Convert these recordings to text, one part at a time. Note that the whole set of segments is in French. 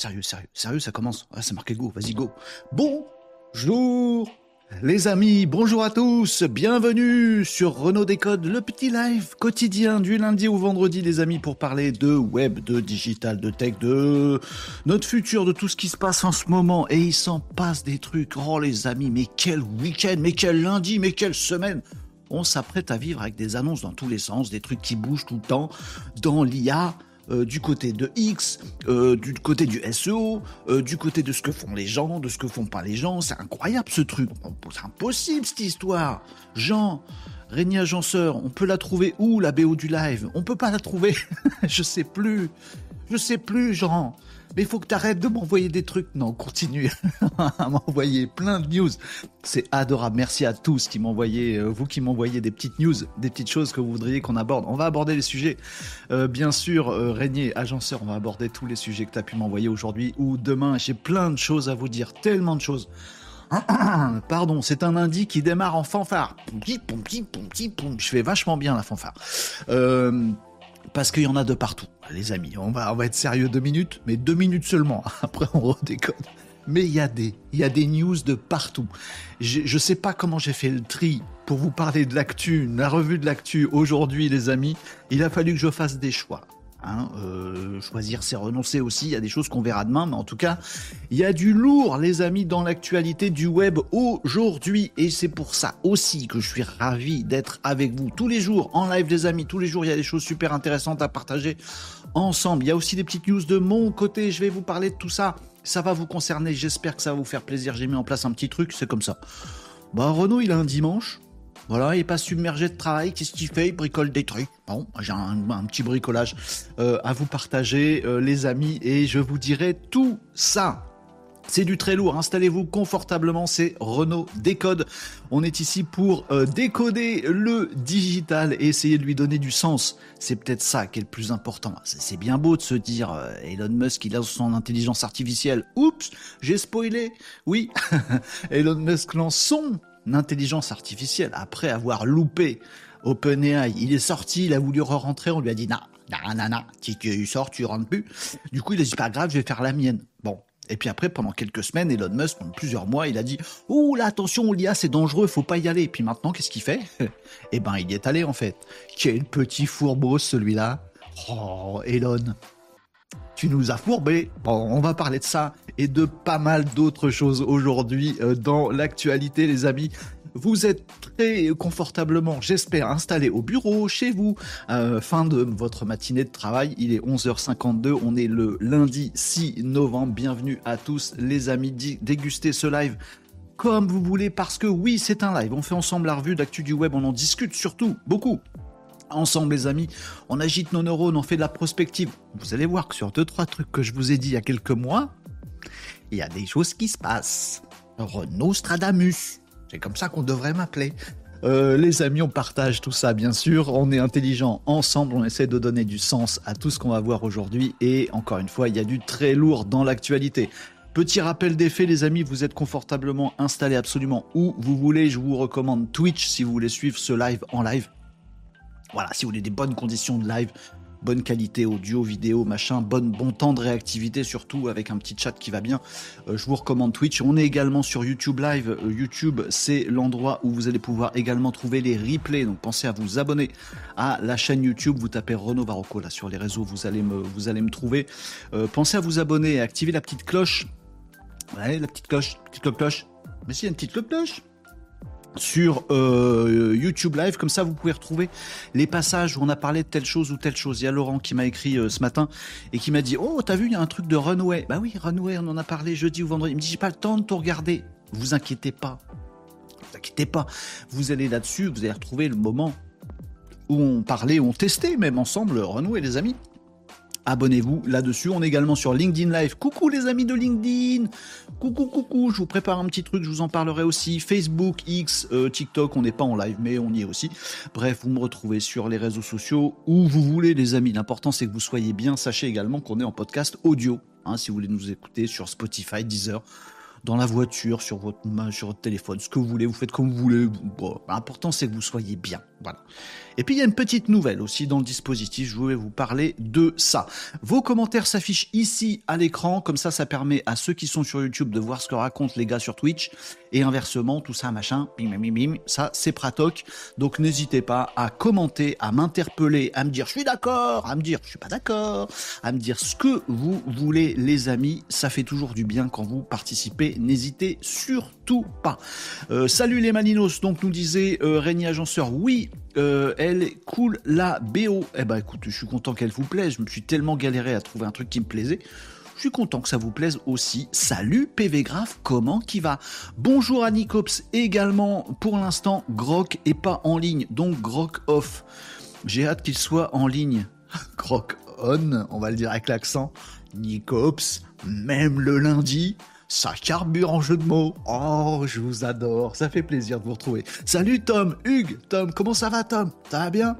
Sérieux, sérieux, sérieux, ça commence. Ah, c'est marqué go, vas-y, go. Bonjour les amis, bonjour à tous, bienvenue sur Renault Décode, le petit live quotidien du lundi au vendredi les amis pour parler de web, de digital, de tech, de notre futur, de tout ce qui se passe en ce moment et il s'en passe des trucs. Oh les amis, mais quel week-end, mais quel lundi, mais quelle semaine On s'apprête à vivre avec des annonces dans tous les sens, des trucs qui bougent tout le temps, dans l'IA, euh, du côté de X, euh, du côté du SEO, euh, du côté de ce que font les gens, de ce que font pas les gens. C'est incroyable ce truc. C'est impossible cette histoire. Jean, Régnier Agenceur, on peut la trouver où la BO du live? On peut pas la trouver. Je sais plus. Je sais plus, Jean mais il faut que tu arrêtes de m'envoyer des trucs. Non, continue à m'envoyer plein de news. C'est adorable. Merci à tous qui m'envoyez, euh, vous qui m'envoyez des petites news, des petites choses que vous voudriez qu'on aborde. On va aborder les sujets. Euh, bien sûr, euh, Régnier, agenceur, on va aborder tous les sujets que tu as pu m'envoyer aujourd'hui ou demain. J'ai plein de choses à vous dire, tellement de choses. Pardon, c'est un lundi qui démarre en fanfare. Je fais vachement bien la fanfare. Euh, parce qu'il y en a de partout, les amis. On va, on va être sérieux deux minutes, mais deux minutes seulement. Après, on redéconne. Mais il y il y a des news de partout. Je, ne sais pas comment j'ai fait le tri pour vous parler de l'actu, la revue de l'actu aujourd'hui, les amis. Il a fallu que je fasse des choix. Hein, euh, choisir, c'est renoncer aussi. Il y a des choses qu'on verra demain, mais en tout cas, il y a du lourd, les amis, dans l'actualité du web aujourd'hui. Et c'est pour ça aussi que je suis ravi d'être avec vous tous les jours en live, les amis. Tous les jours, il y a des choses super intéressantes à partager ensemble. Il y a aussi des petites news de mon côté. Je vais vous parler de tout ça. Ça va vous concerner. J'espère que ça va vous faire plaisir. J'ai mis en place un petit truc. C'est comme ça. Bah, Renault, il a un dimanche. Voilà, il est pas submergé de travail. Qu'est-ce qu'il fait? Il bricole des trucs. Bon, j'ai un, petit bricolage euh, à vous partager, euh, les amis, et je vous dirai tout ça. C'est du très lourd, installez-vous confortablement, c'est Renault Décode. On est ici pour euh, décoder le digital et essayer de lui donner du sens. C'est peut-être ça qui est le plus important. C'est bien beau de se dire Elon Musk il a son intelligence artificielle. Oups, j'ai spoilé. Oui, Elon Musk lance son intelligence artificielle après avoir loupé OpenAI. Il est sorti, il a voulu re-rentrer, on lui a dit non, non, non, si tu sors, tu rentres plus. Du coup, il a dit pas grave, je vais faire la mienne. Bon. Et puis après, pendant quelques semaines, Elon Musk, pendant plusieurs mois, il a dit Oh là, attention, l'IA, c'est dangereux, faut pas y aller. Et puis maintenant, qu'est-ce qu'il fait? Eh ben, il y est allé en fait. Quel petit fourbeau celui-là. Oh, Elon, tu nous as fourbé. Bon, on va parler de ça et de pas mal d'autres choses aujourd'hui euh, dans l'actualité, les amis. Vous êtes très confortablement, j'espère, installé au bureau, chez vous. Euh, fin de votre matinée de travail, il est 11h52, on est le lundi 6 novembre. Bienvenue à tous les amis, dégustez ce live comme vous voulez parce que oui, c'est un live. On fait ensemble la revue d'actu du web, on en discute surtout beaucoup ensemble les amis, on agite nos neurones, on fait de la prospective. Vous allez voir que sur deux trois trucs que je vous ai dit il y a quelques mois, il y a des choses qui se passent. Renault Stradamus, c'est comme ça qu'on devrait m'appeler. Euh, les amis, on partage tout ça, bien sûr. On est intelligents ensemble. On essaie de donner du sens à tout ce qu'on va voir aujourd'hui. Et encore une fois, il y a du très lourd dans l'actualité. Petit rappel des faits, les amis, vous êtes confortablement installés absolument où vous voulez. Je vous recommande Twitch si vous voulez suivre ce live en live. Voilà, si vous voulez des bonnes conditions de live, bonne qualité audio, vidéo, machin, bonne, bon temps de réactivité surtout avec un petit chat qui va bien. Euh, je vous recommande Twitch. On est également sur YouTube Live. Euh, YouTube, c'est l'endroit où vous allez pouvoir également trouver les replays. Donc pensez à vous abonner à la chaîne YouTube. Vous tapez Renault Varocco là sur les réseaux, vous allez me, vous allez me trouver. Euh, pensez à vous abonner et activer la petite cloche. La petite cloche, petite cloche. Mais si, une petite cloche sur euh, YouTube Live. Comme ça, vous pouvez retrouver les passages où on a parlé de telle chose ou telle chose. Il y a Laurent qui m'a écrit euh, ce matin et qui m'a dit Oh, t'as vu, il y a un truc de Runway. Bah oui, Runway, on en a parlé jeudi ou vendredi. Il me dit J'ai pas le temps de tout regarder. Vous inquiétez pas. Vous inquiétez pas. Vous allez là-dessus, vous allez retrouver le moment où on parlait, où on testait même ensemble Runway, les amis abonnez-vous là-dessus. On est également sur LinkedIn Live. Coucou les amis de LinkedIn. Coucou, coucou. Je vous prépare un petit truc, je vous en parlerai aussi. Facebook, X, euh, TikTok, on n'est pas en live, mais on y est aussi. Bref, vous me retrouvez sur les réseaux sociaux où vous voulez, les amis. L'important, c'est que vous soyez bien. Sachez également qu'on est en podcast audio. Hein, si vous voulez nous écouter sur Spotify, Deezer. dans la voiture, sur votre téléphone, ce que vous voulez, vous faites comme vous voulez. L'important c'est que vous soyez bien. Voilà. Et puis il y a une petite nouvelle aussi dans le dispositif, je voulais vous parler de ça. Vos commentaires s'affichent ici à l'écran, comme ça ça permet à ceux qui sont sur YouTube de voir ce que racontent les gars sur Twitch, et inversement, tout ça, machin, bim, bim, bim, ça c'est pratoc. Donc n'hésitez pas à commenter, à m'interpeller, à me dire je suis d'accord, à me dire je suis pas d'accord, à me dire ce que vous voulez les amis, ça fait toujours du bien quand vous participez, n'hésitez surtout pas. Euh, salut les Maninos, donc nous disait euh, Régnier Agenceur, oui, euh, elle cool la BO. Eh ben écoute, je suis content qu'elle vous plaise. Je me suis tellement galéré à trouver un truc qui me plaisait. Je suis content que ça vous plaise aussi. Salut PV Graph, comment qui va? Bonjour à Nicops également. Pour l'instant, Grok est pas en ligne, donc Grok off. J'ai hâte qu'il soit en ligne. Grok on, on va le dire avec l'accent. Nicops, même le lundi, ça carbure en jeu de mots. Oh, je vous adore. Ça fait plaisir de vous retrouver. Salut Tom, Hugues, Tom, comment ça va Tom? Ça va bien?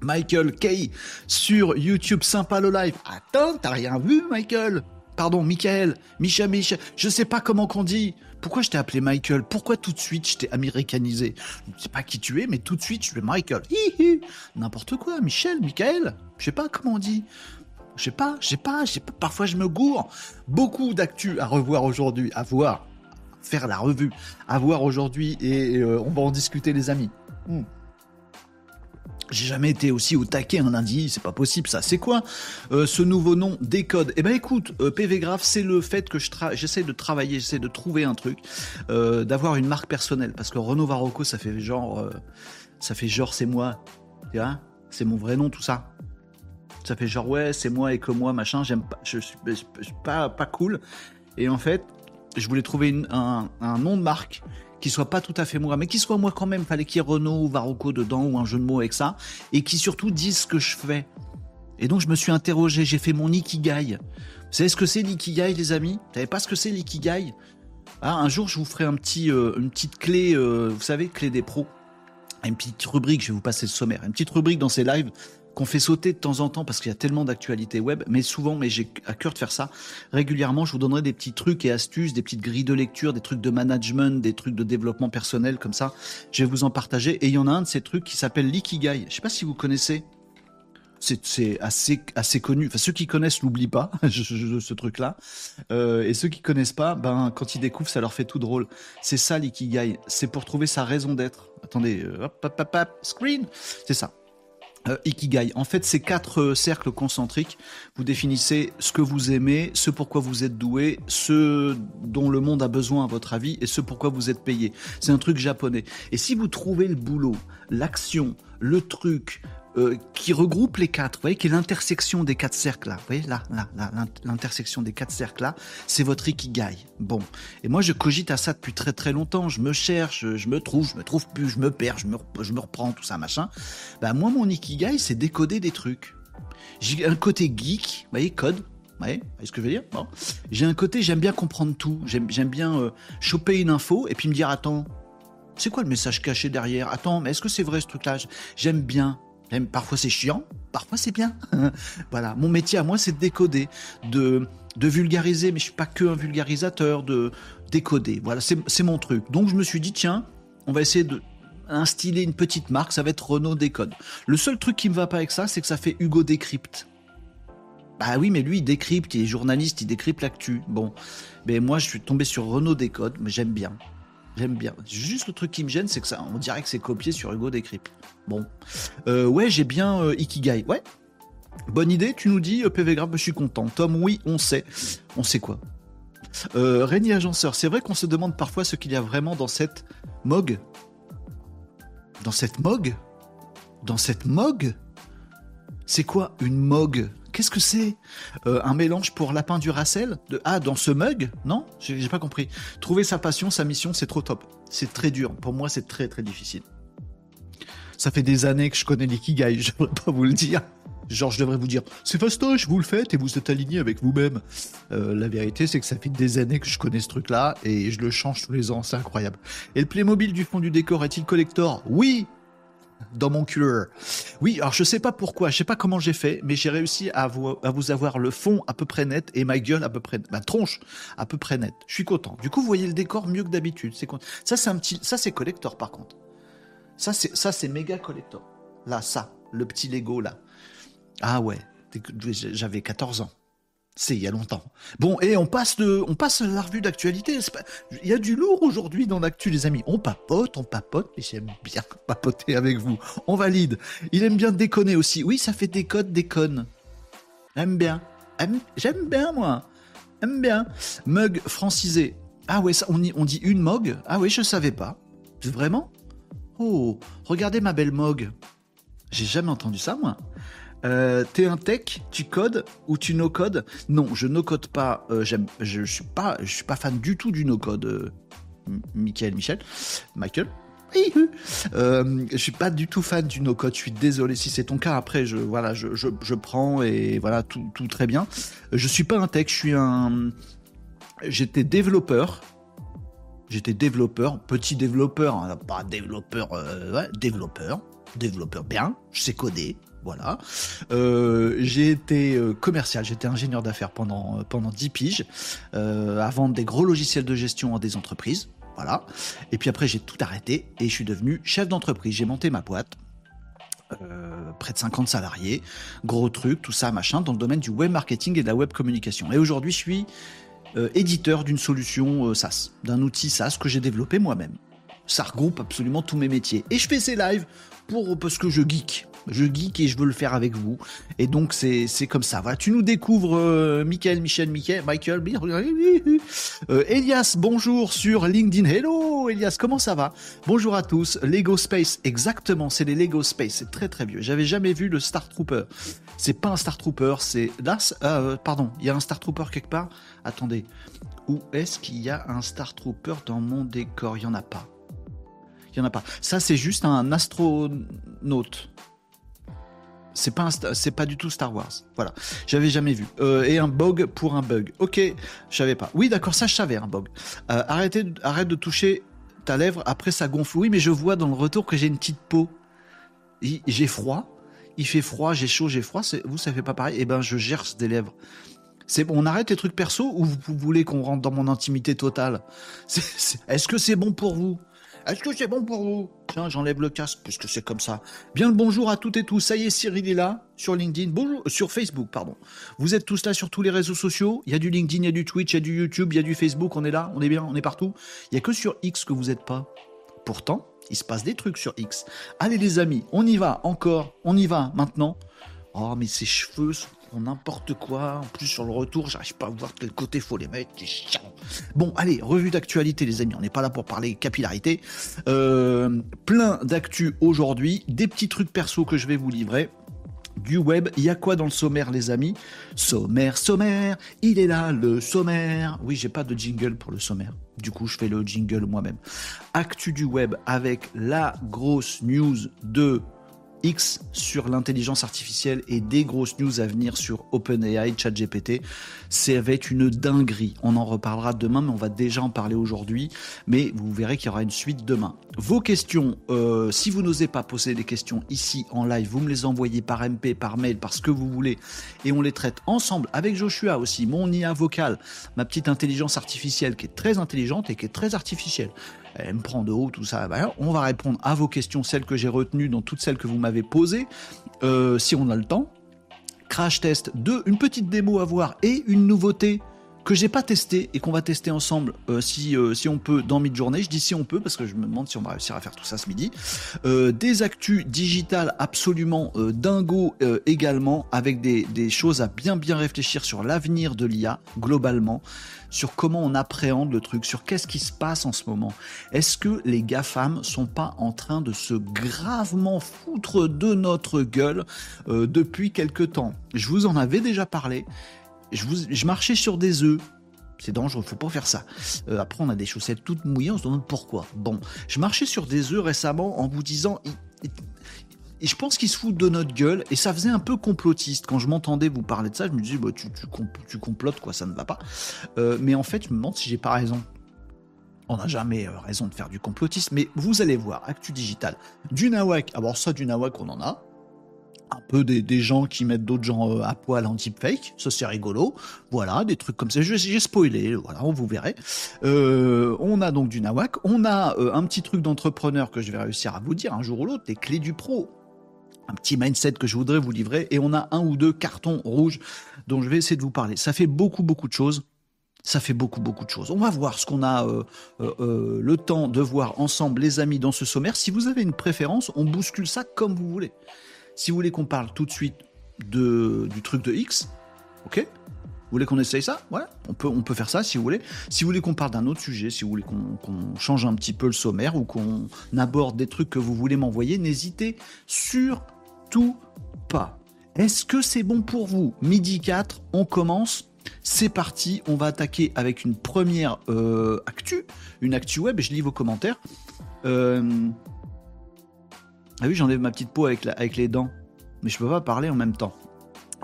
Michael Kay sur YouTube, sympa le live. Attends, t'as rien vu Michael? Pardon, Michael, Micha, Micha, je sais pas comment qu'on dit. Pourquoi je t'ai appelé Michael? Pourquoi tout de suite je t'ai américanisé? Je sais pas qui tu es, mais tout de suite je suis Michael. N'importe quoi, Michel, Michael, je sais pas comment on dit. Je sais pas, je sais pas, je pas, parfois je me gourre. Beaucoup d'actu à revoir aujourd'hui, à voir, faire la revue, à voir aujourd'hui et euh, on va en discuter les amis. Hmm. J'ai jamais été aussi au taquet un lundi, c'est pas possible ça. C'est quoi euh, ce nouveau nom Décode Eh ben écoute, euh, PV Graph, c'est le fait que j'essaie de travailler, j'essaie de trouver un truc, d'avoir une marque personnelle. Parce que Renault Varocco, ça fait genre, ça fait genre c'est moi, tu vois? C'est mon vrai nom tout ça ça fait genre ouais c'est moi et que moi machin j'aime pas je suis, pas pas cool. Et en fait je voulais trouver un, nom de marque qui soit pas tout à fait moi mais qui soit moi quand même. Fallait qu'il y ait Renault ou Varocco dedans ou un jeu de mots avec ça et qui surtout dise ce que je fais. Et donc je me suis interrogé j'ai fait mon ikigai. Vous savez ce que c'est l'ikigai les amis? Vous savez pas ce que c'est l'ikigai? Ah, un jour je vous ferai un petit euh, une petite clé euh, vous savez clé des pros. Une petite rubrique, je vais vous passer le sommaire, une petite rubrique dans ces lives qu'on fait sauter de temps en temps parce qu'il y a tellement d'actualités web, mais souvent, mais j'ai à cœur de faire ça régulièrement. Je vous donnerai des petits trucs et astuces, des petites grilles de lecture, des trucs de management, des trucs de développement personnel comme ça. Je vais vous en partager. Et il y en a un de ces trucs qui s'appelle l'ikigai. Je sais pas si vous connaissez. C'est assez assez connu. Enfin, ceux qui connaissent l'oublient pas ce truc-là. Euh, et ceux qui connaissent pas, ben quand ils découvrent, ça leur fait tout drôle. C'est ça l'ikigai. C'est pour trouver sa raison d'être. Attendez, euh, hop, hop, hop, hop, screen. C'est ça euh, Ikigai. En fait, ces quatre euh, cercles concentriques, vous définissez ce que vous aimez, ce pourquoi vous êtes doué, ce dont le monde a besoin à votre avis et ce pourquoi vous êtes payé. C'est un truc japonais. Et si vous trouvez le boulot, l'action, le truc, euh, qui regroupe les quatre, vous voyez, qui est l'intersection des quatre cercles là, vous voyez, là, là, là l'intersection des quatre cercles là, c'est votre ikigai. Bon, et moi je cogite à ça depuis très très longtemps, je me cherche, je me trouve, je me trouve plus, je me perds, je me, reprends, tout ça, machin. Bah moi mon ikigai c'est décoder des trucs. J'ai un côté geek, vous voyez, code, vous voyez ce que je veux dire? Bon. J'ai un côté, j'aime bien comprendre tout. J'aime, bien euh, choper une info et puis me dire attends, c'est quoi le message caché derrière? Attends, mais est-ce que c'est vrai ce truc-là? J'aime bien. Parfois c'est chiant, parfois c'est bien. voilà, mon métier à moi c'est de décoder, de, vulgariser, mais je suis pas que un vulgarisateur, de décoder. Voilà, c'est mon truc. Donc je me suis dit tiens, on va essayer de instiller une petite marque, ça va être Renault Décode. Le seul truc qui me va pas avec ça, c'est que ça fait Hugo Décrypte. Bah oui, mais lui, il décrypte, il est journaliste, il décrypte l'actu. Bon, mais moi, je suis tombé sur Renault Décode, mais j'aime bien. J'aime bien. Juste le truc qui me gêne, c'est que ça, on dirait que c'est copié sur Hugo Décrypte. Bon. Euh, ouais, j'ai bien euh, Ikigai. Ouais. Bonne idée, tu nous dis, euh, PV Grave, je suis content. Tom, oui, on sait. On sait quoi euh, Régnier Agenceur, c'est vrai qu'on se demande parfois ce qu'il y a vraiment dans cette MOG? Dans cette MOG? Dans cette MOG? C'est quoi une MOG? Qu'est-ce que c'est euh, Un mélange pour lapin du Racel de, Ah, dans ce mug Non? J'ai pas compris. Trouver sa passion, sa mission, c'est trop top. C'est très dur. Pour moi, c'est très très difficile. Ça fait des années que je connais l'ikigai, je devrais pas vous le dire. Genre, je devrais vous dire, c'est fastoche, vous le faites et vous êtes aligné avec vous-même. Euh, la vérité, c'est que ça fait des années que je connais ce truc-là et je le change tous les ans, c'est incroyable. Et le Playmobil du fond du décor est-il collector? Oui dans mon cœur. Oui, alors je sais pas pourquoi, je sais pas comment j'ai fait, mais j'ai réussi à vous, à vous avoir le fond à peu près net et ma gueule à peu près, ma tronche à peu près nette. Je suis content. Du coup, vous voyez le décor mieux que d'habitude. C'est ça, c'est un petit, ça c'est collector par contre. Ça c'est, ça c'est méga collector. Là, ça, le petit Lego là. Ah ouais, j'avais 14 ans. C'est il y a longtemps. Bon, et on passe de, on passe la revue d'actualité. Il y a du lourd aujourd'hui dans l'actu, les amis. On papote, on papote, mais j'aime bien papoter avec vous. On valide. Il aime bien déconner aussi. Oui, ça fait des codes, déconne. J'aime bien. J'aime bien, moi. J'aime bien. Mug francisé. Ah ouais, ça, on, dit une mog Ah oui, je savais pas. Vraiment? Oh, regardez ma belle mog. J'ai jamais entendu ça, moi. Euh, t'es un tech, tu codes ou tu no code Non, je no code pas. Euh, j'aime, je, suis pas, je suis pas fan du tout du no code. Euh, Michael, Michel, Michael. Euh, je suis pas du tout fan du no code. Je suis désolé si c'est ton cas. Après, je voilà, je, je, je prends et voilà tout, tout, très bien. Je suis pas un tech. Je suis un. J'étais développeur. J'étais développeur, petit développeur, hein, pas développeur, développeur, développeur bien. Je sais coder, voilà. Euh, j'ai été euh, commercial, j'étais ingénieur d'affaires pendant, euh, pendant 10 piges, à vendre des gros logiciels de gestion à des entreprises. Voilà. Et puis après, j'ai tout arrêté et je suis devenu chef d'entreprise. J'ai monté ma boîte. près de 50 salariés, gros truc, tout ça, machin, dans le domaine du web marketing et de la web communication. Et aujourd'hui, je suis éditeur d'une solution SaaS, d'un outil SaaS que j'ai développé moi-même. Ça regroupe absolument tous mes métiers. Et je fais ces lives pour, parce que je geek je geek et je veux le faire avec vous. Et donc c'est comme ça. Voilà, tu nous découvres euh, Michael, Michel, Michael, Michael, euh, Elias, bonjour sur LinkedIn. Hello Elias, comment ça va? Bonjour à tous. Lego Space, exactement, c'est les Lego Space, c'est très très vieux. J'avais jamais vu le Star Trooper. C'est pas un Star Trooper, c'est euh, pardon, il y a un Star Trooper quelque part? Attendez, où est-ce qu'il y a un Star Trooper dans mon décor? Il y en a pas. Il y en a pas. Ça c'est juste un astronaute. C'est pas, c'est pas du tout Star Wars. Voilà. J'avais jamais vu. Euh, et un bug pour un bug. Ok, je savais pas. Oui, d'accord, ça je savais, un bug. Euh, arrêtez, arrête de toucher ta lèvre, après ça gonfle. Oui, mais je vois dans le retour que j'ai une petite peau. J'ai froid. Il fait froid, j'ai chaud, j'ai froid. Vous, ça fait pas pareil. Eh ben, je gerce des lèvres. C'est bon, on arrête les trucs perso ou vous voulez qu'on rentre dans mon intimité totale? Est-ce que c'est bon pour vous? Est-ce que c'est bon pour vous? Tiens, j'enlève le casque puisque c'est comme ça. Bien le bonjour à toutes et tous. Ça y est, Cyril est là sur LinkedIn. Bonjour, euh, sur Facebook, pardon. Vous êtes tous là sur tous les réseaux sociaux. Il y a du LinkedIn, il y a du Twitch, il y a du YouTube, il y a du Facebook. On est là, on est bien, on est partout. Il y a que sur X que vous n'êtes pas. Pourtant, il se passe des trucs sur X. Allez les amis, on y va encore. On y va maintenant. Oh, mais ses cheveux sont n'importe quoi. En plus, sur le retour, j'arrive pas à voir quel côté faut les mettre. Bon, allez, revue d'actualité, les amis. On n'est pas là pour parler capillarité. Euh, plein d'actu aujourd'hui. Des petits trucs perso que je vais vous livrer du web. Il y a quoi dans le sommaire, les amis? Sommaire, sommaire, il est là, le sommaire. Oui, j'ai pas de jingle pour le sommaire. Du coup, je fais le jingle moi-même. Actu du web avec la grosse news de X sur l'intelligence artificielle et des grosses news à venir sur OpenAI, ChatGPT. Ça va être une dinguerie. On en reparlera demain, mais on va déjà en parler aujourd'hui. Mais vous verrez qu'il y aura une suite demain. Vos questions, euh, si vous n'osez pas poser des questions ici en live, vous me les envoyez par MP, par mail, par ce que vous voulez, et on les traite ensemble avec Joshua aussi, mon IA vocal, ma petite intelligence artificielle qui est très intelligente et qui est très artificielle elle me prend de haut, tout ça. Bah, on va répondre à vos questions, celles que j'ai retenues dans toutes celles que vous m'avez posées, euh, si on a le temps. Crash test 2, une petite démo à voir et une nouveauté que j'ai pas testé et qu'on va tester ensemble euh, si, euh, si on peut dans mid-journée. Je dis si on peut parce que je me demande si on va réussir à faire tout ça ce midi. Euh, des actus digitales absolument dingo également avec des, des, choses à bien bien réfléchir sur l'avenir de l'IA globalement, sur comment on appréhende le truc, sur qu'est-ce qui se passe en ce moment. Est-ce que les GAFAM sont pas en train de se gravement foutre de notre gueule depuis quelque temps? Je vous en avais déjà parlé je, marchais sur des œufs. C'est dangereux, faut pas faire ça. Euh, après, on a des chaussettes toutes mouillées, on se demande pourquoi. Bon, je marchais sur des œufs récemment en vous disant. Et je pense qu'ils se foutent de notre gueule, et ça faisait un peu complotiste. Quand je m'entendais vous parler de ça, je me disais, bah, tu, complotes, quoi, ça ne va pas. Euh, mais en fait, je me demande si j'ai pas raison. On n'a jamais euh, raison de faire du complotisme, mais vous allez voir, Actu Digital, du nawak, alors ça du nawak on en a, un peu des, gens qui mettent d'autres gens euh, à poil en deepfake, ça c'est rigolo, voilà, des trucs comme ça, j'ai spoilé, voilà, on vous verrez. Euh, on a donc du nawak, on a un petit truc d'entrepreneur que je vais réussir à vous dire un jour ou l'autre, les clés du pro, un petit mindset que je voudrais vous livrer, et on a un ou deux cartons rouges dont je vais essayer de vous parler. Ça fait beaucoup, beaucoup de choses ça fait beaucoup, beaucoup de choses. On va voir ce qu'on a euh, euh, euh, le temps de voir ensemble, les amis, dans ce sommaire. Si vous avez une préférence, on bouscule ça comme vous voulez. Si vous voulez qu'on parle tout de suite de, du truc de X, ok vous voulez qu'on essaye ça Ouais, on peut, on peut faire ça si vous voulez. Si vous voulez qu'on parle d'un autre sujet, si vous voulez qu'on change un petit peu le sommaire ou qu'on aborde des trucs que vous voulez m'envoyer, n'hésitez surtout pas. Est-ce que c'est bon pour vous Midi 4, on commence c'est parti, on va attaquer avec une première euh, actu, une actu web, je lis vos commentaires. Euh, ah oui, j'enlève ma petite peau avec, les dents, mais je peux pas parler en même temps.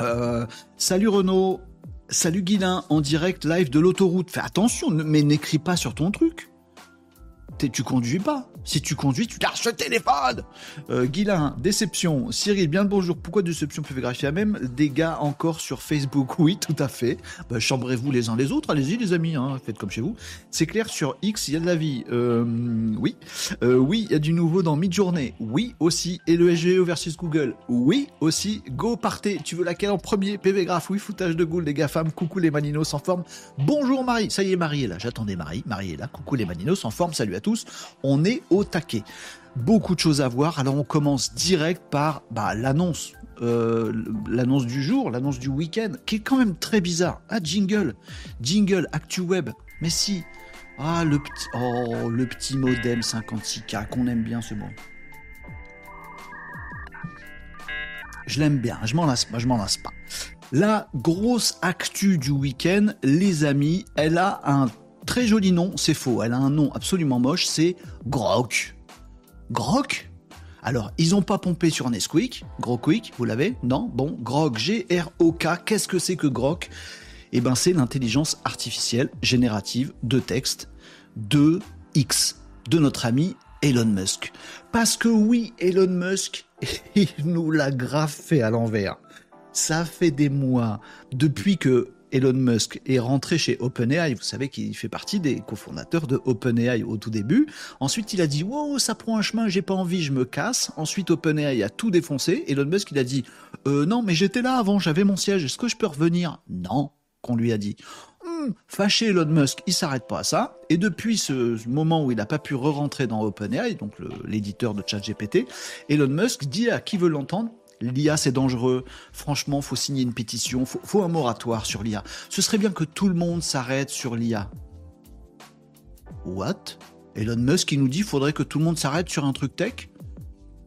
Euh, salut Renaud, salut Guilin, en direct live de l'autoroute. Fais attention, mais n'écris pas sur ton truc tu conduis pas. Si tu conduis, tu lâches le téléphone. Euh, Guilain, déception. Cyril, bien le bonjour. Pourquoi déception graphique à même Dégâts encore sur Facebook. Oui, tout à fait. Bah, chambrez-vous les uns les autres. Allez-y, les amis. Hein. Faites comme chez vous. C'est clair, sur X, il y a de la vie. Euh, oui. Euh, oui, il y a du nouveau dans Midjourney. Oui, aussi. Et le SGE versus Google. Oui, aussi. Go, partez. Tu veux laquelle en premier? PV Graph. Oui, foutage de goule, les gars, femmes. Coucou les maninos en forme. Bonjour Marie. Ça y est, Marie est là. J'attendais Marie. Marie est là. Coucou les maninos en forme. Salut à tous. On est au taquet. Beaucoup de choses à voir. Alors on commence direct par bah, l'annonce. Euh, l'annonce du jour, l'annonce du week-end, qui est quand même très bizarre. Ah, jingle, jingle, ActuWeb. Mais si, ah, le petit, oh, le petit modem 56K, qu'on aime bien ce mot. Je l'aime bien, je m'en lasse pas, je m'en lasse pas. La grosse actu du week-end, les amis, elle a un très joli nom, c'est faux, elle a un nom absolument moche, c'est Grok. Grok alors, ils n'ont pas pompé sur Nesquik, Grokquick, vous l'avez Non Bon, Grok, G-R-O-K, qu'est-ce que c'est que Grok Eh ben, c'est l'intelligence artificielle générative de texte de X, de notre ami Elon Musk. Parce que oui, Elon Musk, il nous l'a fait à l'envers. Ça fait des mois, depuis que Elon Musk est rentré chez OpenAI. Vous savez qu'il fait partie des cofondateurs de OpenAI au tout début. Ensuite, il a dit Wow, ça prend un chemin, j'ai pas envie, je me casse. Ensuite, OpenAI a tout défoncé. Elon Musk, il a dit euh, Non, mais j'étais là avant, j'avais mon siège, est-ce que je peux revenir? Non, qu'on lui a dit. Hum, fâché Elon Musk, il s'arrête pas à ça. Et depuis ce moment où il n'a pas pu re-rentrer dans OpenAI, donc l'éditeur de ChatGPT, Elon Musk dit à qui veut l'entendre l'IA c'est dangereux, franchement faut signer une pétition, faut, un moratoire sur l'IA. Ce serait bien que tout le monde s'arrête sur l'IA. What? Elon Musk il nous dit faudrait que tout le monde s'arrête sur un truc tech?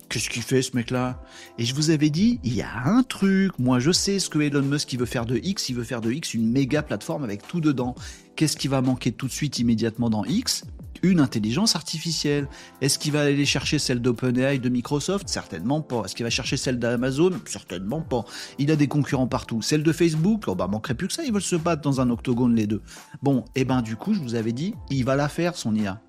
Qu'est-ce qu'il fait ce mec-là? Et je vous avais dit, il y a un truc, moi je sais ce que Elon Musk veut faire de X, il veut faire de X une méga plateforme avec tout dedans. Qu'est-ce qui va manquer tout de suite immédiatement dans X? Une intelligence artificielle. Est-ce qu'il va aller chercher celle d'OpenAI de Microsoft? Certainement pas. Est-ce qu'il va chercher celle d'Amazon? Certainement pas. Il a des concurrents partout. Celle de Facebook? Oh bah manquerait plus que ça, ils veulent se battre dans un octogone les deux. Bon, et eh ben du coup, je vous avais dit, il va la faire son IA.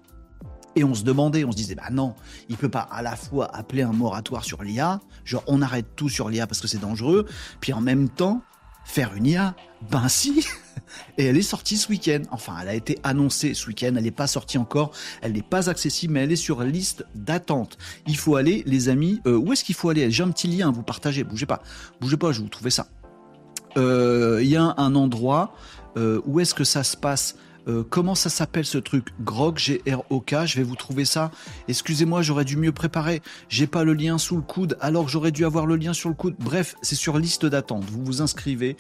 Et on se demandait, on se disait, bah non, il peut pas à la fois appeler un moratoire sur l'IA, genre on arrête tout sur l'IA parce que c'est dangereux, puis en même temps faire une IA. Ben si Et elle est sortie ce week-end. Enfin, elle a été annoncée ce week-end. Elle n'est pas sortie encore. Elle n'est pas accessible, mais elle est sur liste d'attente. Il faut aller, les amis. Euh, où est-ce qu'il faut aller? J'ai un petit lien à vous partager. Bougez pas. Bougez pas, je vais vous trouver ça. Euh, il y a un endroit. Euh, où est-ce que ça se passe? Euh, comment ça s'appelle ce truc Grog, G-R-O-K, je vais vous trouver ça. Excusez-moi, j'aurais dû mieux préparer. J'ai pas le lien sous le coude, alors j'aurais dû avoir le lien sur le coude. Bref, c'est sur liste d'attente. Vous vous inscrivez.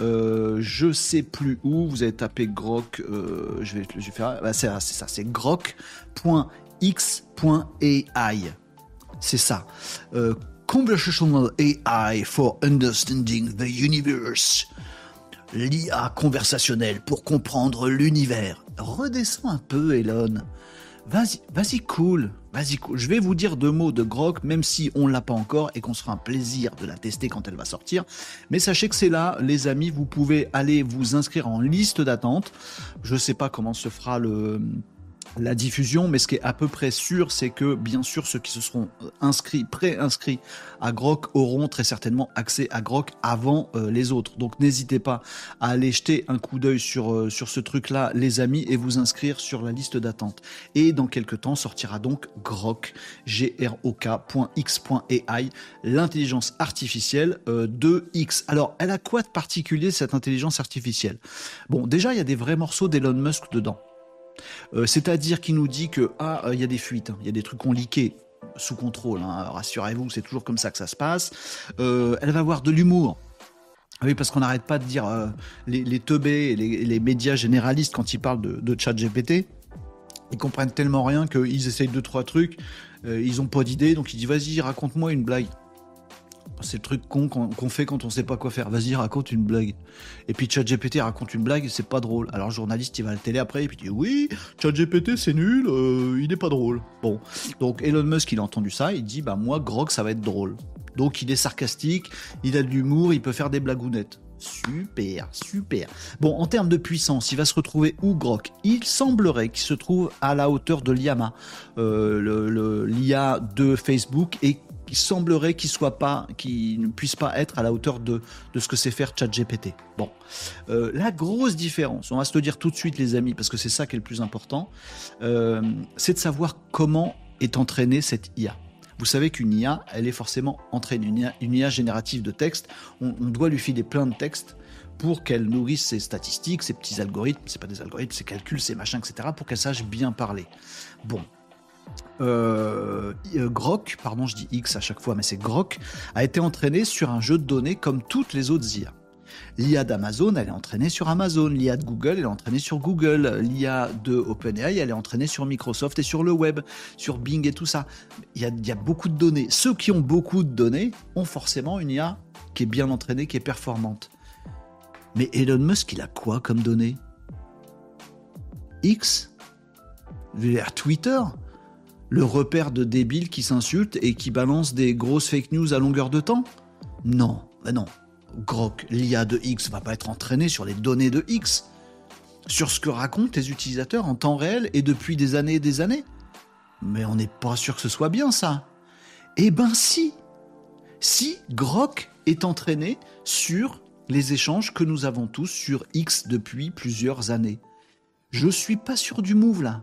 Euh, je sais plus où. Vous avez tapé Grog. Euh, je, vais, je vais faire. Bah, c'est ça, c'est grok.x.ai. C'est ça. Conversational AI for Understanding the Universe l'IA conversationnelle pour comprendre l'univers. Redescends un peu, Elon. Vas-y, vas-y, cool. Vas-y, cool. Je vais vous dire deux mots de Grok, même si on l'a pas encore et qu'on sera un plaisir de la tester quand elle va sortir. Mais sachez que c'est là, les amis, vous pouvez aller vous inscrire en liste d'attente. Je sais pas comment se fera le, la diffusion, mais ce qui est à peu près sûr, c'est que bien sûr ceux qui se seront euh, inscrits, pré-inscrits à Grok auront très certainement accès à Grok avant euh, les autres. Donc n'hésitez pas à aller jeter un coup d'œil sur, euh, sur ce truc-là, les amis, et vous inscrire sur la liste d'attente. Et dans quelques temps sortira donc Grok, G-R-O-K.x.ai, l'intelligence artificielle de X. Alors, elle a quoi de particulier cette intelligence artificielle? Bon, déjà, il y a des vrais morceaux d'Elon Musk dedans. Euh, c'est-à-dire qu'il nous dit que ah il y a des fuites, hein. il y a des trucs qu'on liqué sous contrôle. Hein. Rassurez-vous, c'est toujours comme ça que ça se passe. Euh, elle va avoir de l'humour. Oui, parce qu'on n'arrête pas de dire euh, les, teubés et les, médias généralistes quand ils parlent de, de chat GPT, ils comprennent tellement rien qu'ils essayent deux trois trucs, ils ont pas d'idée, donc ils disent vas-y raconte-moi une blague. C'est le truc qu'on fait quand on sait pas quoi faire. Vas-y, raconte une blague. Et puis ChatGPT raconte une blague, c'est pas drôle. Alors le journaliste, il va à la télé après et puis il dit oui, ChatGPT c'est nul, euh, il est pas drôle. Bon, donc Elon Musk, il a entendu ça, il dit bah moi Grok ça va être drôle. Donc il est sarcastique, il a de l'humour, il peut faire des blagounettes. Super, super. Bon, en termes de puissance, il va se retrouver où Grok Il semblerait qu'il se trouve à la hauteur de l'IAMA, euh, l'IA de Facebook, et il semblerait qu'il soit pas, ne puisse pas être à la hauteur de, de ce que c'est faire ChatGPT. Bon, euh, la grosse différence, on va se le dire tout de suite les amis, parce que c'est ça qui est le plus important, euh, c'est de savoir comment est entraînée cette IA. Vous savez qu'une IA, elle est forcément entraînée. Une IA, une IA générative de texte, on, on, doit lui filer plein de textes pour qu'elle nourrisse ses statistiques, ses petits algorithmes, c'est pas des algorithmes, ses calculs, ses machins, etc., pour qu'elle sache bien parler. Bon, euh, euh, Grok, pardon, je dis X à chaque fois, mais c'est Grok, a été entraîné sur un jeu de données comme toutes les autres IA. L'IA d'Amazon, elle est entraînée sur Amazon. L'IA de Google, elle est entraînée sur Google. L'IA de OpenAI, elle est entraînée sur Microsoft et sur le web, sur Bing et tout ça. Il y, a, il y a beaucoup de données. Ceux qui ont beaucoup de données ont forcément une IA qui est bien entraînée, qui est performante. Mais Elon Musk, il a quoi comme données? X? Twitter? Le repère de débiles qui s'insultent et qui balancent des grosses fake news à longueur de temps? Non, ben non. Grok, l'IA de X, va pas être entraîné sur les données de X, sur ce que racontent les utilisateurs en temps réel et depuis des années et des années. Mais on n'est pas sûr que ce soit bien ça. Eh ben si Si Grok est entraîné sur les échanges que nous avons tous sur X depuis plusieurs années. Je suis pas sûr du move là.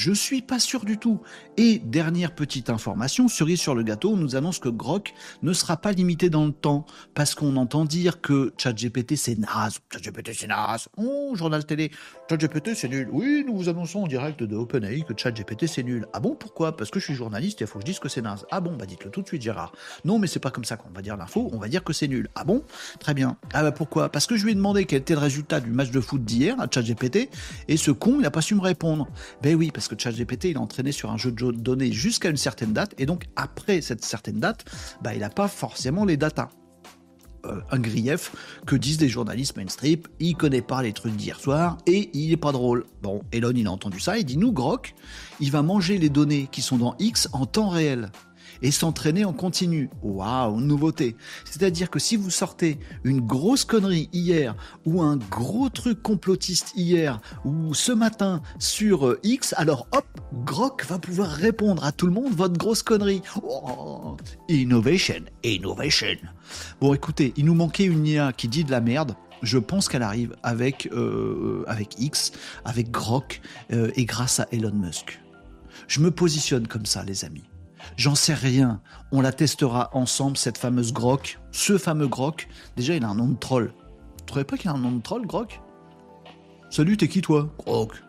Je suis pas sûr du tout. Et dernière petite information, cerise sur le gâteau, nous annonce que Grok ne sera pas limité dans le temps parce qu'on entend dire que ChatGPT c'est naze, ChatGPT c'est naze. Oh, journal télé, ChatGPT c'est nul. Oui, nous vous annonçons en direct de OpenAI que ChatGPT c'est nul. Ah bon, pourquoi? Parce que je suis journaliste et il faut que je dise que c'est naze. Ah bon, bah dites-le tout de suite Gérard. Non, mais c'est pas comme ça qu'on va dire l'info, on va dire que c'est nul. Ah bon? Très bien. Ah bah pourquoi? Parce que je lui ai demandé quel était le résultat du match de foot d'hier à ChatGPT et ce con, il n'a pas su me répondre. Ben oui, parce que ChatGPT, il est entraîné sur un jeu de données jusqu'à une certaine date, et donc après cette certaine date, bah, il n'a pas forcément les datas. Euh, un grief que disent des journalistes mainstream, il connaît pas les trucs d'hier soir et il est pas drôle. Bon, Elon il a entendu ça, il dit nous Grok, il va manger les données qui sont dans X en temps réel et s'entraîner en continu. Waouh, nouveauté. C'est-à-dire que si vous sortez une grosse connerie hier ou un gros truc complotiste hier ou ce matin sur euh, X, alors hop, Grok va pouvoir répondre à tout le monde votre grosse connerie. Oh, innovation, innovation. Bon, écoutez, il nous manquait une IA qui dit de la merde je pense qu'elle arrive avec, euh, avec X, avec Grok euh, et grâce à Elon Musk. Je me positionne comme ça, les amis. J'en sais rien. On la testera ensemble, cette fameuse Grok. Ce fameux Grok. Déjà, il a un nom de troll. Tu trouvais pas qu'il a un nom de troll, Grok? Salut, t'es qui toi? Grok.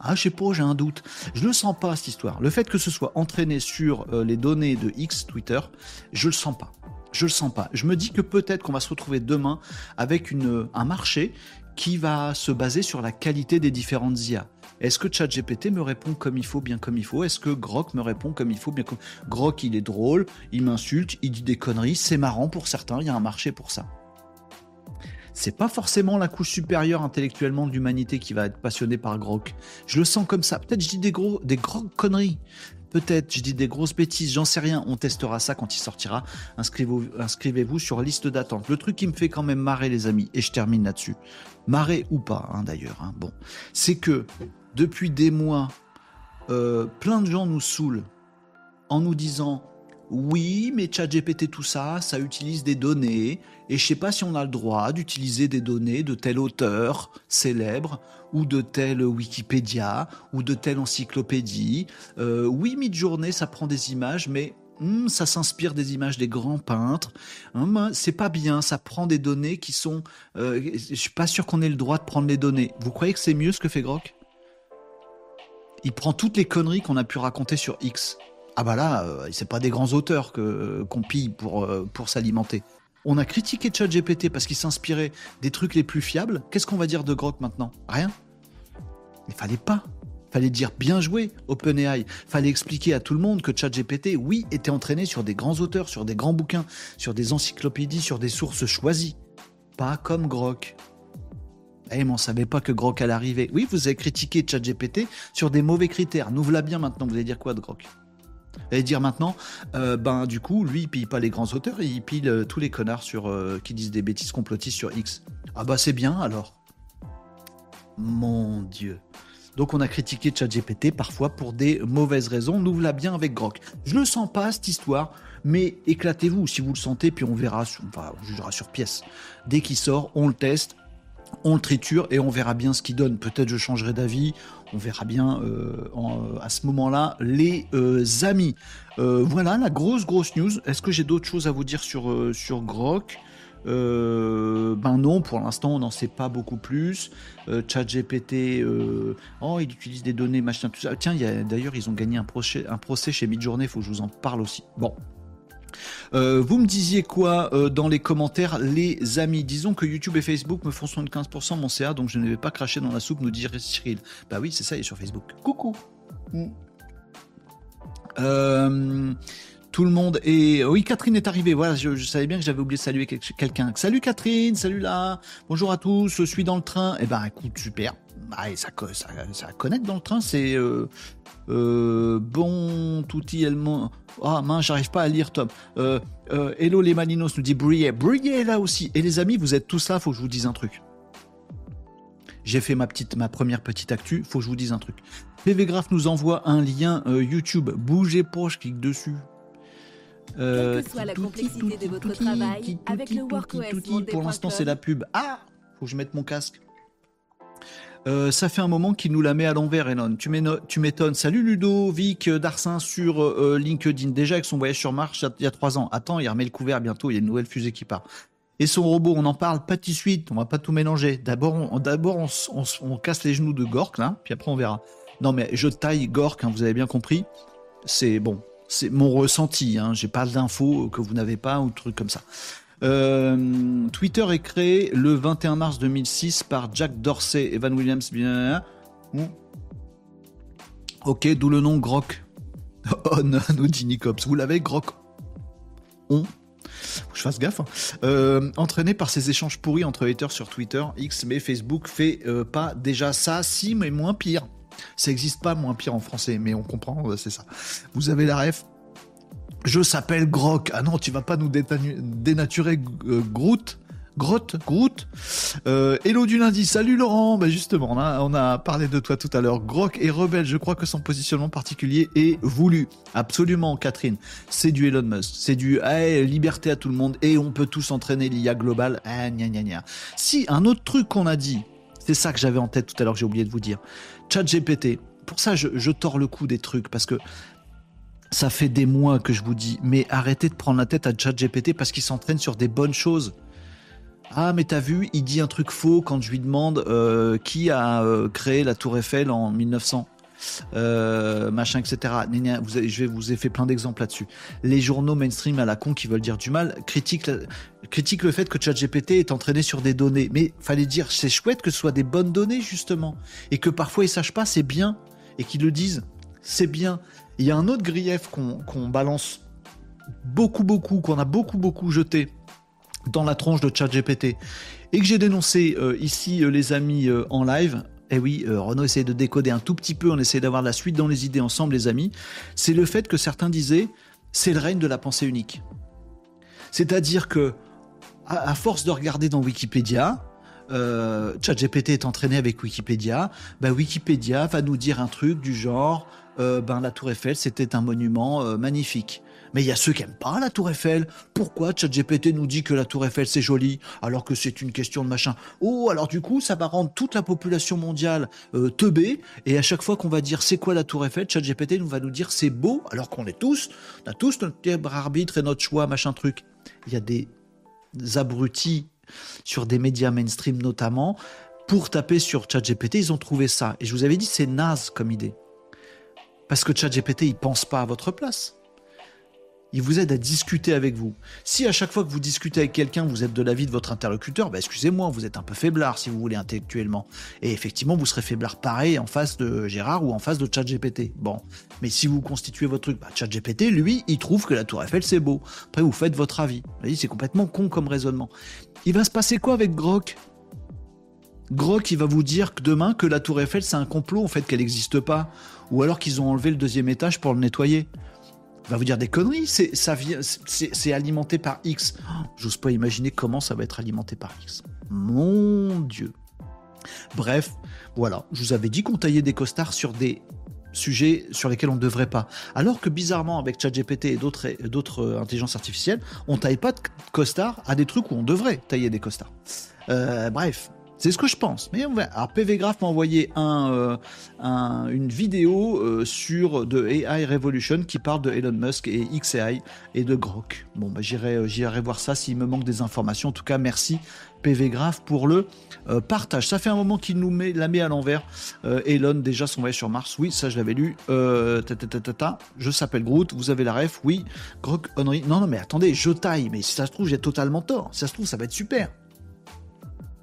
Ah, je sais pas, j'ai un doute. Je le sens pas, cette histoire. Le fait que ce soit entraîné sur euh, les données de X, Twitter, je le sens pas. Je le sens pas. Je me dis que peut-être qu'on va se retrouver demain avec un marché qui va se baser sur la qualité des différentes IA. Est-ce que ChatGPT me répond comme il faut, bien comme il faut? Est-ce que Grok me répond comme il faut, bien comme Grok, il est drôle, il m'insulte, il dit des conneries, c'est marrant pour certains, il y a un marché pour ça. C'est pas forcément la couche supérieure intellectuellement de l'humanité qui va être passionnée par Grok. Je le sens comme ça. Peut-être je dis des gros, des conneries. Peut-être, je dis des grosses bêtises, j'en sais rien. On testera ça quand il sortira. Inscrivez-vous inscrivez sur liste d'attente. Le truc qui me fait quand même marrer, les amis, et je termine là-dessus. Marrer ou pas, hein, d'ailleurs. Hein, bon, c'est que depuis des mois, euh, plein de gens nous saoulent en nous disant oui, mais ChatGPT, tout ça, ça utilise des données, et je sais pas si on a le droit d'utiliser des données de tel auteur célèbre, ou de tel Wikipédia, ou de telle encyclopédie. Euh, oui, mid-journée, ça prend des images, mais hmm, ça s'inspire des images des grands peintres. Hmm, c'est pas bien, ça prend des données qui sont. Euh, je suis pas sûr qu'on ait le droit de prendre les données. Vous croyez que c'est mieux ce que fait Grok? Il prend toutes les conneries qu'on a pu raconter sur X. Ah bah là, euh, c'est pas des grands auteurs que qu'on pille pour euh, pour s'alimenter. On a critiqué ChatGPT parce qu'il s'inspirait des trucs les plus fiables. Qu'est-ce qu'on va dire de Grok maintenant? Rien. Il fallait pas. Fallait dire bien joué OpenAI. Fallait expliquer à tout le monde que ChatGPT, oui, était entraîné sur des grands auteurs, sur des grands bouquins, sur des encyclopédies, sur des sources choisies. Pas comme Grok. Eh, mais on savait pas que Grok allait arriver. Oui, vous avez critiqué ChatGPT sur des mauvais critères. Nous voilà bien maintenant. Vous allez dire quoi de Grok? Et dire maintenant, euh, ben du coup, lui, il pille pas les grands auteurs, il pille euh, tous les connards sur, euh, qui disent des bêtises complotistes sur X. Ah bah c'est bien alors. Mon Dieu. Donc on a critiqué ChatGPT parfois pour des mauvaises raisons. Nous voilà bien avec Grok. Je le sens pas cette histoire, mais éclatez-vous si vous le sentez, puis on verra, enfin, on jugera sur pièce. Dès qu'il sort, on le teste, on le triture et on verra bien ce qu'il donne. Peut-être je changerai d'avis, on verra bien euh, à ce moment-là, les euh, amis. Euh, voilà la grosse grosse news. Est-ce que j'ai d'autres choses à vous dire sur, Grok? Ben non, pour l'instant on n'en sait pas beaucoup plus. ChatGPT, oh il utilise des données, machin, tout ça. Tiens, d'ailleurs ils ont gagné un procès, un procès chez Midjourney, il faut que je vous en parle aussi. Bon, euh, vous me disiez quoi euh, dans les commentaires, les amis? Disons que YouTube et Facebook me font 75% mon CA, donc je ne vais pas cracher dans la soupe, nous dirait Cyril. Bah oui, c'est ça, il est sur Facebook. Coucou mm. euh, tout le monde est. Oui, Catherine est arrivée. Voilà, je, savais bien que j'avais oublié de saluer quelqu'un. Salut Catherine, salut là. Bonjour à tous. Je suis dans le train. Eh ben, écoute, super. Bah, ça, ça, ça connecte dans le train. C'est euh, bon, touti, elle Ah mince, j'arrive pas à lire Tom. Euh, euh, hello les Malinos nous dit Briller. Briller est là aussi. Et les amis, vous êtes tous là, faut que je vous dise un truc. J'ai fait ma petite, ma première petite actu, faut que je vous dise un truc. PV Graph nous envoie un lien YouTube. Bougez je clique dessus. Quelle que soit la complexité de votre travail, avec le WorkOS Pour l'instant, c'est la pub. Ah Faut que je mette mon casque. Euh, ça fait un moment qu'il nous la met à l'envers, Elon. Tu m'étonnes. Salut Ludovic Darcin sur euh, LinkedIn. Déjà avec son voyage sur Mars il y a trois ans. Attends, il remet le couvert bientôt. Il y a une nouvelle fusée qui part. Et son robot, on en parle pas tout de suite. On va pas tout mélanger. D'abord, on, d'abord on, casse les genoux de Gork là, puis après on verra. Non mais je taille Gork, hein, vous avez bien compris. C'est bon, c'est mon ressenti. Hein. J'ai pas d'infos que vous n'avez pas ou trucs comme ça. Euh, Twitter est créé le 21 mars 2006 par Jack Dorsey, Evan Williams, bien. Ok, d'où le nom Grok. On, nous dit Nicops. Vous l'avez, Grok? On faut que je fasse gaffe. Hein. Euh, entraîné par ces échanges pourris entre haters sur Twitter, X, mais Facebook fait euh, pas déjà ça, si, mais moins pire. Ça n'existe pas moins pire en français, mais on comprend, c'est ça. Vous avez la ref je s'appelle Grok. Ah non, tu vas pas nous dénaturer euh, Groot Grotte, Groot. Euh, hello du lundi, salut Laurent. Ben justement, on a, parlé de toi tout à l'heure. Grok est rebelle. Je crois que son positionnement particulier est voulu. Absolument, Catherine. C'est du Elon Musk. C'est du liberté à tout le monde et on peut tous entraîner l'IA global. Ah, gna, gna, gna. Si un autre truc qu'on a dit, c'est ça que j'avais en tête tout à l'heure j'ai oublié de vous dire. Chat GPT. Pour ça, je, je tords le coup des trucs parce que ça fait des mois que je vous dis, mais arrêtez de prendre la tête à ChatGPT parce qu'il s'entraîne sur des bonnes choses. Ah, mais t'as vu, il dit un truc faux quand je lui demande euh, qui a euh, créé la Tour Eiffel en 1900. Euh, machin, etc. Vous je vous ai fait plein d'exemples là-dessus. Les journaux mainstream à la con qui veulent dire du mal critiquent, le fait que ChatGPT est entraîné sur des données. Mais fallait dire, c'est chouette que ce soit des bonnes données, justement. Et que parfois ils sachent pas, c'est bien. Et qu'ils le disent, c'est bien. Il y a un autre grief qu'on balance beaucoup, beaucoup, qu'on a beaucoup, beaucoup jeté dans la tronche de ChatGPT et que j'ai dénoncé euh, ici, euh, les amis, euh, en live. Eh oui, Renaud essaie de décoder un tout petit peu, on essaie d'avoir la suite dans les idées ensemble, les amis. C'est le fait que certains disaient c'est le règne de la pensée unique. C'est-à-dire que, à, force de regarder dans Wikipédia, euh, ChatGPT est entraîné avec Wikipédia, bah, Wikipédia va nous dire un truc du genre, euh, ben la Tour Eiffel c'était un monument euh, magnifique. Mais il y a ceux qui aiment pas la Tour Eiffel. Pourquoi ChatGPT nous dit que la Tour Eiffel c'est joli alors que c'est une question de machin? Oh, alors du coup, ça va rendre toute la population mondiale euh, teubée. Et à chaque fois qu'on va dire c'est quoi la Tour Eiffel, ChatGPT nous va nous dire c'est beau alors qu'on est tous, on a tous notre libre arbitre et notre choix, machin truc. Il y a des abrutis sur des médias mainstream notamment pour taper sur ChatGPT, ils ont trouvé ça. Et je vous avais dit, c'est naze comme idée. Parce que ChatGPT, il pense pas à votre place il vous aide à discuter avec vous. Si à chaque fois que vous discutez avec quelqu'un, vous êtes de l'avis de votre interlocuteur, bah excusez-moi, vous êtes un peu faiblard si vous voulez intellectuellement. Et effectivement, vous serez faiblard pareil en face de Gérard ou en face de ChatGPT. Bon, mais si vous constituez votre truc, bah, ChatGPT, lui, il trouve que la Tour Eiffel c'est beau. Après, vous faites votre avis. Vous c'est complètement con comme raisonnement. Il va se passer quoi avec Grok? Grok, il va vous dire que demain que la Tour Eiffel c'est un complot, en fait, qu'elle n'existe pas, ou alors qu'ils ont enlevé le deuxième étage pour le nettoyer va vous dire des conneries. C'est, ça vient, c'est, alimenté par X. J'ose pas imaginer comment ça va être alimenté par X. Mon Dieu. Bref, voilà. Je vous avais dit qu'on taillait des costards sur des sujets sur lesquels on ne devrait pas. Alors que bizarrement, avec ChatGPT et d'autres, d'autres euh, intelligences artificielles, on taille pas de costards à des trucs où on devrait tailler des costards. Euh, bref, c'est ce que je pense. Mais on va... Alors PV Graph m'a envoyé euh, une vidéo euh, sur de AI Revolution qui parle de Elon Musk et XAI et de Grok. Bon, bah, j'irai, euh, j'irai voir ça s'il me manque des informations. En tout cas, merci PV Graph pour le partage. Ça fait un moment qu'il nous met la met à l'envers. Elon déjà son voyage sur Mars. Oui, ça je l'avais lu. je s'appelle Groot. Vous avez la ref. Oui. Grok Henry. Non, non, mais attendez, je taille. Mais si ça se trouve, j'ai totalement tort. Si ça se trouve, ça va être super.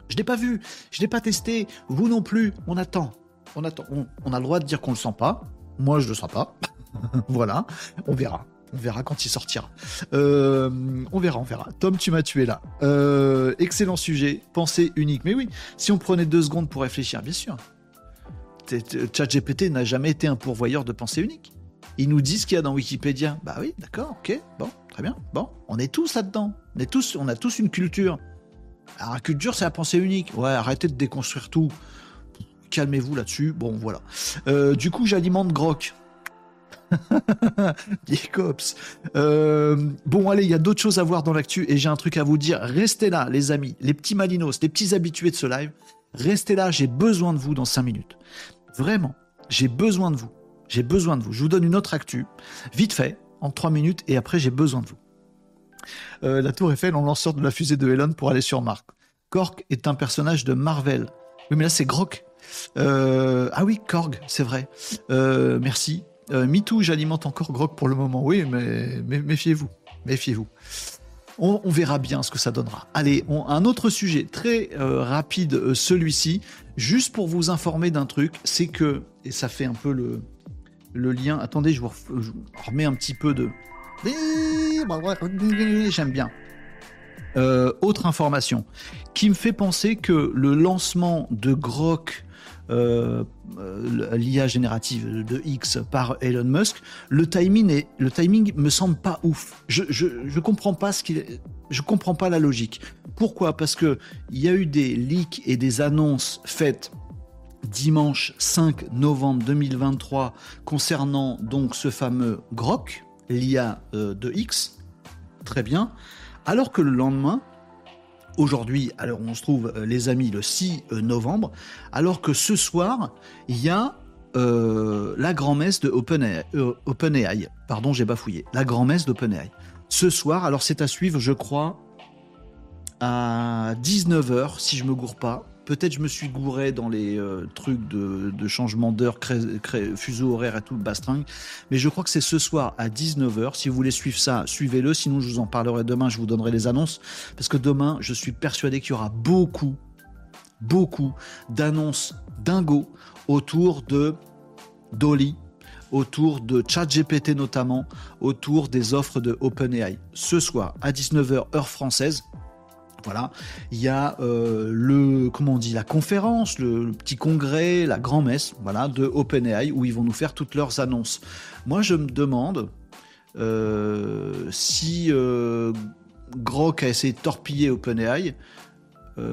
Je l'ai pas vu, je l'ai pas testé, vous non plus. On attend, on attend. On, a le droit de dire qu'on le sent pas. Moi, je le sens pas. voilà, on verra. On verra quand il sortira. Euh, on verra, on verra. Tom, tu m'as tué là. Euh, excellent sujet, pensée unique. Mais oui, si on prenait deux secondes pour réfléchir, bien sûr. ChatGPT n'a jamais été un pourvoyeur de pensée unique. Il nous dit ce qu'il y a dans Wikipédia. Bah oui, d'accord, ok, bon, très bien. Bon, on est tous là-dedans. On on a tous une culture. Alors, la culture, c'est la pensée unique. Ouais, arrêtez de déconstruire tout. Calmez-vous là-dessus. Bon, voilà. Euh, du coup, j'alimente Grok. Cops. Euh, bon, allez, il y a d'autres choses à voir dans l'actu et j'ai un truc à vous dire. Restez là, les amis, les petits malinos, les petits habitués de ce live. Restez là, j'ai besoin de vous dans 5 minutes. Vraiment, j'ai besoin de vous. J'ai besoin de vous. Je vous donne une autre actu, vite fait, en 3 minutes, et après, j'ai besoin de vous. Euh, la tour Eiffel en lanceur de la fusée de Elon pour aller sur Mars. Korg est un personnage de Marvel. Oui, mais là, c'est Grok. Euh, ah oui, Korg, c'est vrai. Euh, merci. MeToo, j'alimente encore Grok pour le moment. Oui, mais, méfiez-vous. Méfiez-vous. On, verra bien ce que ça donnera. Allez, un autre sujet très rapide, celui-ci, juste pour vous informer d'un truc, c'est que, et ça fait un peu le, le lien, attendez, je vous remets un petit peu de, J'aime bien. Euh, autre information qui me fait penser que le lancement de Grok, euh, euh, l'IA générative de X par Elon Musk, le timing est, le timing me semble pas ouf. Je, je, comprends pas je comprends pas la logique. Pourquoi? Parce que il y a eu des leaks et des annonces faites dimanche 5 novembre 2023 concernant donc ce fameux Grok l'IA euh, de X, très bien, alors que le lendemain, aujourd'hui, alors on se trouve euh, les amis le 6 euh, novembre, alors que ce soir, il y a la grand-messe de OpenAI. Pardon, j'ai bafouillé. La grand-messe d'OpenAI. Ce soir, alors c'est à suivre, je crois, à 19h, si je me gourre pas. Peut-être je me suis gouré dans les euh, trucs de, changement d'heure, fuseau horaire et tout le bastringue. Mais je crois que c'est ce soir à 19h. Si vous voulez suivre ça, suivez-le. Sinon, je vous en parlerai demain. Je vous donnerai les annonces. Parce que demain, je suis persuadé qu'il y aura beaucoup, beaucoup d'annonces dingo autour de Dolly, autour de ChatGPT notamment, autour des offres de OpenAI. Ce soir à 19h heure française, voilà, il y a euh, le comment on dit la conférence, le, petit congrès, la grand-messe, voilà, de OpenAI où ils vont nous faire toutes leurs annonces. Moi, je me demande euh, si euh, Grok a essayé de torpiller OpenAI.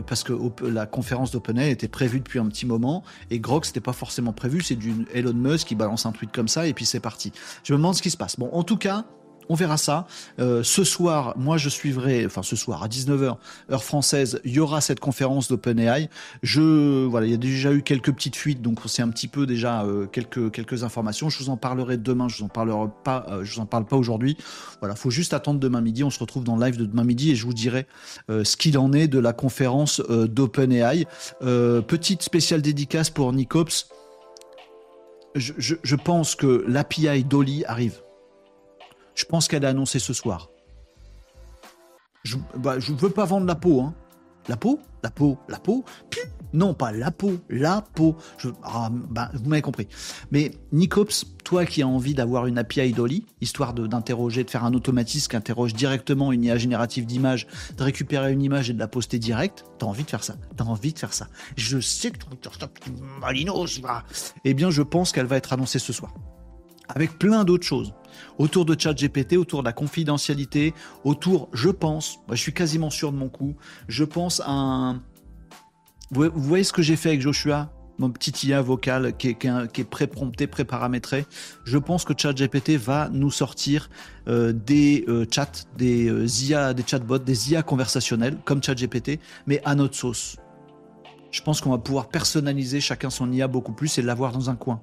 parce que la conférence d'OpenAI était prévue depuis un petit moment et Grok c'était pas forcément prévu, c'est du Elon Musk qui balance un tweet comme ça et puis c'est parti. Je me demande ce qui se passe. Bon, en tout cas, on verra ça. Euh, ce soir, moi je suivrai, enfin ce soir à 19h, heure française, il y aura cette conférence d'OpenAI. Je, voilà, il y a déjà eu quelques petites fuites, donc c'est un petit peu déjà euh, quelques, quelques informations. Je vous en parlerai demain, je vous en parlerai pas, euh, je vous en parle pas aujourd'hui. Voilà, faut juste attendre demain midi. On se retrouve dans le live de demain midi et je vous dirai ce qu'il en est de la conférence d'OpenAI. petite spéciale dédicace pour Nicops. Je, je, je pense que l'API Dolly arrive. Je pense qu'elle a annoncé ce soir. Je ne bah, veux pas vendre la peau. Hein. La peau? La peau? La peau? Non, pas la peau, la peau. Ah, bah, vous m'avez compris. Mais Nicops, toi qui as envie d'avoir une API Dolly, histoire d'interroger, de, faire un automatisme qui interroge directement une IA générative d'image, de récupérer une image et de la poster direct, t'as envie de faire ça. T'as envie de faire ça. Je sais que tu Malinos, Eh bien, je pense qu'elle va être annoncée ce soir avec plein d'autres choses autour de ChatGPT, autour de la confidentialité, autour, je pense, je suis quasiment sûr de mon coup, je pense à un... Vous voyez ce que j'ai fait avec Joshua mon petit IA vocal qui est, qui est, pré-prompté, pré-paramétré. Je pense que ChatGPT va nous sortir euh, des euh, chats, des euh, IA, des chatbots, des IA conversationnels comme ChatGPT, mais à notre sauce. Je pense qu'on va pouvoir personnaliser chacun son IA beaucoup plus et l'avoir dans un coin,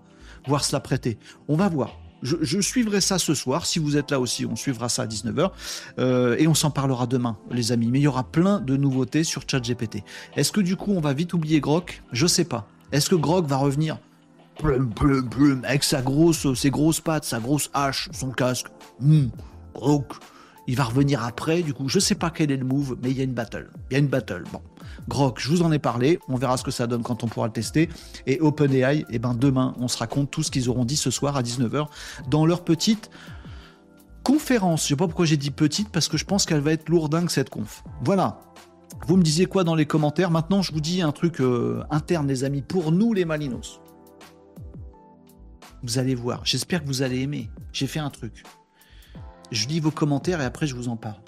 voir se la prêter. On va voir je, suivrai ça ce soir. Si vous êtes là aussi, on suivra ça à 19h. Euh, et on s'en parlera demain, les amis. Mais il y aura plein de nouveautés sur ChatGPT. Est-ce que du coup, on va vite oublier Grok? Je sais pas. Est-ce que Grok va revenir? Avec sa grosse, ses grosses pattes, sa grosse hache, son casque hmm, Grok, il va revenir après. Du coup, je sais pas quel est le move, mais il y a une battle. Il y a une battle. Bon. Grok, je vous en ai parlé, on verra ce que ça donne quand on pourra le tester. Et OpenAI, eh ben demain, on se raconte tout ce qu'ils auront dit ce soir à 19h dans leur petite conférence. Je sais pas pourquoi j'ai dit petite, parce que je pense qu'elle va être lourdingue cette conf. Voilà. Vous me disiez quoi dans les commentaires? Maintenant, je vous dis un truc euh, interne, les amis, pour nous les Malinos. Vous allez voir. J'espère que vous allez aimer. J'ai fait un truc. Je lis vos commentaires et après je vous en parle.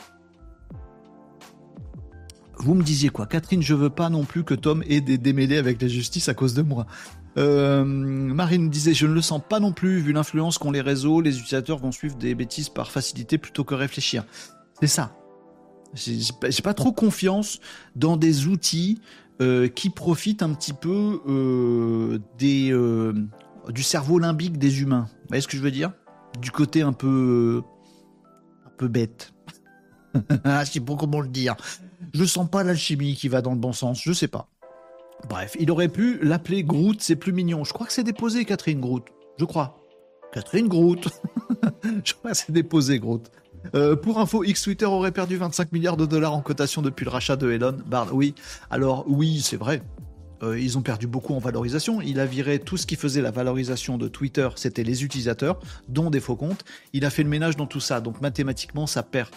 Vous me disiez quoi? Catherine, je veux pas non plus que Tom ait des démêlés avec la justice à cause de moi. Euh, Marine disait je ne le sens pas non plus vu l'influence qu'ont les réseaux, les utilisateurs vont suivre des bêtises par facilité plutôt que réfléchir. C'est ça. J'ai pas trop confiance dans des outils euh, qui profitent un petit peu euh, des, du cerveau limbique des humains. Vous voyez ce que je veux dire? Du côté un peu peu bête. je sais pas comment le dire. Je sens pas l'alchimie qui va dans le bon sens, je sais pas. Bref, il aurait pu l'appeler Groot, c'est plus mignon. Je crois que c'est déposé, Catherine Groot. Je crois. Catherine Groot. je crois que c'est déposé, Groot. Euh, pour info, X Twitter aurait perdu 25 milliards de dollars en cotation depuis le rachat de Elon. Bard, oui. Alors, oui, c'est vrai. Euh, ils ont perdu beaucoup en valorisation. Il a viré tout ce qui faisait la valorisation de Twitter, c'était les utilisateurs, dont des faux comptes. Il a fait le ménage dans tout ça, donc mathématiquement, ça perd.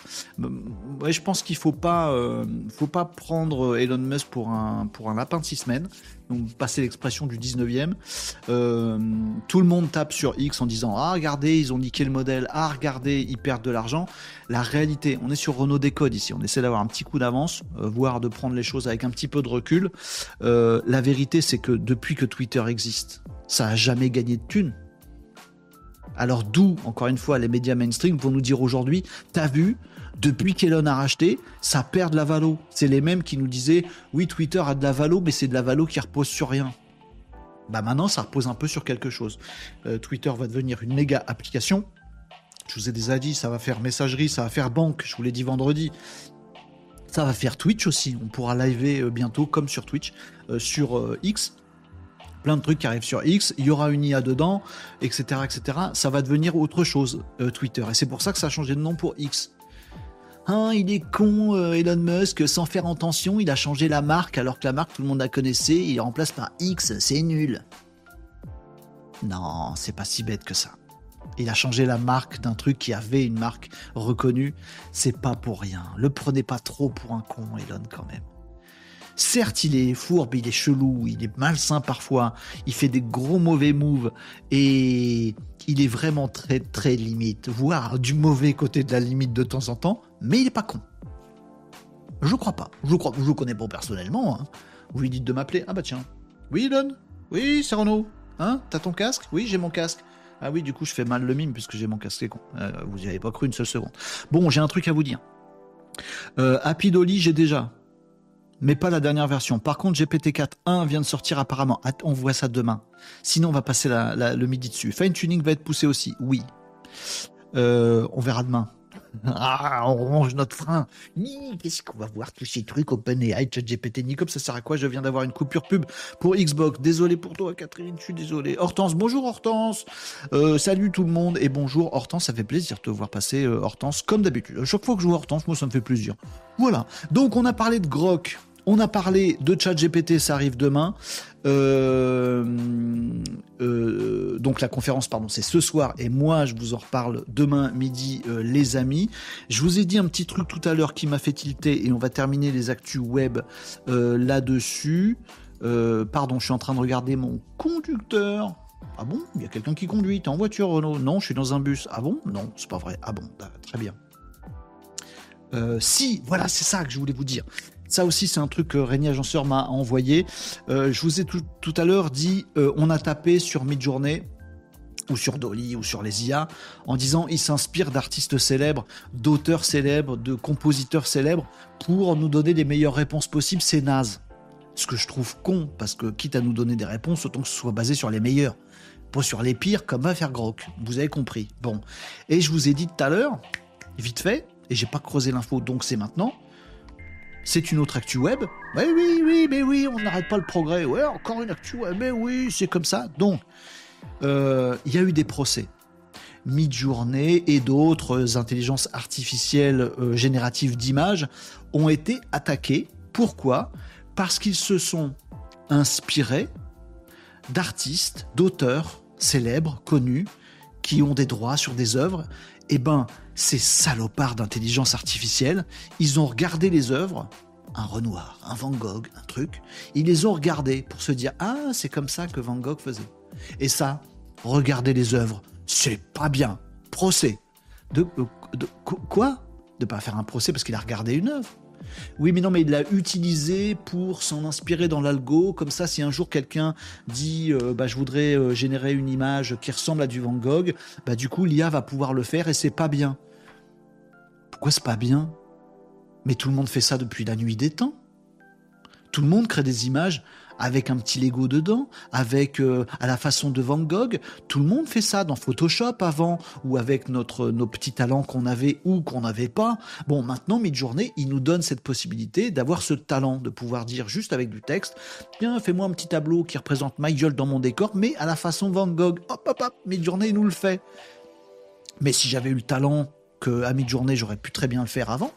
Ouais, je pense qu'il faut pas, euh, faut pas prendre Elon Musk pour un pour un lapin de six semaines donc passer l'expression du 19e. Euh, tout le monde tape sur X en disant Ah, regardez, ils ont niqué le modèle, ah, regardez, ils perdent de l'argent. La réalité, on est sur Renault Décode ici, on essaie d'avoir un petit coup d'avance, euh, voire de prendre les choses avec un petit peu de recul. Euh, la vérité, c'est que depuis que Twitter existe, ça a jamais gagné de thunes. Alors d'où, encore une fois, les médias mainstream vont nous dire aujourd'hui, t'as vu, depuis qu'Elon a racheté, ça perd de la valo. C'est les mêmes qui nous disaient oui, Twitter a de la valo, mais c'est de la valo qui repose sur rien. Bah maintenant, ça repose un peu sur quelque chose. Euh, Twitter va devenir une méga application. Je vous ai déjà dit, ça va faire messagerie, ça va faire banque. Je vous l'ai dit vendredi. Ça va faire Twitch aussi. On pourra live euh, bientôt, comme sur Twitch, euh, sur X plein de trucs qui arrivent sur X, il y aura une IA dedans, etc., etc. Ça va devenir autre chose, Twitter. Et c'est pour ça que ça a changé de nom pour X. Hein, il est con, euh, Elon Musk, sans faire intention, il a changé la marque alors que la marque tout le monde la connaissait, il remplace par X, c'est nul. Non, c'est pas si bête que ça. Il a changé la marque d'un truc qui avait une marque reconnue, c'est pas pour rien. Le prenez pas trop pour un con, Elon, quand même. Certes, il est fourbe, il est chelou, il est malsain parfois, il fait des gros mauvais moves et il est vraiment très très limite, voire du mauvais côté de la limite de temps en temps, mais il est pas con. Je crois pas. Je crois, je le connais pas personnellement. Hein. Vous lui dites de m'appeler. Ah bah tiens. Oui, Don Oui, c'est Renaud. Hein T'as ton casque? Oui, j'ai mon casque. Ah oui, du coup, je fais mal le mime puisque j'ai mon casque. Euh, vous n'y avez pas cru une seule seconde. Bon, j'ai un truc à vous dire. Euh, Happy Dolly, j'ai déjà. Mais pas la dernière version. Par contre, GPT-4 1 vient de sortir apparemment. On voit ça demain. Sinon, on va passer le midi dessus. Fine Tuning va être poussé aussi. Oui. Euh, on verra demain. Ah, on range notre frein. Qu'est-ce qu'on va voir tous ces trucs OpenAI, ChatGPT, Nicop, ça sert à quoi? Je viens d'avoir une coupure pub pour Xbox. Désolé pour toi, Catherine, je suis désolé. Hortense, bonjour Hortense. Euh, salut tout le monde et bonjour Hortense, ça fait plaisir de te voir passer euh, Hortense comme d'habitude. Chaque fois que je vois Hortense, moi ça me fait plaisir. Voilà. Donc on a parlé de Grok. On a parlé de ChatGPT, ça arrive demain. Euh, euh, donc la conférence, pardon, c'est ce soir et moi je vous en reparle demain midi, euh, les amis. Je vous ai dit un petit truc tout à l'heure qui m'a fait tilter et on va terminer les actus web là-dessus. pardon, je suis en train de regarder mon conducteur. Ah bon? Il y a quelqu'un qui conduit. T'es en voiture, Renault Non, je suis dans un bus. Ah bon? Non, c'est pas vrai. Ah bon, très bien. si, voilà, c'est ça que je voulais vous dire. Ça aussi, c'est un truc que Régnier Agenceur m'a envoyé. Euh, je vous ai tout, à l'heure dit, euh, on a tapé sur Midjourney ou sur Dolly ou sur les IA en disant il s'inspire d'artistes célèbres, d'auteurs célèbres, de compositeurs célèbres pour nous donner les meilleures réponses possibles. C'est naze. Ce que je trouve con, parce que quitte à nous donner des réponses, autant que ce soit basé sur les meilleurs. Pas sur les pires, comme va faire Grok. Vous avez compris. Bon. Et je vous ai dit tout à l'heure, vite fait, et j'ai pas creusé l'info, donc c'est maintenant c'est une autre actu web. Oui, oui, oui, mais oui, on n'arrête pas le progrès. Ouais, encore une actu web, mais oui, c'est comme ça. Donc, euh, il y a eu des procès. Midjourney et d'autres intelligences artificielles euh, génératives d'images ont été attaqués. Pourquoi? Parce qu'ils se sont inspirés d'artistes, d'auteurs célèbres, connus, qui ont des droits sur des œuvres. Eh ben, ces salopards d'intelligence artificielle, ils ont regardé les œuvres, un Renoir, un Van Gogh, un truc, ils les ont regardés pour se dire Ah, c'est comme ça que Van Gogh faisait. Et ça, regarder les œuvres, c'est pas bien. Procès. De, euh, de quoi? De pas faire un procès parce qu'il a regardé une œuvre. Oui, mais non, mais il l'a utilisé pour s'en inspirer dans l'algo. Comme ça, si un jour quelqu'un dit euh, bah, je voudrais euh, générer une image qui ressemble à du Van Gogh, bah, du coup, l'IA va pouvoir le faire et c'est pas bien. Pourquoi c'est pas bien? Mais tout le monde fait ça depuis la nuit des temps. Tout le monde crée des images avec un petit Lego dedans, avec euh, à la façon de Van Gogh. Tout le monde fait ça dans Photoshop avant, ou avec notre, nos petits talents qu'on avait ou qu'on n'avait pas. Bon, maintenant, Midjourney, il nous donne cette possibilité d'avoir ce talent, de pouvoir dire juste avec du texte, tiens, fais-moi un petit tableau qui représente ma gueule dans mon décor, mais à la façon Van Gogh. Hop, hop, hop, Midjourney, nous le fait. Mais si j'avais eu le talent que à mi-journée j'aurais pu très bien le faire avant.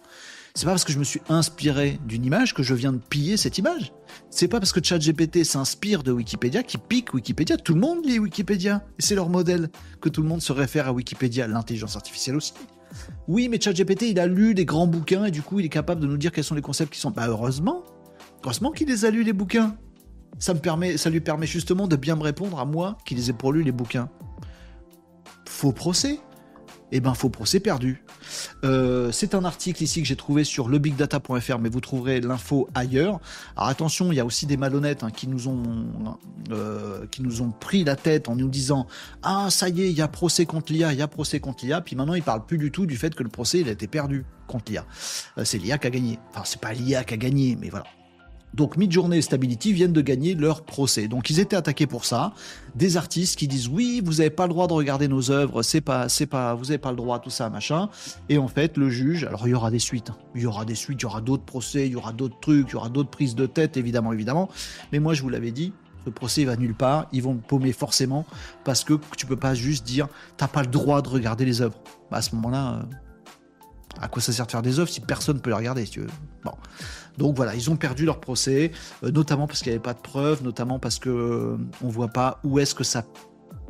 C'est pas parce que je me suis inspiré d'une image que je viens de piller cette image. C'est pas parce que ChatGPT s'inspire de Wikipédia qui pique Wikipédia. Tout le monde lit Wikipédia et c'est leur modèle que tout le monde se réfère à Wikipédia, l'intelligence artificielle aussi. Oui, mais ChatGPT il a lu des grands bouquins et du coup il est capable de nous dire quels sont les concepts qui sont. Bah heureusement, heureusement qu'il les a lus les bouquins. Ça me permet, ça lui permet justement de bien me répondre à moi qui les ai pour lui les bouquins. Faux procès eh ben faux procès perdu. Euh, c'est un article ici que j'ai trouvé sur lebigdata.fr, mais vous trouverez l'info ailleurs. Alors attention, il y a aussi des malhonnêtes hein, qui nous ont euh, qui nous ont pris la tête en nous disant ah ça y est, il y a procès contre l'IA, il y a procès contre l'IA, puis maintenant ils parlent plus du tout du fait que le procès a été perdu contre l'IA. Euh, c'est l'IA qui a gagné. Enfin c'est pas l'IA qui a gagné, mais voilà. Donc Midjourney et Stability viennent de gagner leur procès. Donc ils étaient attaqués pour ça. Des artistes qui disent oui, vous n'avez pas le droit de regarder nos œuvres, c'est pas, c'est pas, vous n'avez pas le droit, tout ça, machin. Et en fait, le juge, alors il y aura des suites, hein. il y aura des suites, il y aura d'autres procès, il y aura d'autres trucs, il y aura d'autres prises de tête, évidemment, évidemment. Mais moi, je vous l'avais dit, ce procès va nulle part, ils vont me paumer forcément parce que tu peux pas juste dire t'as pas le droit de regarder les œuvres. Bah, à ce moment-là, euh, à quoi ça sert de faire des œuvres si personne ne peut les regarder, Bon. Donc voilà, ils ont perdu leur procès, euh, notamment parce qu'il n'y avait pas de preuves, notamment parce que euh, on voit pas où est-ce que ça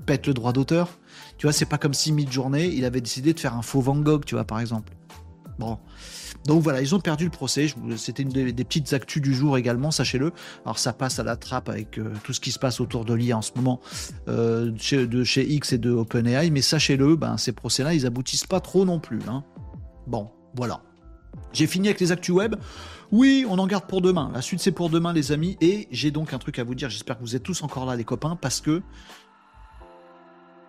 pète le droit d'auteur. Tu vois, c'est pas comme si mid-journée, il avait décidé de faire un faux Van Gogh, tu vois, par exemple. Bon. Donc voilà, ils ont perdu le procès. C'était une des, petites actus du jour également, sachez-le. Alors ça passe à la trappe avec euh, tout ce qui se passe autour de l'IA en ce moment de chez X et de OpenAI, mais sachez-le, ben, ces procès-là, ils aboutissent pas trop non plus. Hein. Bon, voilà. J'ai fini avec les actus web. Oui, on en garde pour demain. La suite, c'est pour demain, les amis. Et j'ai donc un truc à vous dire. J'espère que vous êtes tous encore là, les copains, parce que.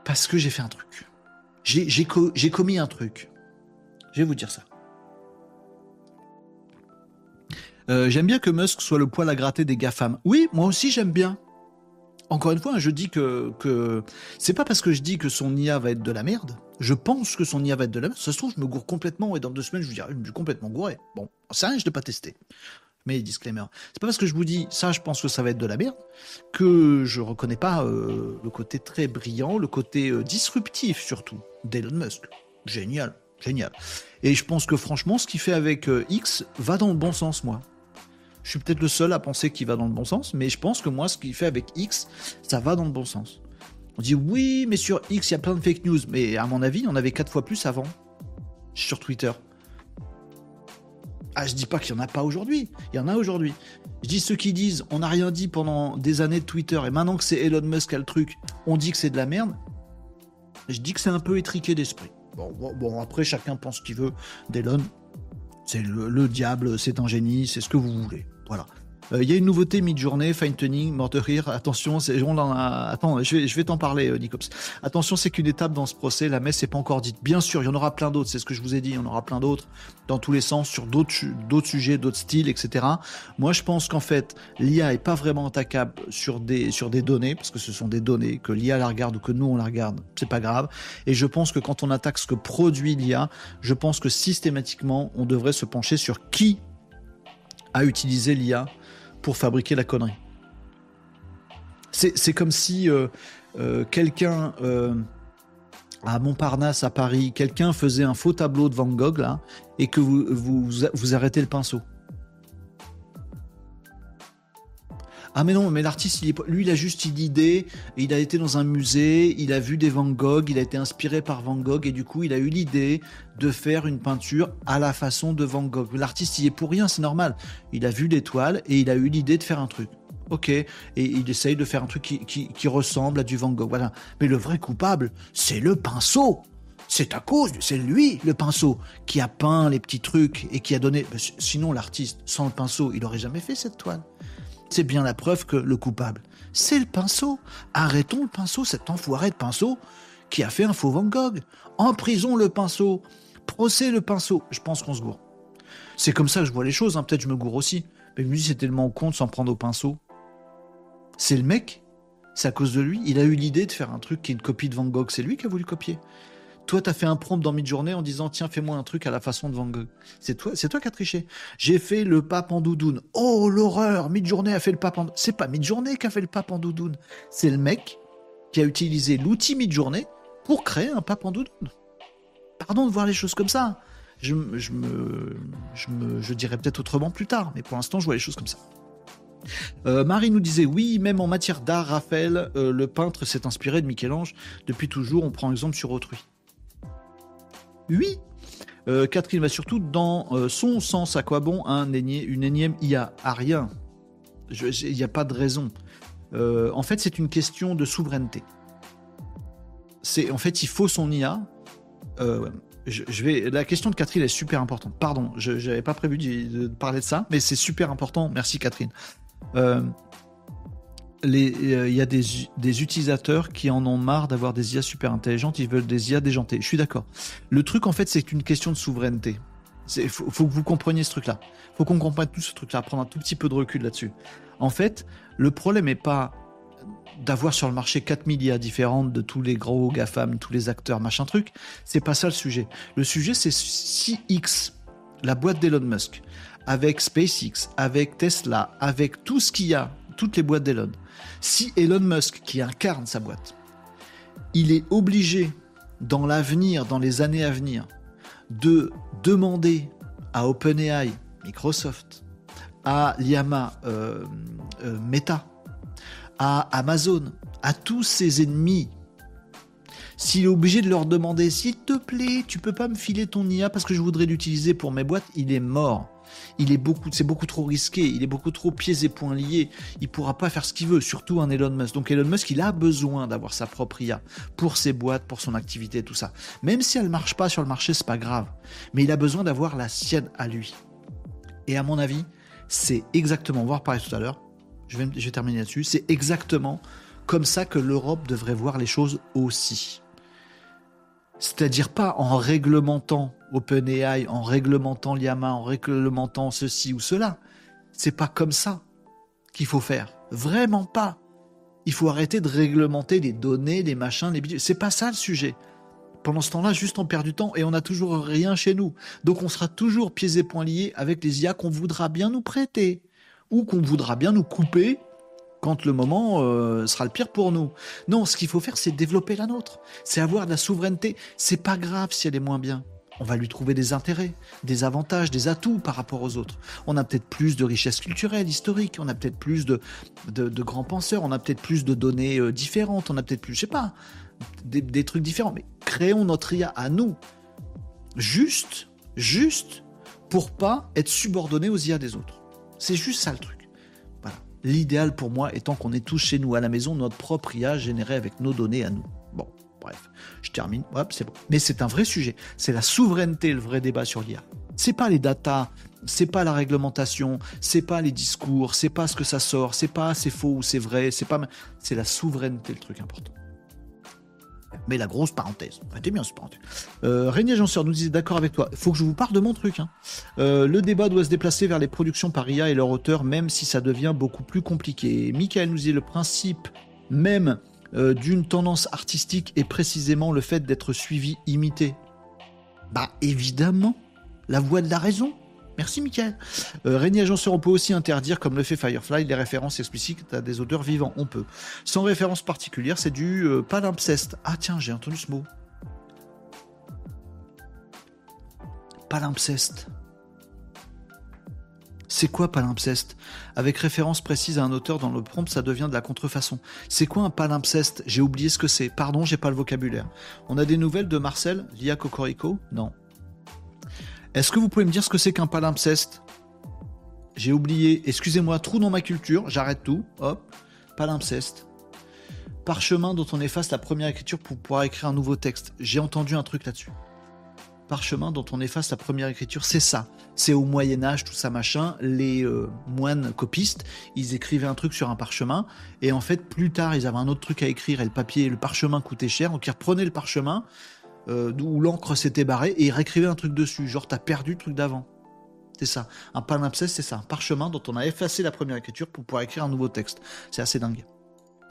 Parce que j'ai fait un truc. J'ai commis un truc. Je vais vous dire ça. Euh, j'aime bien que Musk soit le poil à gratter des GAFAM. Oui, moi aussi j'aime bien. Encore une fois, je dis que, que c'est pas parce que je dis que son IA va être de la merde. Je pense que son IA va être de la merde. Ça se trouve, je me gourre complètement et dans deux semaines, je vous dirai, je suis complètement gouré. Bon, ça, je ne pas testé. Mais disclaimer. C'est pas parce que je vous dis ça, je pense que ça va être de la merde, que je reconnais pas euh, le côté très brillant, le côté euh, disruptif surtout d'Elon Musk. Génial, génial. Et je pense que franchement, ce qu'il fait avec euh, X va dans le bon sens, moi. Je suis peut-être le seul à penser qu'il va dans le bon sens, mais je pense que moi, ce qu'il fait avec X, ça va dans le bon sens. On dit oui, mais sur X, il y a plein de fake news. Mais à mon avis, il y en avait quatre fois plus avant. Sur Twitter. Ah, je dis pas qu'il y en a pas aujourd'hui. Il y en a aujourd'hui. Je dis ceux qui disent on n'a rien dit pendant des années de Twitter et maintenant que c'est Elon Musk a le truc, on dit que c'est de la merde. Je dis que c'est un peu étriqué d'esprit. Bon, bon, après, chacun pense ce qu'il veut d'Elon. C'est le diable, c'est un génie, c'est ce que vous voulez. Voilà. Euh, il y a une nouveauté mid-journée, fine tuning, mort de rire. Attention, on attends, je vais, je vais t'en parler, euh, Nicops. Attention, c'est qu'une étape dans ce procès. La messe n'est pas encore dite. Bien sûr, il y en aura plein d'autres. C'est ce que je vous ai dit. Il y en aura plein d'autres dans tous les sens, sur d'autres, d'autres sujets, d'autres styles, etc. Moi, je pense qu'en fait, l'IA est pas vraiment attaquable sur des, sur des données, parce que ce sont des données, que l'IA la regarde ou que nous on la regarde, c'est pas grave. Et je pense que quand on attaque ce que produit l'IA, je pense que systématiquement, on devrait se pencher sur qui a utilisé l'IA pour fabriquer la connerie. C'est comme si euh, euh, quelqu'un euh, à Montparnasse, à Paris, quelqu'un faisait un faux tableau de Van Gogh là, et que vous, arrêtez le pinceau. Ah mais non, mais l'artiste, lui, il a juste une idée, il a été dans un musée, il a vu des Van Gogh, il a été inspiré par Van Gogh, et du coup, il a eu l'idée de faire une peinture à la façon de Van Gogh. L'artiste, il est pour rien, c'est normal. Il a vu l'étoile et il a eu l'idée de faire un truc. Ok, et il essaye de faire un truc qui, ressemble à du Van Gogh, voilà. Mais le vrai coupable, c'est le pinceau c'est à cause, c'est lui, le pinceau, qui a peint les petits trucs et qui a donné. Sinon, l'artiste, sans le pinceau, il n'aurait jamais fait cette toile c'est bien la preuve que le coupable, c'est le pinceau. Arrêtons le pinceau, cet enfoiré de pinceau qui a fait un faux Van Gogh. En prison le pinceau. Procès le pinceau. Je pense qu'on se gourre. C'est comme ça que je vois les choses, hein. peut-être je me gourre aussi. Mais je me dis c'est tellement con de s'en prendre au pinceau. C'est le mec, c'est à cause de lui. Il a eu l'idée de faire un truc qui est une copie de Van Gogh, c'est lui qui a voulu copier. Toi, tu as fait un prompt dans mid-journée en disant tiens, fais-moi un truc à la façon de Van Gogh. C'est toi, c'est toi qui as triché. J'ai fait le pape en doudoune. Oh l'horreur Mid-journée a fait le pape en. C'est pas mid-journée qui a fait le pape en doudoune. C'est le mec qui a utilisé l'outil mid-journée pour créer un pape en doudoune. Pardon de voir les choses comme ça. Je dirais peut-être autrement plus tard, mais pour l'instant, je vois les choses comme ça. Euh, Marie nous disait oui, même en matière d'art, Raphaël, euh, le peintre s'est inspiré de Michel-Ange. Depuis toujours, on prend exemple sur autrui. Oui. Euh, Catherine va surtout dans euh, son sens. À quoi bon un une énième IA À rien. Il n'y a pas de raison. Euh, en fait, c'est une question de souveraineté. C'est en fait, il faut son IA. Je, vais. La question de Catherine est super importante. Pardon, je n'avais pas prévu de, parler de ça, mais c'est super important. Merci Catherine. Euh, il y a des, utilisateurs qui en ont marre d'avoir des IA super intelligentes, ils veulent des IA déjantées. Je suis d'accord. Le truc, en fait, c'est une question de souveraineté. Il faut, que vous compreniez ce truc-là. Il faut qu'on comprenne tout ce truc-là, prendre un tout petit peu de recul là-dessus. En fait, le problème n'est pas d'avoir sur le marché 4000 IA différentes de tous les gros GAFAM, tous les acteurs, machin truc. C'est pas ça le sujet. Le sujet, c'est si X, la boîte d'Elon Musk, avec SpaceX, avec Tesla, avec tout ce qu'il y a, toutes les boîtes d'Elon, si Elon Musk, qui incarne sa boîte, il est obligé dans l'avenir, dans les années à venir, de demander à OpenAI, Microsoft, à Liama, euh, euh, Meta, à Amazon, à tous ses ennemis, s'il est obligé de leur demander, s'il te plaît, tu peux pas me filer ton IA parce que je voudrais l'utiliser pour mes boîtes, il est mort. Il est beaucoup, c'est beaucoup trop risqué. Il est beaucoup trop pieds et poings liés. Il pourra pas faire ce qu'il veut, surtout un Elon Musk. Donc Elon Musk, il a besoin d'avoir sa propre IA pour ses boîtes, pour son activité, tout ça. Même si elle marche pas sur le marché, c'est pas grave. Mais il a besoin d'avoir la sienne à lui. Et à mon avis, c'est exactement, on va reparler tout à l'heure. Je vais, je vais terminer là-dessus. C'est exactement comme ça que l'Europe devrait voir les choses aussi. C'est-à-dire pas en réglementant OpenAI, en réglementant Llama, en réglementant ceci ou cela. C'est pas comme ça qu'il faut faire. Vraiment pas. Il faut arrêter de réglementer les données, les machins, les bidules. C'est pas ça le sujet. Pendant ce temps-là, juste on perd du temps et on n'a toujours rien chez nous. Donc on sera toujours pieds et poings liés avec les IA qu'on voudra bien nous prêter ou qu'on voudra bien nous couper quand le moment euh, sera le pire pour nous. Non, ce qu'il faut faire, c'est développer la nôtre. C'est avoir de la souveraineté. C'est pas grave si elle est moins bien. On va lui trouver des intérêts, des avantages, des atouts par rapport aux autres. On a peut-être plus de richesses culturelles, historiques, on a peut-être plus de, de, grands penseurs, on a peut-être plus de données euh, différentes, on a peut-être plus, je sais pas, des, des trucs différents. Mais créons notre IA à nous. Juste, juste pour pas être subordonné aux IA des autres. C'est juste ça le truc. L'idéal pour moi étant qu'on est tous chez nous à la maison notre propre IA générée avec nos données à nous. Bref, je termine. C'est bon. Mais c'est un vrai sujet. C'est la souveraineté, le vrai débat sur l'IA. C'est pas les datas, c'est pas la réglementation, c'est pas les discours, c'est pas ce que ça sort, c'est pas c'est faux ou c'est vrai, c'est pas. La souveraineté le truc important. Mais la grosse parenthèse. Arrêtez bien. Euh, nous disait d'accord avec toi. Il faut que je vous parle de mon truc. Hein. Euh, le débat doit se déplacer vers les productions par IA et leur auteur, même si ça devient beaucoup plus compliqué. Michael nous dit le principe même euh, d'une tendance artistique est précisément le fait d'être suivi, imité. Bah évidemment, la voix de la raison. Merci Michael. Euh, Régnier Agenceur, on peut aussi interdire, comme le fait Firefly, les références explicites à des auteurs vivants. On peut. Sans référence particulière, c'est du euh, palimpseste. Ah tiens, j'ai entendu ce mot. Palimpseste. C'est quoi palimpseste? Avec référence précise à un auteur dans le prompt, ça devient de la contrefaçon. C'est quoi un palimpseste? J'ai oublié ce que c'est. Pardon, j'ai pas le vocabulaire. On a des nouvelles de Marcel, Lia Cocorico? Non. Est-ce que vous pouvez me dire ce que c'est qu'un palimpseste? J'ai oublié, excusez-moi, trou dans ma culture, j'arrête tout, hop, palimpseste. Parchemin dont on efface la première écriture pour pouvoir écrire un nouveau texte. J'ai entendu un truc là-dessus. Parchemin dont on efface la première écriture, c'est ça. C'est au Moyen Âge, tout ça machin. Les euh, moines copistes, ils écrivaient un truc sur un parchemin, et en fait, plus tard, ils avaient un autre truc à écrire, et le papier, le parchemin coûtait cher, donc ils reprenaient le parchemin, euh, où l'encre s'était barrée et il réécrivait un truc dessus. Genre, t'as perdu le truc d'avant. C'est ça. Un palimpseste, c'est ça. Un parchemin dont on a effacé la première écriture pour pouvoir écrire un nouveau texte. C'est assez dingue.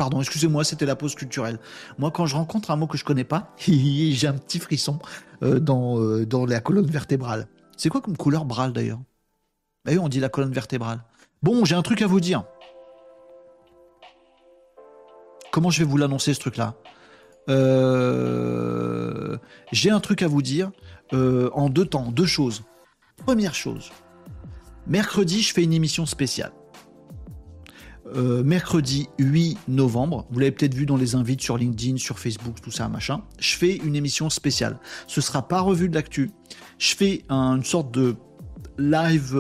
Pardon, excusez-moi, c'était la pause culturelle. Moi, quand je rencontre un mot que je connais pas, j'ai un petit frisson euh, dans, euh, dans la colonne vertébrale. C'est quoi comme couleur brale d'ailleurs? Bah oui, on dit la colonne vertébrale. Bon, j'ai un truc à vous dire. Comment je vais vous l'annoncer ce truc-là? Euh, j'ai un truc à vous dire en deux temps, deux choses. Première chose, mercredi, je fais une émission spéciale. Euh, mercredi 8 novembre, vous l'avez peut-être vu dans les invites sur LinkedIn, sur Facebook, tout ça, machin. Je fais une émission spéciale. Ce sera pas revue de l'actu. Je fais une sorte de live,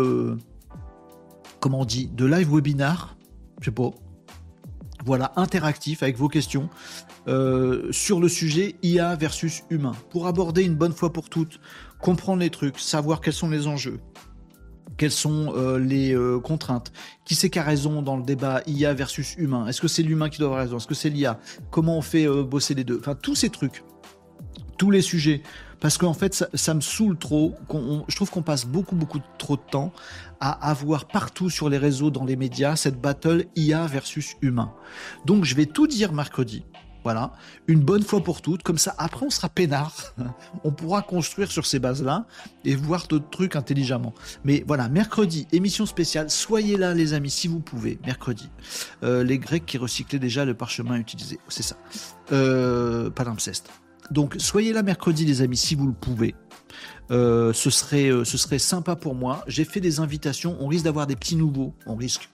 comment on dit, de live webinar, je sais pas. Voilà, interactif avec vos questions. Euh, sur le sujet IA versus humain, pour aborder une bonne fois pour toutes, comprendre les trucs, savoir quels sont les enjeux, quelles sont euh, les euh, contraintes, qui c'est qui a raison dans le débat IA versus humain, est-ce que c'est l'humain qui doit avoir raison, est-ce que c'est l'IA, comment on fait bosser les deux, enfin tous ces trucs, tous les sujets, parce qu'en fait ça, me saoule trop, je trouve qu'on passe beaucoup beaucoup trop de temps à avoir partout sur les réseaux, dans les médias, cette battle IA versus humain. Donc je vais tout dire mercredi. Voilà, une bonne fois pour toutes, comme ça après on sera peinard, on pourra construire sur ces bases-là et voir d'autres trucs intelligemment. Mais voilà, mercredi, émission spéciale, soyez là les amis si vous pouvez, mercredi. Euh, les Grecs qui recyclaient déjà le parchemin utilisé, c'est ça. Euh, palimpseste. Donc soyez là mercredi les amis si vous le pouvez. Euh, ce, serait, ce serait sympa pour moi. J'ai fait des invitations, on risque d'avoir des petits nouveaux, on risque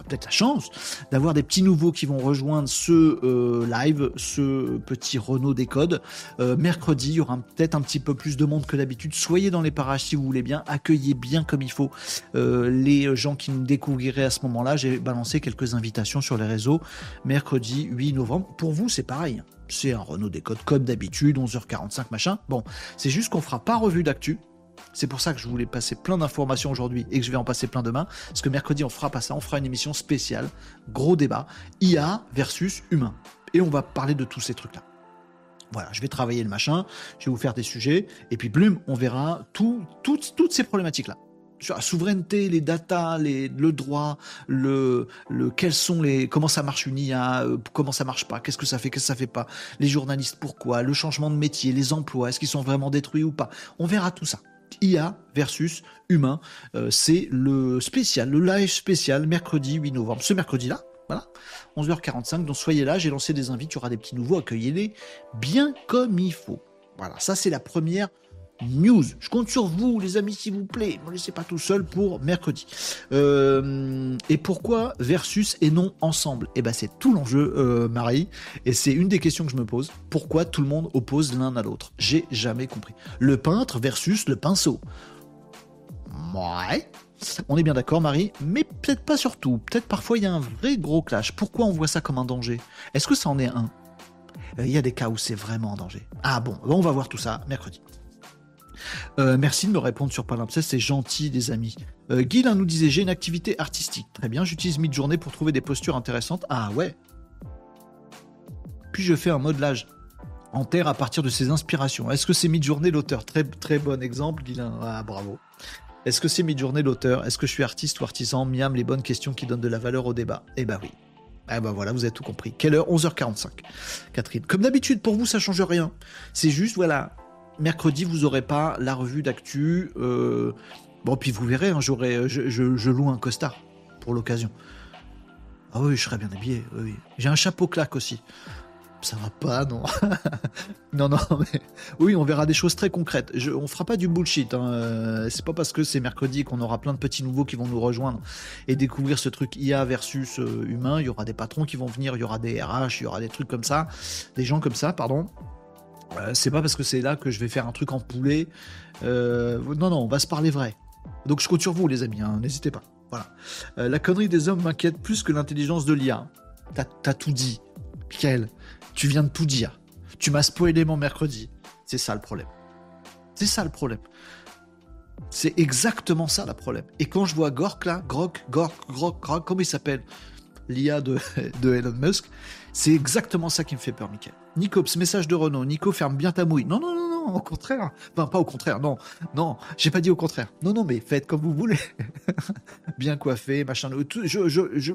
peut-être la chance d'avoir des petits nouveaux qui vont rejoindre ce euh, live, ce petit Renault Décode. Euh, mercredi, il y aura peut-être un petit peu plus de monde que d'habitude. Soyez dans les parages si vous voulez bien, accueillez bien comme il faut euh, les gens qui nous découvriraient à ce moment-là. J'ai balancé quelques invitations sur les réseaux. Mercredi 8 novembre. Pour vous, c'est pareil. C'est un Renault Décode comme d'habitude, 11h45 machin. Bon, c'est juste qu'on fera pas revue d'actu c'est pour ça que je voulais passer plein d'informations aujourd'hui et que je vais en passer plein demain. Parce que mercredi, on fera pas ça, on fera une émission spéciale, gros débat, IA versus humain. Et on va parler de tous ces trucs-là. Voilà, je vais travailler le machin, je vais vous faire des sujets, et puis blum, on verra tout, toutes ces problématiques-là. Sur la souveraineté, les datas, les, le droit, le, le, quels sont les, comment ça marche une IA, euh, comment ça marche pas, qu'est-ce que ça fait, qu'est-ce que ça fait pas, les journalistes, pourquoi, le changement de métier, les emplois, est-ce qu'ils sont vraiment détruits ou pas. On verra tout ça. IA versus humain. Euh, c'est le spécial, le live spécial, mercredi 8 novembre. Ce mercredi-là, voilà, 11h45. Donc soyez là, j'ai lancé des invites, il y des petits nouveaux, accueillez-les bien comme il faut. Voilà, ça c'est la première news. Je compte sur vous, les amis, s'il vous plaît. Ne me laissez pas tout seul pour mercredi. Euh, et pourquoi versus et non ensemble? Eh ben, c'est tout l'enjeu, euh, Marie. Et c'est une des questions que je me pose. Pourquoi tout le monde oppose l'un à l'autre? J'ai jamais compris. Le peintre versus le pinceau. Ouais. On est bien d'accord, Marie, mais peut-être pas surtout. Peut-être parfois il y a un vrai gros clash. Pourquoi on voit ça comme un danger? Est-ce que ça en est un? Euh, Il y a des cas où c'est vraiment un danger. Ah bon, on va voir tout ça mercredi. Euh, merci de me répondre sur Palimpseste, c'est gentil, les amis. Euh, nous disait J'ai une activité artistique. Très bien, j'utilise mid-journée pour trouver des postures intéressantes. Ah ouais. Puis je fais un modelage en terre à partir de ses inspirations. Est-ce que c'est mid-journée l'auteur? Très très bon exemple, Guilain. Ah bravo. Est-ce que c'est mid-journée l'auteur? Est-ce que je suis artiste ou artisan? Miam, les bonnes questions qui donnent de la valeur au débat. Eh ben oui. Eh ben voilà, vous avez tout compris. Quelle heure? 11h45. Catherine. Comme d'habitude, pour vous, ça change rien. C'est juste, voilà, mercredi, vous n'aurez pas la revue d'actu. Euh, bon, puis vous verrez, hein, j'aurai, je, loue un costard pour l'occasion. Ah oui, je serai bien habillé. Oui. J'ai un chapeau claque aussi. Ça va pas, non Non, non, mais oui, on verra des choses très concrètes. Je, on fera pas du bullshit. Hein. Euh, c'est pas parce que c'est mercredi qu'on aura plein de petits nouveaux qui vont nous rejoindre et découvrir ce truc IA versus euh, humain. Il y aura des patrons qui vont venir, il y aura des RH, il y aura des trucs comme ça, des gens comme ça, pardon. Euh, c'est pas parce que c'est là que je vais faire un truc en poulet. Euh, non, non, on va se parler vrai. Donc je compte sur vous, les amis, hein, n'hésitez pas. Voilà. Euh, la connerie des hommes m'inquiète plus que l'intelligence de l'IA. T'as tout dit. Michael, tu viens de tout dire. Tu m'as spoilé mon mercredi. C'est ça le problème. C'est ça le problème. C'est exactement ça le problème. Et quand je vois Gork là, Grok, Gork, Grok, Grok, comment il s'appelle? L'IA de, de Elon Musk, c'est exactement ça qui me fait peur, Michael. Nico, ce message de Renault. Nico, ferme bien ta mouille. Non, non, non, non, au contraire. Enfin, pas au contraire, non. Non, j'ai pas dit au contraire. Non, non, mais faites comme vous voulez. bien coiffé, machin. Je, je, je,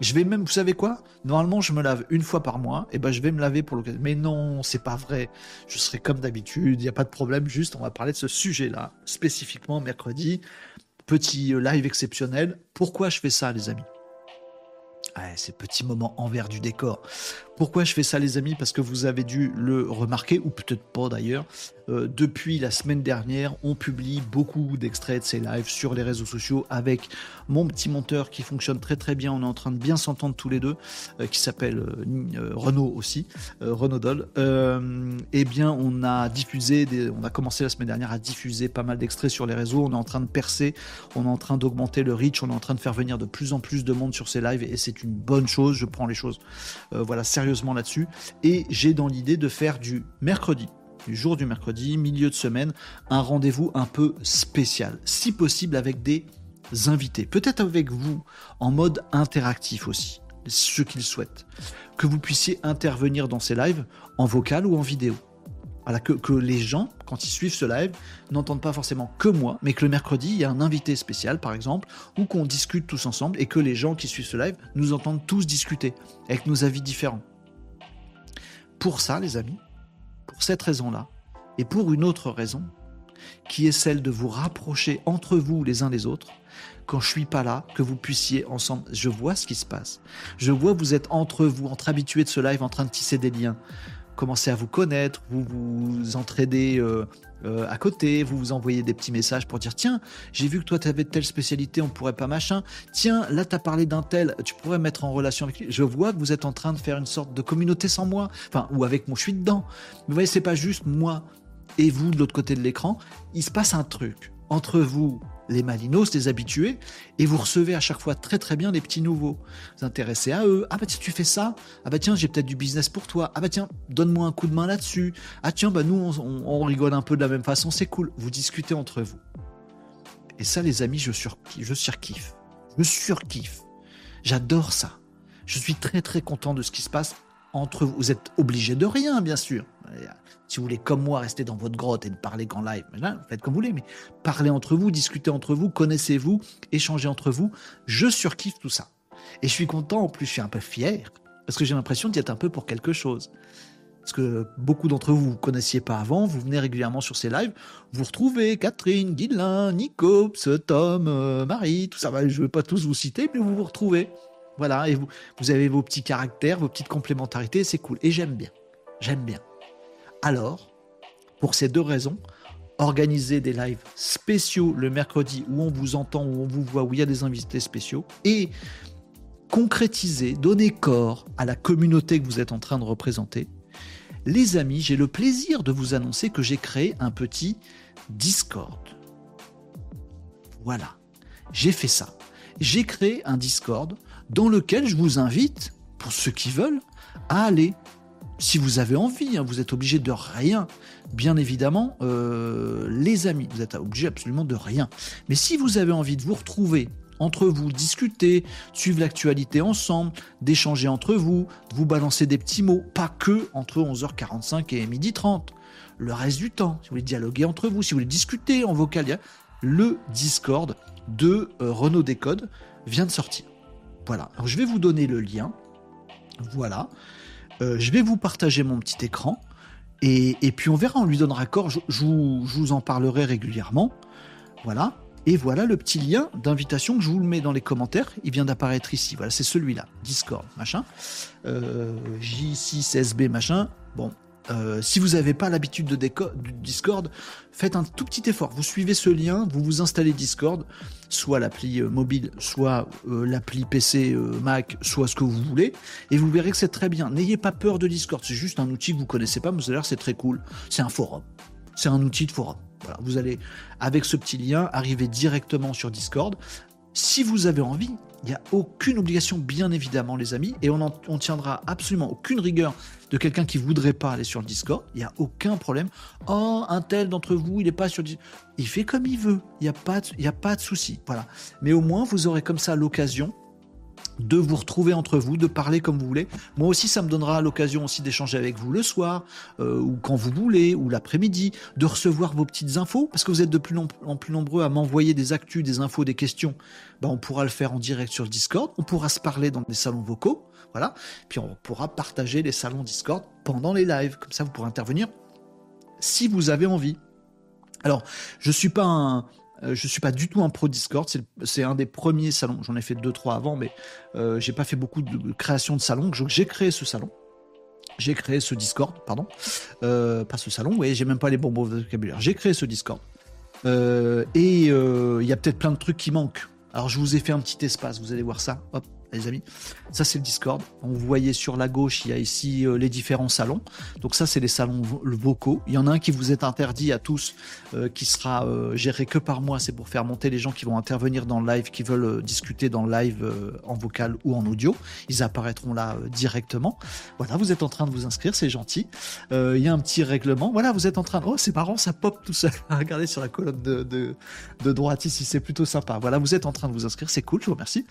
je vais même, vous savez quoi? Normalement, je me lave une fois par mois. Et ben, je vais me laver pour l'occasion. Mais non, c'est pas vrai. Je serai comme d'habitude. Il n'y a pas de problème. Juste, on va parler de ce sujet-là, spécifiquement mercredi. Petit euh, live exceptionnel. Pourquoi je fais ça, les amis? Ces petits moments envers du décor. Pourquoi je fais ça, les amis? Parce que vous avez dû le remarquer, ou peut-être pas d'ailleurs. Euh, depuis la semaine dernière, on publie beaucoup d'extraits de ces lives sur les réseaux sociaux avec mon petit monteur qui fonctionne très très bien. On est en train de bien s'entendre tous les deux, euh, qui s'appelle euh, Renault aussi, Renault Doll. eh bien, on a diffusé, on a commencé la semaine dernière à diffuser pas mal d'extraits sur les réseaux. On est en train de percer, on est en train d'augmenter le reach, on est en train de faire venir de plus en plus de monde sur ces lives et c'est une bonne chose. Je prends les choses, voilà, sérieusement là-dessus. Et j'ai dans l'idée de faire du mercredi du jour du mercredi, milieu de semaine, un rendez-vous un peu spécial, si possible avec des invités, peut-être avec vous, en mode interactif aussi, ceux qu'ils souhaitent, que vous puissiez intervenir dans ces lives en vocal ou en vidéo. Voilà, que, que, les gens, quand ils suivent ce live, n'entendent pas forcément que moi, mais que le mercredi, il y a un invité spécial, par exemple, ou qu'on discute tous ensemble, et que les gens qui suivent ce live nous entendent tous discuter, avec nos avis différents. Pour ça, les amis, pour cette raison-là, et pour une autre raison, qui est celle de vous rapprocher entre vous les uns les autres, quand je suis pas là, que vous puissiez ensemble, je vois ce qui se passe. Je vois vous êtes entre vous, entre habitués de ce live, en train de tisser des liens. commencez à vous connaître, vous vous entraidez euh, euh, à côté, vous vous envoyez des petits messages pour dire tiens, j'ai vu que toi tu avais telle spécialité, on pourrait pas machin. Tiens, là tu as parlé d'un tel, tu pourrais mettre en relation avec lui. Je vois que vous êtes en train de faire une sorte de communauté sans moi, enfin ou avec moi, je suis dedans. Mais vous voyez, c'est pas juste moi et vous de l'autre côté de l'écran, il se passe un truc entre vous les malinos, les habitués, et vous recevez à chaque fois très très bien les petits nouveaux. Vous intéressez à eux. Ah bah tiens, tu fais ça. Ah bah tiens, j'ai peut-être du business pour toi. Ah bah tiens, donne-moi un coup de main là-dessus. Ah tiens, bah nous, on, rigole un peu de la même façon, c'est cool. Vous discutez entre vous. Et ça, les amis, je, sur, je surkiffe. Je surkiffe. J'adore ça. Je suis très très content de ce qui se passe entre vous. Vous êtes obligé de rien, bien sûr. Si vous voulez, comme moi, rester dans votre grotte et ne parler qu'en live, faites comme vous voulez, mais parlez entre vous, discutez entre vous, connaissez-vous, échangez entre vous. Je surkiffe tout ça. Et je suis content, en plus, je suis un peu fier, parce que j'ai l'impression d'y être un peu pour quelque chose. Parce que beaucoup d'entre vous, ne connaissiez pas avant, vous venez régulièrement sur ces lives, vous retrouvez Catherine, Guilain, Nico, Tom, euh, Marie, tout ça, je ne vais pas tous vous citer, mais vous vous retrouvez. Voilà, et vous, vous avez vos petits caractères, vos petites complémentarités, c'est cool. Et j'aime bien. J'aime bien. Alors, pour ces deux raisons, organiser des lives spéciaux le mercredi où on vous entend, où on vous voit, où il y a des invités spéciaux, et concrétiser, donner corps à la communauté que vous êtes en train de représenter. Les amis, j'ai le plaisir de vous annoncer que j'ai créé un petit Discord. Voilà, j'ai fait ça. J'ai créé un Discord dans lequel je vous invite, pour ceux qui veulent, à aller si vous avez envie, hein, vous êtes obligé de rien. Bien évidemment, euh, les amis, vous êtes obligé absolument de rien. Mais si vous avez envie de vous retrouver entre vous, discuter, suivre l'actualité ensemble, d'échanger entre vous, de vous balancer des petits mots, pas que entre 11h45 et 12h30. Le reste du temps, si vous voulez dialoguer entre vous, si vous voulez discuter en vocal, le Discord de euh, Renault Décode vient de sortir. Voilà, je vais vous donner le lien. Voilà. Euh, je vais vous partager mon petit écran. Et, puis on verra, on lui donnera corps. Je, vous, en parlerai régulièrement. Voilà. Et voilà le petit lien d'invitation que je vous le mets dans les commentaires. Il vient d'apparaître ici. Voilà, c'est celui-là. Discord, machin. Euh, J6SB, machin. Bon, euh, si vous n'avez pas l'habitude de Discord, faites un tout petit effort. Vous suivez ce lien, vous vous installez Discord, soit l'appli euh, mobile, soit euh, l'appli PC Mac, soit ce que vous voulez, et vous verrez que c'est très bien. N'ayez pas peur de Discord, c'est juste un outil que vous connaissez pas, mais vous allez c'est très cool. C'est un forum. C'est un outil de forum. Vous allez, avec ce petit lien, arriver directement sur Discord. Si vous avez envie, il n'y a aucune obligation, bien évidemment, les amis, et on ne tiendra absolument aucune rigueur de quelqu'un qui voudrait pas aller sur le Discord. Il n'y a aucun problème. Oh, un tel d'entre vous, il n'est pas sur Discord. Il fait comme il veut. Il n'y a pas de, a pas de souci. Voilà. Mais au moins, vous aurez comme ça l'occasion de vous retrouver entre vous, de parler comme vous voulez. Moi aussi, ça me donnera l'occasion aussi d'échanger avec vous le soir, euh, ou quand vous voulez, ou l'après-midi, de recevoir vos petites infos, parce que vous êtes de plus en plus nombreux à m'envoyer des actus, des infos, des questions. Ben, on pourra le faire en direct sur le Discord, on pourra se parler dans des salons vocaux, voilà. Puis on pourra partager les salons Discord pendant les lives, comme ça vous pourrez intervenir si vous avez envie. Alors, je suis pas un, euh, je suis pas du tout un pro Discord. C'est un des premiers salons. J'en ai fait deux, trois avant, mais euh, j'ai pas fait beaucoup de création de salons. J'ai créé ce salon. J'ai créé ce Discord, pardon. Euh, pas ce salon, oui, j'ai même pas les bons mots de vocabulaire. J'ai créé ce Discord. et il y a peut-être plein de trucs qui manquent. Alors je vous ai fait un petit espace, vous allez voir ça. Hop, les amis. Ça, c'est le Discord. Vous voyez sur la gauche, il y a ici euh, les différents salons. Donc ça, c'est les salons vocaux. Il y en a un qui vous est interdit à tous, euh, qui sera euh, géré que par moi. C'est pour faire monter les gens qui vont intervenir dans le live, qui veulent discuter dans le live en vocal ou en audio. Ils apparaîtront là directement. Voilà, vous êtes en train de vous inscrire, c'est gentil. Il y a un petit règlement. Voilà, vous êtes en train. Oh, c'est marrant, ça pop tout seul. Regardez sur la colonne de, de, de droite ici, c'est plutôt sympa. Voilà, vous êtes en train de vous inscrire, c'est cool, je vous remercie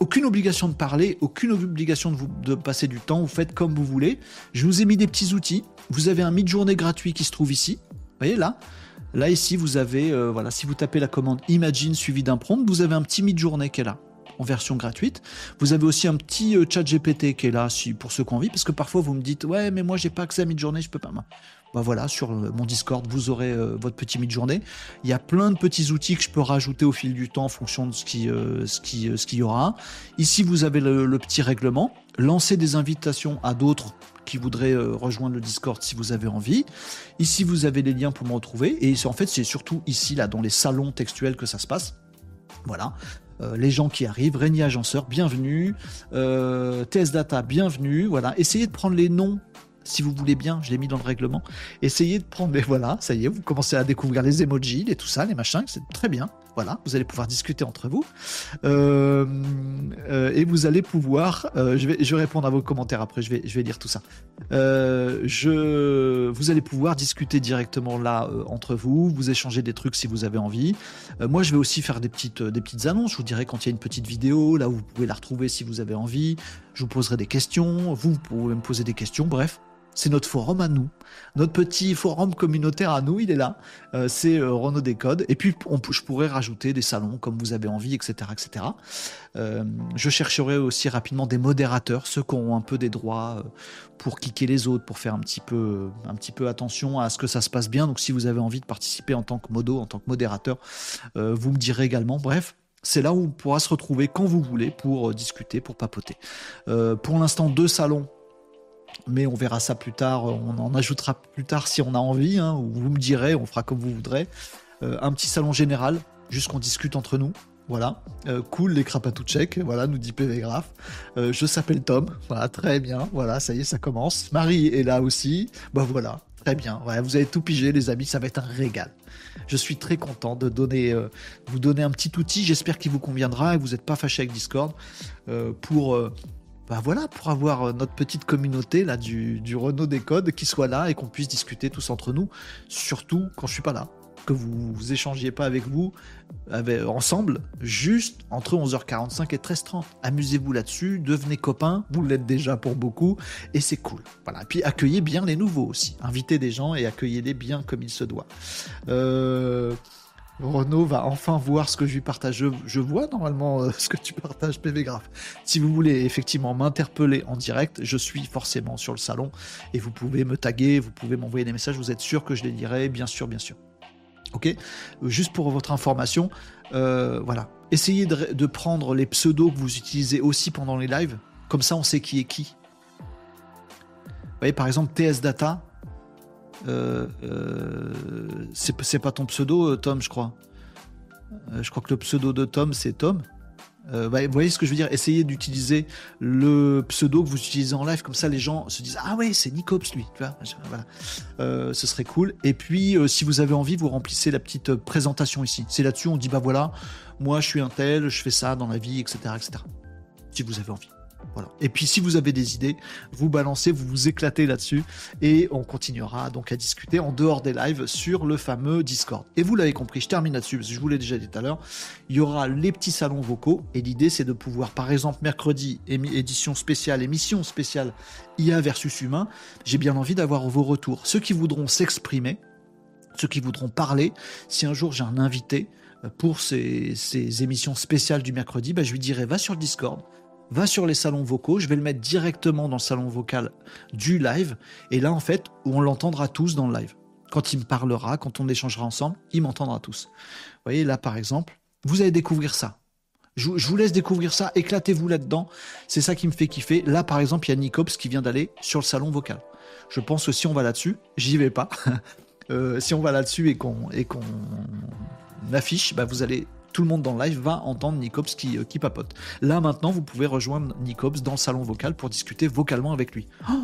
aucune obligation de parler, aucune obligation de, passer du temps, vous faites comme vous voulez. Je vous ai mis des petits outils. Vous avez un mid-journée gratuit qui se trouve ici. Vous voyez là Là ici, vous avez, euh, voilà, si vous tapez la commande Imagine suivi d'un prompt, vous avez un petit mid-journée qui est là en version gratuite. Vous avez aussi un petit euh, chat GPT qui est là pour ceux qui ont envie, parce que parfois vous me dites ouais mais moi j'ai pas accès à mid-journée, je peux pas. Bah voilà, sur euh, mon Discord, vous aurez euh, votre petit mid-journée. Il y a plein de petits outils que je peux rajouter au fil du temps en fonction de ce qui, euh, ce qui, qu'il y aura. Ici, vous avez le, petit règlement. Lancez des invitations à d'autres qui voudraient rejoindre le Discord si vous avez envie. Ici, vous avez les liens pour me retrouver. Et en fait, c'est surtout ici, là, dans les salons textuels que ça se passe. Voilà. les gens qui arrivent, Régnier Agenceur, bienvenue, TS Data, bienvenue, voilà, essayez de prendre les noms si vous voulez bien, je l'ai mis dans le règlement. Essayez de prendre, voilà, ça y est, vous commencez à découvrir les emojis, et tout ça, les machins, c'est très bien. Voilà, vous allez pouvoir discuter entre vous. Euh, euh, et vous allez pouvoir, euh, je, vais, je vais répondre à vos commentaires après, je vais, je vais lire tout ça. vous allez pouvoir discuter directement là entre vous, vous échanger des trucs si vous avez envie. moi, je vais aussi faire des petites, des petites annonces. Je vous dirai quand il y a une petite vidéo, là où vous pouvez la retrouver si vous avez envie. Je vous poserai des questions, vous, vous pouvez me poser des questions, bref. C'est notre forum à nous. Notre petit forum communautaire à nous, il est là. Euh, c'est euh, Renault Décode. Et puis, je pourrais rajouter des salons comme vous avez envie, etc. etc. Euh, je chercherai aussi rapidement des modérateurs, ceux qui ont un peu des droits pour kicker les autres, pour faire un petit, peu, un petit peu attention à ce que ça se passe bien. Donc, si vous avez envie de participer en tant que modo, en tant que modérateur, vous me direz également. Bref, c'est là où on pourra se retrouver quand vous voulez pour discuter, pour papoter. pour l'instant, deux salons mais on verra ça plus tard, on en ajoutera plus tard si on a envie, hein, ou vous me direz, on fera comme vous voudrez. Euh, un petit salon général, juste qu'on discute entre nous. Voilà, euh, cool les tchèques, voilà, nous dit PV Graph. Euh, je s'appelle Tom, voilà, très bien, voilà, ça y est, ça commence. Marie est là aussi, bah voilà, très bien, vous avez tout pigé les amis, ça va être un régal. Je suis très content de vous donner un petit outil, j'espère qu'il vous conviendra et vous n'êtes pas fâché avec Discord pour bah voilà, pour avoir euh, notre petite communauté là du, du Renault des codes qui soit là et qu'on puisse discuter tous entre nous, surtout quand je suis pas là. Que vous, vous échangiez pas avec vous avec, ensemble, juste entre 11h45 et 13h30. Amusez-vous là-dessus, devenez copains, vous l'êtes déjà pour beaucoup, et c'est cool. Voilà. Et puis accueillez bien les nouveaux aussi. Invitez des gens et accueillez-les bien comme il se doit. Euh, Renaud va enfin voir ce que je lui partage. Je, vois normalement euh, ce que tu partages, PV Graph. Si vous voulez effectivement m'interpeller en direct, je suis forcément sur le salon et vous pouvez me taguer, vous pouvez m'envoyer des messages, vous êtes sûr que je les lirai, bien sûr, bien sûr. Ok? Juste pour votre information, euh, voilà. Essayez de, prendre les pseudos que vous utilisez aussi pendant les lives, comme ça on sait qui est qui. Vous voyez, par exemple, TS Data, euh, euh, c'est pas ton pseudo, euh, Tom, je crois. je crois que le pseudo de Tom, c'est Tom. Bah, vous voyez ce que je veux dire? Essayez d'utiliser le pseudo que vous utilisez en live, comme ça les gens se disent Ah ouais, c'est Nicops lui. Tu vois voilà. ce serait cool. Et puis, si vous avez envie, vous remplissez la petite présentation ici. C'est là-dessus, on dit Bah voilà, moi je suis un tel, je fais ça dans la vie, etc. etc. Si vous avez envie. Et puis si vous avez des idées, vous balancez, vous vous éclatez là-dessus et on continuera donc à discuter en dehors des lives sur le fameux Discord. Et vous l'avez compris, je termine là-dessus parce que je vous l'ai déjà dit tout à l'heure, il y aura les petits salons vocaux et l'idée c'est de pouvoir par exemple mercredi édition spéciale, émission spéciale IA versus humain, j'ai bien envie d'avoir vos retours. Ceux qui voudront s'exprimer, ceux qui voudront parler, si un jour j'ai un invité euh, pour ces, émissions spéciales du mercredi, bah, je lui dirai va sur le Discord, va sur les salons vocaux, je vais le mettre directement dans le salon vocal du live, et là en fait, on l'entendra tous dans le live. Quand il me parlera, quand on échangera ensemble, il m'entendra tous. Vous voyez, là par exemple, vous allez découvrir ça. Je, vous laisse découvrir ça, éclatez-vous là-dedans, c'est ça qui me fait kiffer. Là par exemple, il y a Nicops qui vient d'aller sur le salon vocal. Je pense que si on va là-dessus, j'y vais pas. Euh, si on va là-dessus et qu'on qu'on affiche, bah vous allez tout le monde dans le live va entendre Nicops qui, euh, qui papote. Là maintenant, vous pouvez rejoindre Nicops dans le salon vocal pour discuter vocalement avec lui. Oh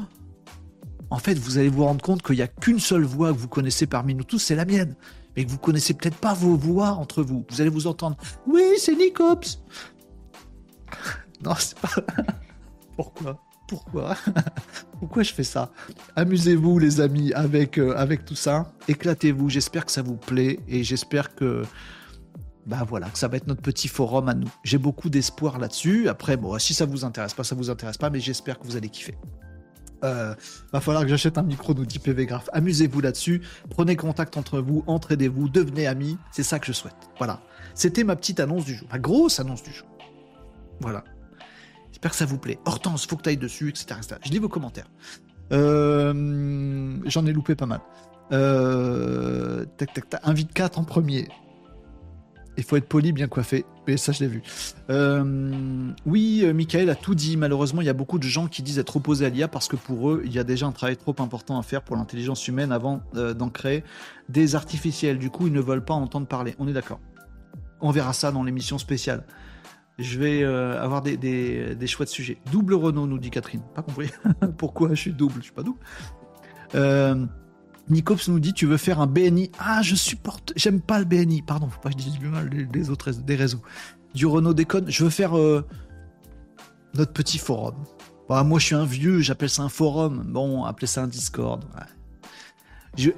en fait, vous allez vous rendre compte qu'il n'y a qu'une seule voix que vous connaissez parmi nous tous, c'est la mienne. Mais que vous connaissez peut-être pas vos voix entre vous. Vous allez vous entendre. Oui, c'est Nicops. non, c'est pas. Pourquoi? Pourquoi? Pourquoi je fais ça? Amusez-vous, les amis, avec, euh, avec tout ça. Éclatez-vous. J'espère que ça vous plaît et j'espère que bah voilà, ça va être notre petit forum à nous. J'ai beaucoup d'espoir là-dessus. Après, bon, si ça vous intéresse pas, ça vous intéresse pas, mais j'espère que vous allez kiffer. Euh, va falloir que j'achète un micro, nous dit PV Graph. Amusez-vous là-dessus, prenez contact entre vous, entraidez-vous, devenez amis. C'est ça que je souhaite. Voilà. C'était ma petite annonce du jour, ma grosse annonce du jour. Voilà. J'espère que ça vous plaît. Hortense, faut que tu ailles dessus, etc., etc. Je lis vos commentaires. Euh, J'en ai loupé pas mal. Euh, tac, tac, tac. Invite 4 en premier. Il faut être poli, bien coiffé. Et ça, je l'ai vu. Euh, oui, euh, Michael a tout dit. Malheureusement, il y a beaucoup de gens qui disent être opposés à l'IA parce que pour eux, il y a déjà un travail trop important à faire pour l'intelligence humaine avant euh, d'en créer des artificiels. Du coup, ils ne veulent pas en entendre parler. On est d'accord. On verra ça dans l'émission spéciale. Je vais avoir des, des, choix sujets. Double Renault, nous dit Catherine. Pas compris. Pourquoi je suis double? Je suis pas double. Nicops nous dit tu veux faire un BNI. Ah, je supporte. J'aime pas le BNI. Pardon, faut pas que je dise du mal des, autres des réseaux. Du Renault déconne. Je veux faire euh, notre petit forum. Bah, moi, je suis un vieux. J'appelle ça un forum. Bon, appelez ça un Discord.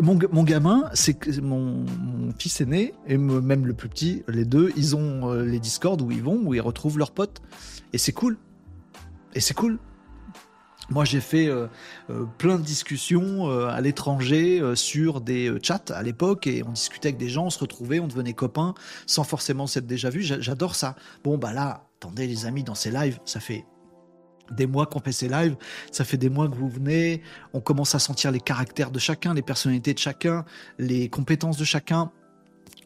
Mon, ga- mon gamin, c'est mon, mon fils aîné et me- même le plus petit, les deux, ils ont euh, les Discord où ils vont, où ils retrouvent leurs potes. Et c'est cool. Et c'est cool. Moi, j'ai fait euh, euh, plein de discussions euh, à l'étranger sur des chats à l'époque et on discutait avec des gens, on se retrouvait, on devenait copains sans forcément s'être déjà vu. J'a- J'adore ça. Bon, bah là, attendez les amis, dans ces lives, ça fait des mois qu'on fait ces lives, ça fait des mois que vous venez, on commence à sentir les caractères de chacun, les personnalités de chacun, les compétences de chacun.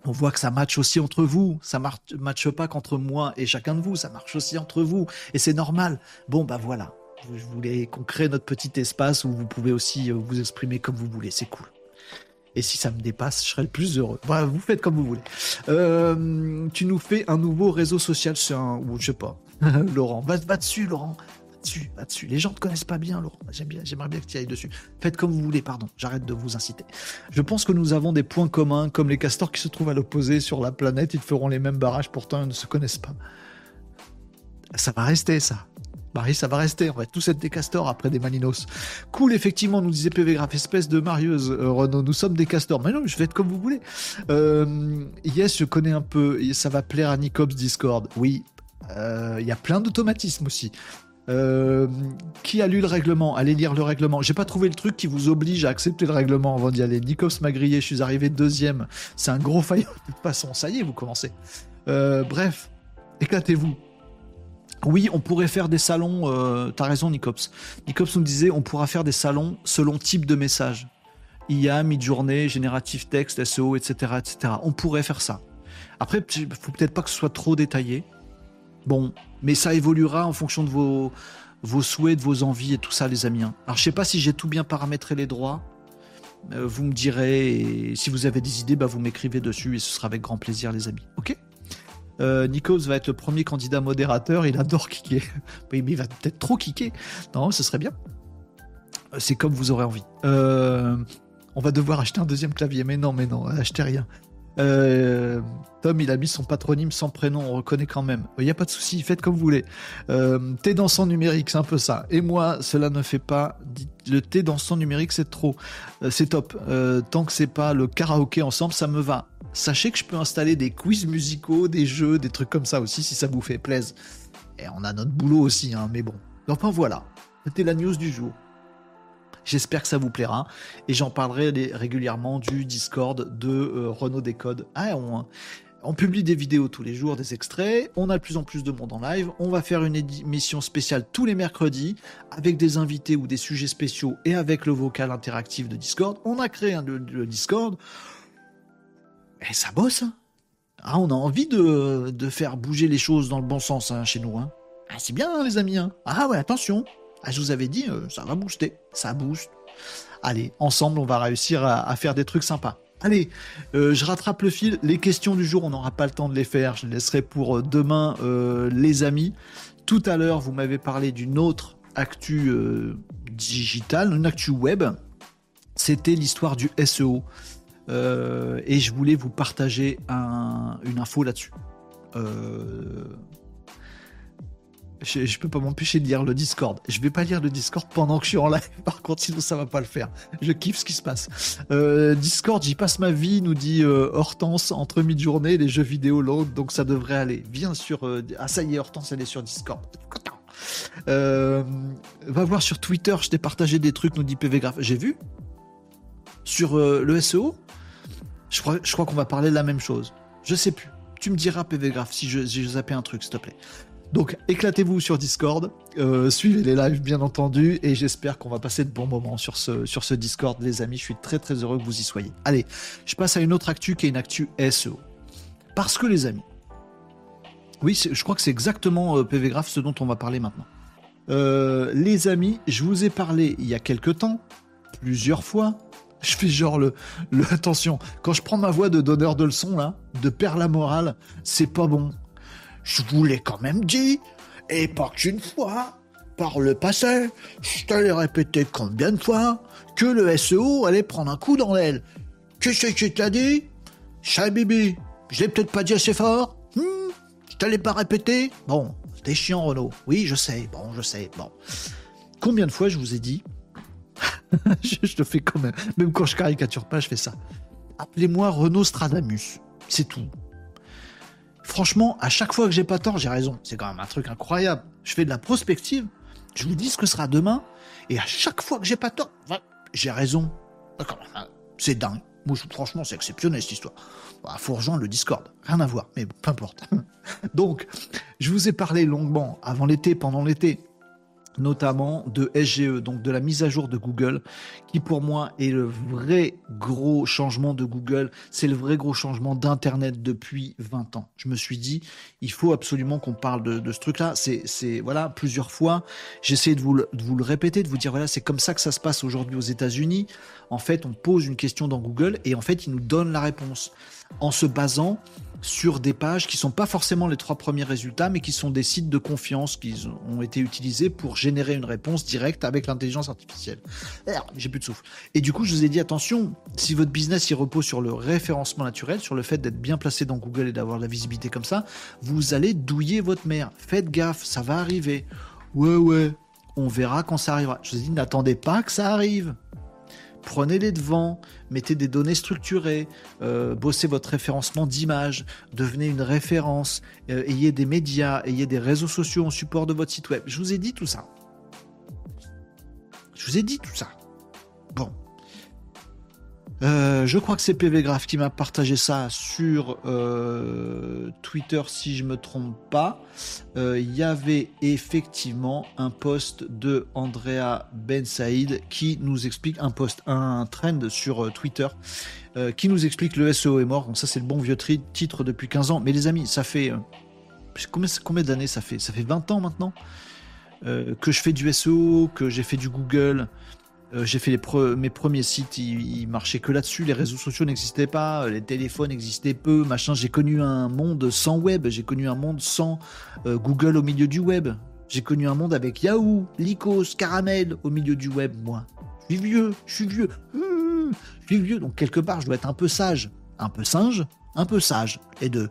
On voit que ça match aussi entre vous, ça mar- matche pas qu'entre moi et chacun de vous, ça marche aussi entre vous, et c'est normal. Bon, bah voilà, je voulais qu'on crée notre petit espace où vous pouvez aussi euh, vous exprimer comme vous voulez, c'est cool. Et si ça me dépasse, je serai le plus heureux. Voilà, vous faites comme vous voulez. Euh, tu nous fais un nouveau réseau social, c'est un, ou je sais pas, Laurent, va, dessus, Laurent. Va dessus, va dessus. Les gens te connaissent pas bien, Laurent. J'aimerais bien que tu ailles dessus. Faites comme vous voulez, pardon. J'arrête de vous inciter. Je pense que nous avons des points communs, comme les castors qui se trouvent à l'opposé sur la planète. Ils feront les mêmes barrages, pourtant ils ne se connaissent pas. Ça va rester, ça. Marie, ça va rester. On va tous être des castors après des Malinos. Cool, effectivement, nous disait PV Graph, espèce de marieuse, euh, Renaud. Nous sommes des castors. Mais non, je vais être comme vous voulez. Euh, yes, je connais un peu. Ça va plaire à Nicops Discord. Oui, euh, il y a plein d'automatismes aussi. Euh, qui a lu le règlement? Allez lire le règlement. J'ai pas trouvé le truc qui vous oblige à accepter le règlement avant d'y aller. Nicops m'a grillé, je suis arrivé deuxième. C'est un gros faillot de toute façon. Ça y est, vous commencez. Euh, bref, éclatez-vous. Oui, on pourrait faire des salons. Euh, T'as raison, Nicops. Nicops nous disait on pourra faire des salons selon type de message. IA, mid-journée, génératif texte, SEO, etc., etc. On pourrait faire ça. Après, faut peut-être pas que ce soit trop détaillé. Bon, mais ça évoluera en fonction de vos, vos souhaits, de vos envies et tout ça, les amis. hein. Alors, je sais pas si j'ai tout bien paramétré les droits. Euh, vous me direz. Et si vous avez des idées, bah, vous m'écrivez dessus et ce sera avec grand plaisir, les amis. Ok? Euh, va être le premier candidat modérateur. Il adore kicker. Mais il va peut-être trop kicker. Non, ce serait bien. Euh, C'est comme vous aurez envie. Euh, on va devoir acheter un deuxième clavier. Mais non, mais non, achetez rien. Euh, Tom, il a mis son patronyme sans prénom, on reconnaît quand même. Il n'y a pas de souci, faites comme vous voulez. Euh, thé dansant numérique, c'est un peu ça. Et moi, cela ne fait pas. Le thé dansant numérique, c'est trop. C'est top. Tant que c'est pas le karaoké ensemble, ça me va. Sachez que je peux installer des quiz musicaux, des jeux, des trucs comme ça aussi, si ça vous fait plaisir. Et on a notre boulot aussi, hein, mais bon. Enfin voilà, c'était la news du jour. J'espère que ça vous plaira et j'en parlerai régulièrement du Discord de euh, Renault Décode. Ah, on, on publie des vidéos tous les jours, des extraits. On a de plus en plus de monde en live. On va faire une émission spéciale tous les mercredis avec des invités ou des sujets spéciaux et avec le vocal interactif de Discord. On a créé un, le Discord et ça bosse. hein. Ah, on a envie de, de faire bouger les choses dans le bon sens hein, chez nous. Hein. Ah, c'est bien, les amis. Ah ouais, attention. Ah, je vous avais dit, euh, ça va booster. Ça booste. Allez, ensemble, on va réussir à, faire des trucs sympas. Allez, euh, je rattrape le fil. Les questions du jour, on n'aura pas le temps de les faire. Je les laisserai pour euh, demain, les amis. Tout à l'heure, vous m'avez parlé d'une autre actu digitale, une actu web. C'était l'histoire du SEO. Euh, et je voulais vous partager un- une info là-dessus. Euh, je, je peux pas m'empêcher de lire le Discord. Je vais pas lire le Discord pendant que je suis en live, par contre, sinon ça va pas le faire. Je kiffe ce qui se passe. Euh, Discord, j'y passe ma vie, nous dit Hortense, entre mid-journée et les jeux vidéo longs, donc ça devrait aller. Viens sur. ah, ça y est, Hortense, elle est sur Discord. Va voir sur Twitter, je t'ai partagé des trucs, nous dit PV Graph. J'ai vu Sur le SEO Je crois, qu'on va parler de la même chose. Je sais plus. Tu me diras PV Graph si j'ai zappé un truc, s'il te plaît. Donc éclatez-vous sur Discord, euh, suivez les lives bien entendu, et j'espère qu'on va passer de bons moments sur ce, sur ce Discord, les amis. Je suis très très heureux que vous y soyez. Allez, je passe à une autre actu qui est une actu SEO. Parce que les amis, oui, je crois que c'est exactement euh, PV Graph ce dont on va parler maintenant. Euh, les amis, je vous ai parlé il y a quelques temps, plusieurs fois. Je fais genre le, le attention. Quand je prends ma voix de donneur de leçons là, de père la morale, c'est pas bon. Je vous l'ai quand même dit, et pas qu'une fois. Par le passé, je te l'ai répété combien de fois que le SEO allait prendre un coup dans l'aile. Qu'est-ce que tu t'as dit? Bibi, je l'ai peut-être pas dit assez fort hmm? Je te l'ai pas répété? Bon, c'était chiant Renault. Oui, je sais, bon, je sais, bon. Combien de fois je vous ai dit je, te fais quand même. Même quand je caricature pas, je fais ça. Appelez-moi Renault Stradamus. C'est tout. Franchement, à chaque fois que j'ai pas tort, j'ai raison. C'est quand même un truc incroyable. Je fais de la prospective. Je vous dis ce que sera demain. Et à chaque fois que j'ai pas tort, j'ai raison. C'est dingue. Moi, franchement, c'est exceptionnel cette histoire. Bah, faut rejoindre le Discord. Rien à voir, mais peu importe. Donc, je vous ai parlé longuement avant l'été, pendant l'été, notamment de SGE, donc de la mise à jour de Google, qui pour moi est le vrai gros changement de Google, c'est le vrai gros changement d'Internet depuis 20 ans. Je me suis dit, il faut absolument qu'on parle de, ce truc-là. C'est, voilà, plusieurs fois, j'essaie de vous, de vous le répéter, de vous dire, voilà, c'est comme ça que ça se passe aujourd'hui aux États-Unis. En fait, on pose une question dans Google et en fait, il nous donne la réponse en se basant sur des pages qui sont pas forcément les trois premiers résultats, mais qui sont des sites de confiance qui ont été utilisés pour générer une réponse directe avec l'intelligence artificielle. J'ai plus de souffle. Et du coup, je vous ai dit attention, si votre business il repose sur le référencement naturel, sur le fait d'être bien placé dans Google et d'avoir la visibilité comme ça, vous allez douiller votre mère. Faites gaffe, ça va arriver. Ouais, ouais, on verra quand ça arrivera. Je vous ai dit, n'attendez pas que ça arrive prenez les devants, mettez des données structurées, euh, bossez votre référencement d'image, devenez une référence, euh, ayez des médias, ayez des réseaux sociaux en support de votre site web. Je vous ai dit tout ça. Je vous ai dit tout ça. Bon. Euh, je crois que c'est PV Graph qui m'a partagé ça sur euh, Twitter, si je me trompe pas. Euh, il y avait effectivement un post de Andrea Ben Saïd qui nous explique un post, un trend sur Twitter qui nous explique le SEO est mort. Donc ça c'est le bon vieux titre depuis 15 ans. Mais les amis, ça fait combien, combien d'années ça fait? Ça fait 20 ans maintenant que je fais du SEO, que j'ai fait du Google. Euh, j'ai fait mes premiers sites, ils, marchaient que là-dessus. Les réseaux sociaux n'existaient pas, les téléphones existaient peu, machin. J'ai connu un monde sans web, j'ai connu un monde sans euh, Google au milieu du web. J'ai connu un monde avec Yahoo, Lycos, Caramel au milieu du web, moi. Je suis vieux, je suis vieux, je suis vieux. Donc quelque part, je dois être un peu sage, un peu singe, un peu sage. Et de,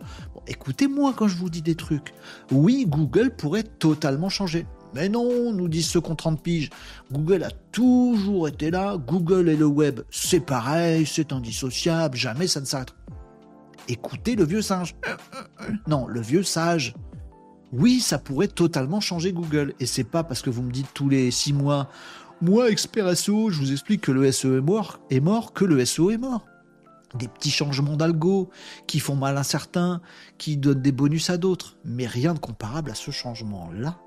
écoutez-moi quand je vous dis des trucs. Oui, Google pourrait totalement changer. Mais non, nous disent ceux qui ont 30 piges. Google a toujours été là. Google et le web, c'est pareil, c'est indissociable, jamais ça ne s'arrête. Écoutez le vieux singe. Non, le vieux sage. Oui, ça pourrait totalement changer Google. Et c'est pas parce que vous me dites tous les 6 mois, moi, expert SEO, je vous explique que le SEO est mort, que le SEO est mort. Des petits changements d'algo qui font mal à certains, qui donnent des bonus à d'autres, mais rien de comparable à ce changement-là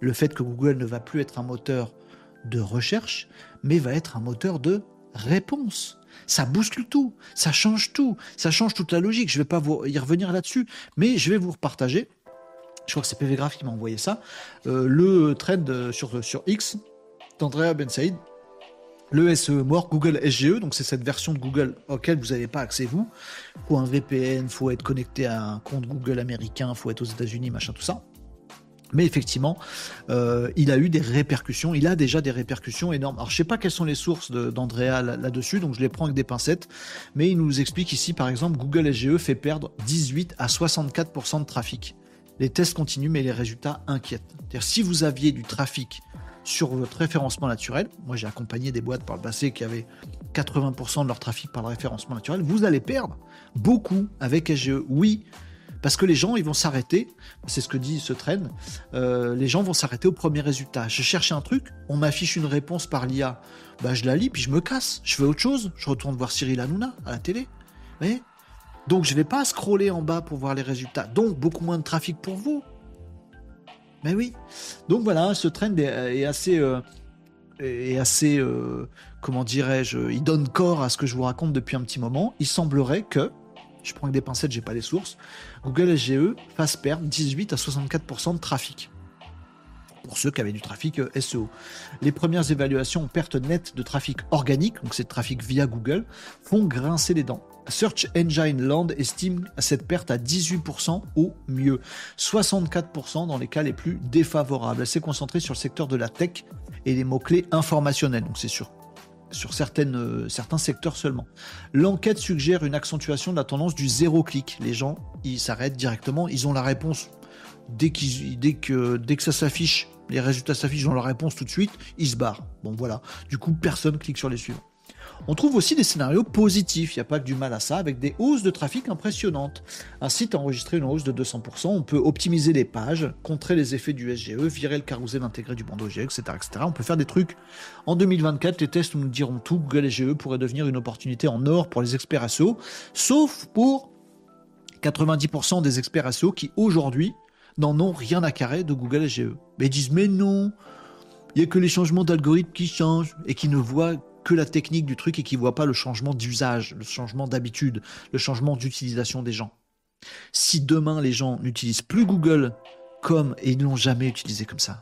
le fait que Google ne va plus être un moteur de recherche, mais va être un moteur de réponse. Ça bouscule tout, ça change tout, ça change toute la logique. Je ne vais pas vous y revenir là-dessus, mais je vais vous repartager. Je crois que c'est PV Graph qui m'a envoyé ça. Euh, le trade sur, sur X d'Andrea Ben Saïd. Le SE mort, Google SGE, donc c'est cette version de Google auquel vous n'avez pas accès vous. Pour un VPN, faut être connecté à un compte Google américain, faut être aux États-Unis, machin, tout ça. Mais effectivement, euh, il a eu des répercussions, il a déjà des répercussions énormes. Alors je sais pas quelles sont les sources d'Andrea là-dessus, donc je les prends avec des pincettes, mais il nous explique ici par exemple, Google SGE fait perdre 18 à 64% de trafic. Les tests continuent, mais les résultats inquiètent. C'est-à-dire si vous aviez du trafic sur votre référencement naturel, moi j'ai accompagné des boîtes par le passé qui avaient 80% de leur trafic par le référencement naturel, vous allez perdre beaucoup avec SGE. Oui, parce que les gens, ils vont s'arrêter, c'est ce que dit ce trend, euh, les gens vont s'arrêter au premier résultat. Je cherche un truc, on m'affiche une réponse par l'IA, bah, je la lis, puis je me casse, je fais autre chose, je retourne voir Cyril Hanouna à la télé. Vous voyez? Donc je ne vais pas scroller en bas pour voir les résultats, donc beaucoup moins de trafic pour vous. Mais oui. Donc voilà, ce trend est, assez, euh, est assez, euh, comment dirais-je, il donne corps à ce que je vous raconte depuis un petit moment. Il semblerait que, je prends avec des pincettes, j'ai pas les sources, Google SGE fasse perdre 18 à 64% de trafic pour ceux qui avaient du trafic euh, SEO. Les premières évaluations en perte nette de trafic organique, donc c'est trafic via Google, font grincer les dents. Search Engine Land estime cette perte à 18% au mieux, 64% dans les cas les plus défavorables. Elle s'est concentrée sur le secteur de la tech et les mots-clés informationnels, donc c'est sûr sur certaines, euh, certains secteurs seulement. L'enquête suggère une accentuation de la tendance du zéro clic. Les gens, ils s'arrêtent directement, ils ont la réponse dès, dès, que, dès que ça s'affiche les résultats s'affichent dans la réponse tout de suite, ils se barrent. Bon voilà, du coup personne clique sur les suivants. On trouve aussi des scénarios positifs, il n'y a pas du mal à ça, avec des hausses de trafic impressionnantes. Un site a enregistré une hausse de 200%, on peut optimiser les pages, contrer les effets du SGE, virer le carrousel intégré du bandeau GE, etc., etc. On peut faire des trucs. En 2024, les tests nous diront tout, Google SGE pourrait devenir une opportunité en or pour les experts SEO, sauf pour 90% des experts SEO qui aujourd'hui n'en ont rien à carrer de Google SGE. Mais ils disent mais non, il n'y a que les changements d'algorithme qui changent et qui ne voient que la technique du truc et qui ne voient pas le changement d'usage, le changement d'habitude, le changement d'utilisation des gens. Si demain les gens n'utilisent plus Google comme, et ils ne l'ont jamais utilisé comme ça,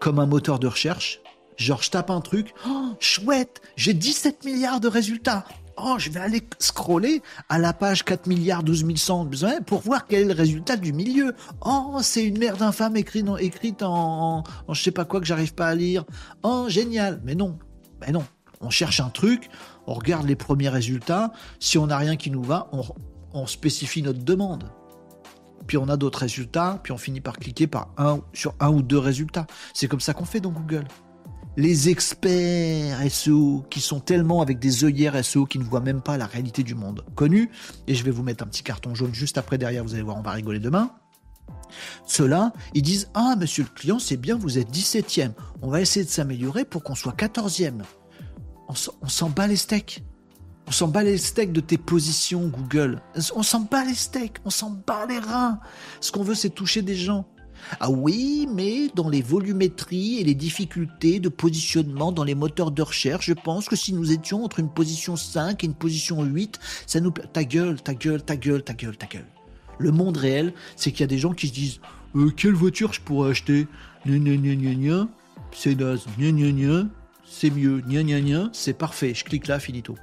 comme un moteur de recherche, genre je tape un truc, oh, chouette, j'ai 17 milliards de résultats, oh, je vais aller scroller à la page 4 milliards 12 100 besoin pour voir quel est le résultat du milieu. Oh, c'est une merde infâme écrite écrite en, je sais pas quoi que j'arrive pas à lire. Oh, génial. Mais non, mais non. On cherche un truc, on regarde les premiers résultats. Si on n'a rien qui nous va, on, spécifie notre demande puis on a d'autres résultats, puis on finit par cliquer par un, sur un ou deux résultats. C'est comme ça qu'on fait dans Google les experts SEO qui sont tellement avec des œillères SEO qui ne voient même pas la réalité du monde connu. Et je vais vous mettre un petit carton jaune juste après derrière, vous allez voir, on va rigoler demain. Ceux-là, ils disent Ah, monsieur le client, c'est bien, vous êtes 17e. On va essayer de s'améliorer pour qu'on soit 14e. On s'en bat les steaks. On s'en bat les steaks de tes positions, Google. On s'en bat les steaks, on s'en bat les reins. Ce qu'on veut, c'est toucher des gens. Ah oui, mais dans les volumétries et les difficultés de positionnement dans les moteurs de recherche, je pense que si nous étions entre une position 5 et une position 8, ça nous... Ta gueule, ta gueule, ta gueule, ta gueule, ta gueule. Le monde réel, c'est qu'il y a des gens qui se disent euh, Quelle voiture je pourrais acheter? C'est naze. C'est mieux. C'est parfait. Je clique là, finito.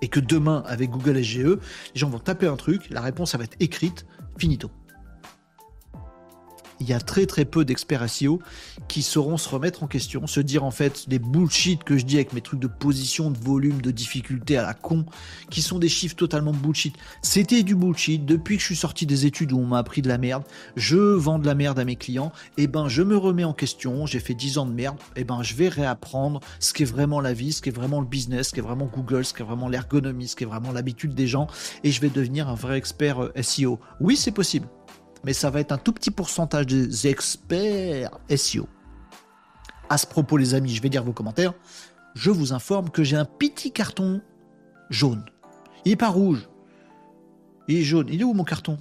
Et que demain, avec Google SGE, les gens vont taper un truc, la réponse, va être écrite, finito il y a très très peu d'experts SEO qui sauront se remettre en question, se dire en fait les bullshit que je dis avec mes trucs de position, de volume, de difficulté à la con, qui sont des chiffres totalement bullshit. C'était du bullshit depuis que je suis sorti des études où on m'a appris de la merde. Je vends de la merde à mes clients. Et eh ben je me remets en question. J'ai fait 10 ans de merde. Et eh ben je vais réapprendre ce qui est vraiment la vie, ce qui est vraiment le business, ce qui est vraiment Google, ce qui est vraiment l'ergonomie, ce qui est vraiment l'habitude des gens. Et je vais devenir un vrai expert euh, SEO. Oui, c'est possible mais ça va être un tout petit pourcentage des experts SEO. À ce propos, les amis, je vais lire vos commentaires. Je vous informe que j'ai un petit carton jaune. Il n'est pas rouge. Il est jaune. Il est où mon carton?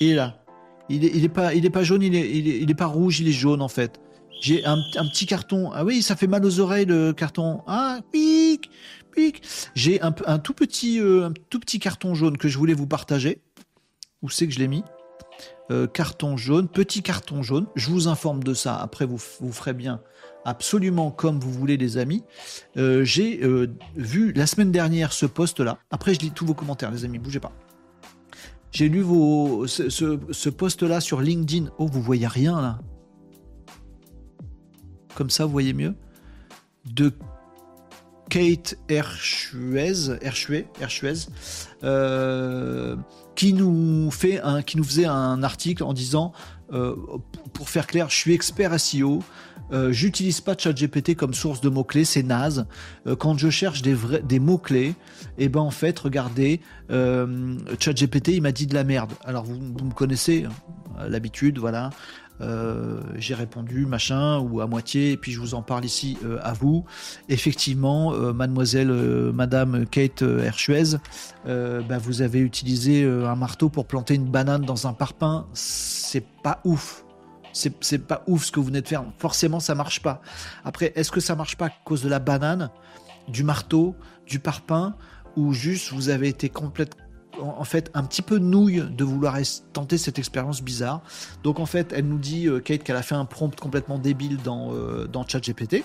Il est là. Il n'est est pas, est jaune, il est, est, pas rouge, il est jaune en fait. J'ai un, petit carton. Ah oui, ça fait mal aux oreilles le carton. Ah, pic. J'ai euh, un tout petit carton jaune que je voulais vous partager. C'est que je l'ai mis euh, Carton jaune, petit carton jaune. Je vous informe de ça. Après, vous, vous ferez bien absolument comme vous voulez, les amis. Euh, j'ai euh, vu la semaine dernière ce post-là. Après, je lis tous vos commentaires, les amis. Bougez pas. J'ai lu vos, ce, ce, post-là sur LinkedIn. Oh, vous voyez rien là. Comme ça, vous voyez mieux. De Kate Erchuez, Erchuez, Erchuez euh, qui nous fait un, qui nous faisait un article en disant, euh, pour faire clair, je suis expert SEO, euh, j'utilise pas ChatGPT comme source de mots clés, c'est naze. Euh, quand je cherche des vrais, des mots clés, et eh ben en fait, regardez, ChatGPT il m'a dit de la merde. Alors vous, vous me connaissez hein, l'habitude, voilà. Euh, j'ai répondu machin ou à moitié, et puis je vous en parle ici euh, à vous. Effectivement, euh, mademoiselle, madame Kate Herchuez, bah, vous avez utilisé un marteau pour planter une banane dans un parpaing. C'est pas ouf. C'est pas ouf ce que vous venez de faire. Forcément, ça marche pas. Après, est-ce que ça marche pas à cause de la banane, du marteau, du parpaing, ou juste vous avez été complètement en fait un petit peu nouille de vouloir tenter cette expérience bizarre. Donc en fait, elle nous dit, euh, Kate, qu'elle a fait un prompt complètement débile dans, euh, dans ChatGPT.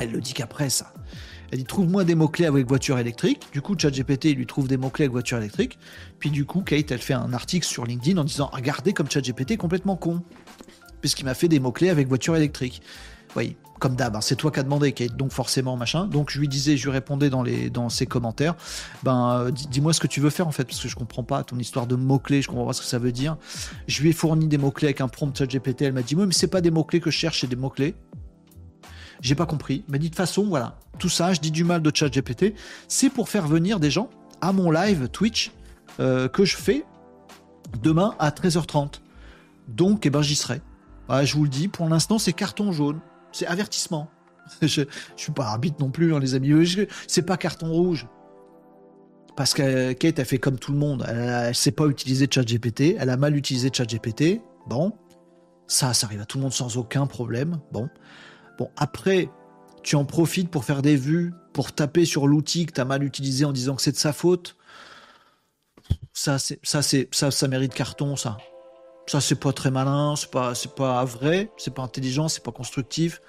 Elle le dit qu'après ça. Elle dit trouve-moi des mots-clés avec voiture électrique. Du coup, ChatGPT lui trouve des mots-clés avec voiture électrique. Puis du coup, Kate, elle fait un article sur LinkedIn en disant regardez comme ChatGPT est complètement con. Puisqu'il m'a fait des mots-clés avec voiture électrique. Oui, comme d'hab, hein, c'est toi qui as demandé, Kate, donc forcément, machin. Donc je lui disais, je lui répondais dans, ses commentaires, ben euh, dis-moi ce que tu veux faire en fait, parce que je comprends pas ton histoire de mots-clés, je comprends pas ce que ça veut dire. Je lui ai fourni des mots-clés avec un prompt GPT, elle m'a dit, oui, mais c'est pas des mots-clés que je cherche, c'est des mots-clés. J'ai pas compris. Mais dit de toute façon, voilà, tout ça, je dis du mal de ChatGPT, c'est pour faire venir des gens à mon live Twitch euh, que je fais demain à 13h30. Donc, eh ben, j'y serai. je vous le dis, pour l'instant, c'est carton jaune. C'est avertissement. je, ne suis pas arbitre non plus, hein, les amis. C'est pas carton rouge. Parce que Kate a fait comme tout le monde. Elle, ne sait pas utiliser ChatGPT. Elle a mal utilisé ChatGPT. Bon. Ça, ça arrive à tout le monde sans aucun problème. Bon. Bon, après, tu en profites pour faire des vues, pour taper sur l'outil que tu as mal utilisé en disant que c'est de sa faute. Ça, ça, ça, ça mérite carton, ça. Ça, c'est pas très malin, c'est pas, c'est pas vrai, c'est pas intelligent, c'est pas constructif.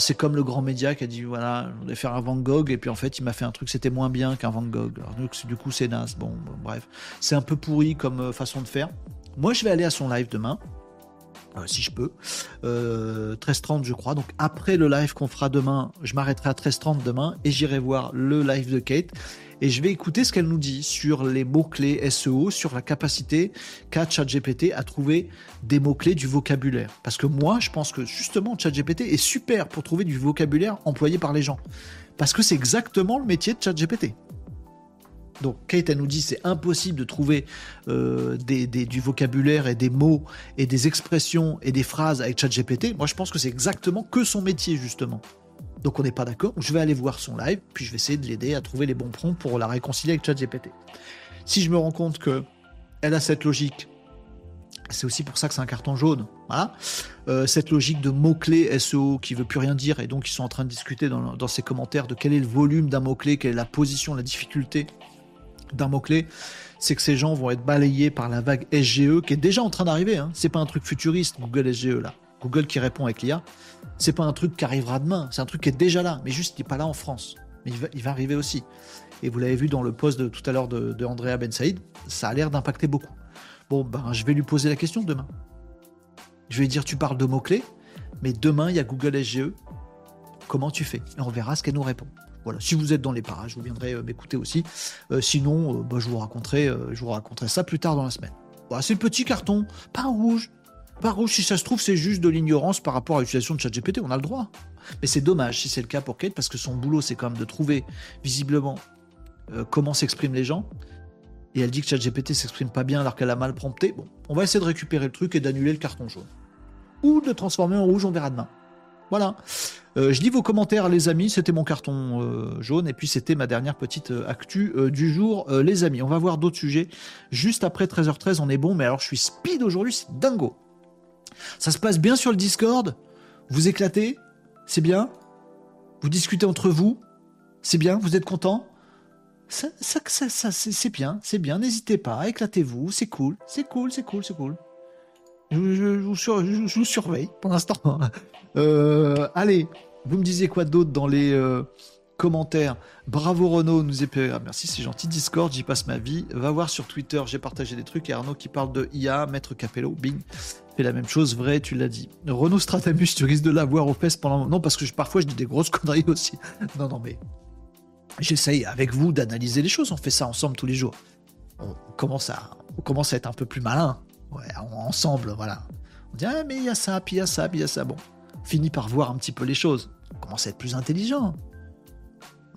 c'est comme le grand média qui a dit voilà, on va faire un Van Gogh, et puis en fait, il m'a fait un truc, c'était moins bien qu'un Van Gogh. du coup, c'est naze. Bon, bref. C'est un peu pourri comme euh, façon de faire. Moi, je vais aller à son live demain. Euh, si je peux. 13h30 euh, je crois. Donc après le live qu'on fera demain, je m'arrêterai à 13h30 demain et j'irai voir le live de Kate et je vais écouter ce qu'elle nous dit sur les mots-clés SEO, sur la capacité qu'a ChatGPT à trouver des mots-clés du vocabulaire. Parce que moi, je pense que justement, ChatGPT est super pour trouver du vocabulaire employé par les gens. Parce que c'est exactement le métier de ChatGPT. Donc Kate, elle nous dit c'est impossible de trouver euh, du vocabulaire et des mots et des expressions et des phrases avec ChatGPT. Moi, je pense que c'est exactement que son métier, justement. Donc on n'est pas d'accord. Je vais aller voir son live, puis je vais essayer de l'aider à trouver les bons prompts pour la réconcilier avec ChatGPT. Si je me rends compte que elle a cette logique, c'est aussi pour ça que c'est un carton jaune. Euh, cette logique de mots-clés SEO qui veut plus rien dire, et donc ils sont en train de discuter dans, dans ses commentaires de quel est le volume d'un mot-clé, quelle est la position, la difficulté d'un mot-clé, c'est que ces gens vont être balayés par la vague SGE qui est déjà en train d'arriver. Hein. C'est pas un truc futuriste, Google SGE là. Google qui répond avec l'IA, c'est pas un truc qui arrivera demain, c'est un truc qui est déjà là, mais juste il n'est pas là en France. Mais il va, arriver aussi. Et vous l'avez vu dans le post de tout à l'heure de, Andrea Ben Saïd, ça a l'air d'impacter beaucoup. Bon, ben, je vais lui poser la question demain. Je vais lui dire, tu parles de mots-clés, mais demain, il y a Google SGE. Comment tu fais? Et on verra ce qu'elle nous répond. Voilà, si vous êtes dans les parages, vous viendrez euh, m'écouter aussi. Euh, sinon, euh, bah, je, vous raconterai, je vous raconterai ça plus tard dans la semaine. Voilà, c'est le petit carton, pas rouge, pas rouge, si ça se trouve, c'est juste de l'ignorance par rapport à l'utilisation de ChatGPT, on a le droit. Mais c'est dommage si c'est le cas pour Kate, parce que son boulot, c'est quand même de trouver visiblement euh, comment s'expriment les gens. Et elle dit que ChatGPT s'exprime pas bien alors qu'elle a mal prompté. Bon, on va essayer de récupérer le truc et d'annuler le carton jaune. Ou de transformer en rouge, on verra demain. Voilà. Euh, je lis vos commentaires, les amis. C'était mon carton euh, jaune. Et puis, c'était ma dernière petite actu du jour, les amis. On va voir d'autres sujets. Juste après 13h13, on est bon. Mais alors, je suis speed aujourd'hui, c'est dingo. Ça se passe bien sur le Discord? Vous éclatez? C'est bien? Vous discutez entre vous? C'est bien? Vous êtes content? Ça, ça, ça, c'est bien, c'est bien, n'hésitez pas, éclatez-vous, c'est cool, c'est cool, c'est cool, c'est cool. Je, vous surveille pour l'instant. Euh, allez, vous me disiez quoi d'autre dans les, euh, commentaires. Bravo Renaud, nous est Merci, c'est gentil. Discord, j'y passe ma vie. Va voir sur Twitter, j'ai partagé des trucs. Et Arnaud qui parle de IA, Maître Capello, bing, fait la même chose, vrai, tu l'as dit. Renaud Stratamus, tu risques de l'avoir aux fesses pendant. Non, parce que parfois je dis des grosses conneries aussi. non, non, mais j'essaye avec vous d'analyser les choses. On fait ça ensemble tous les jours. On commence à, on commence à être un peu plus malin. Ouais, ensemble, voilà. On dit, ah, mais il y a ça, puis il y a ça, puis il y a ça. Bon, on finit par voir un petit peu les choses. On commence à être plus intelligent.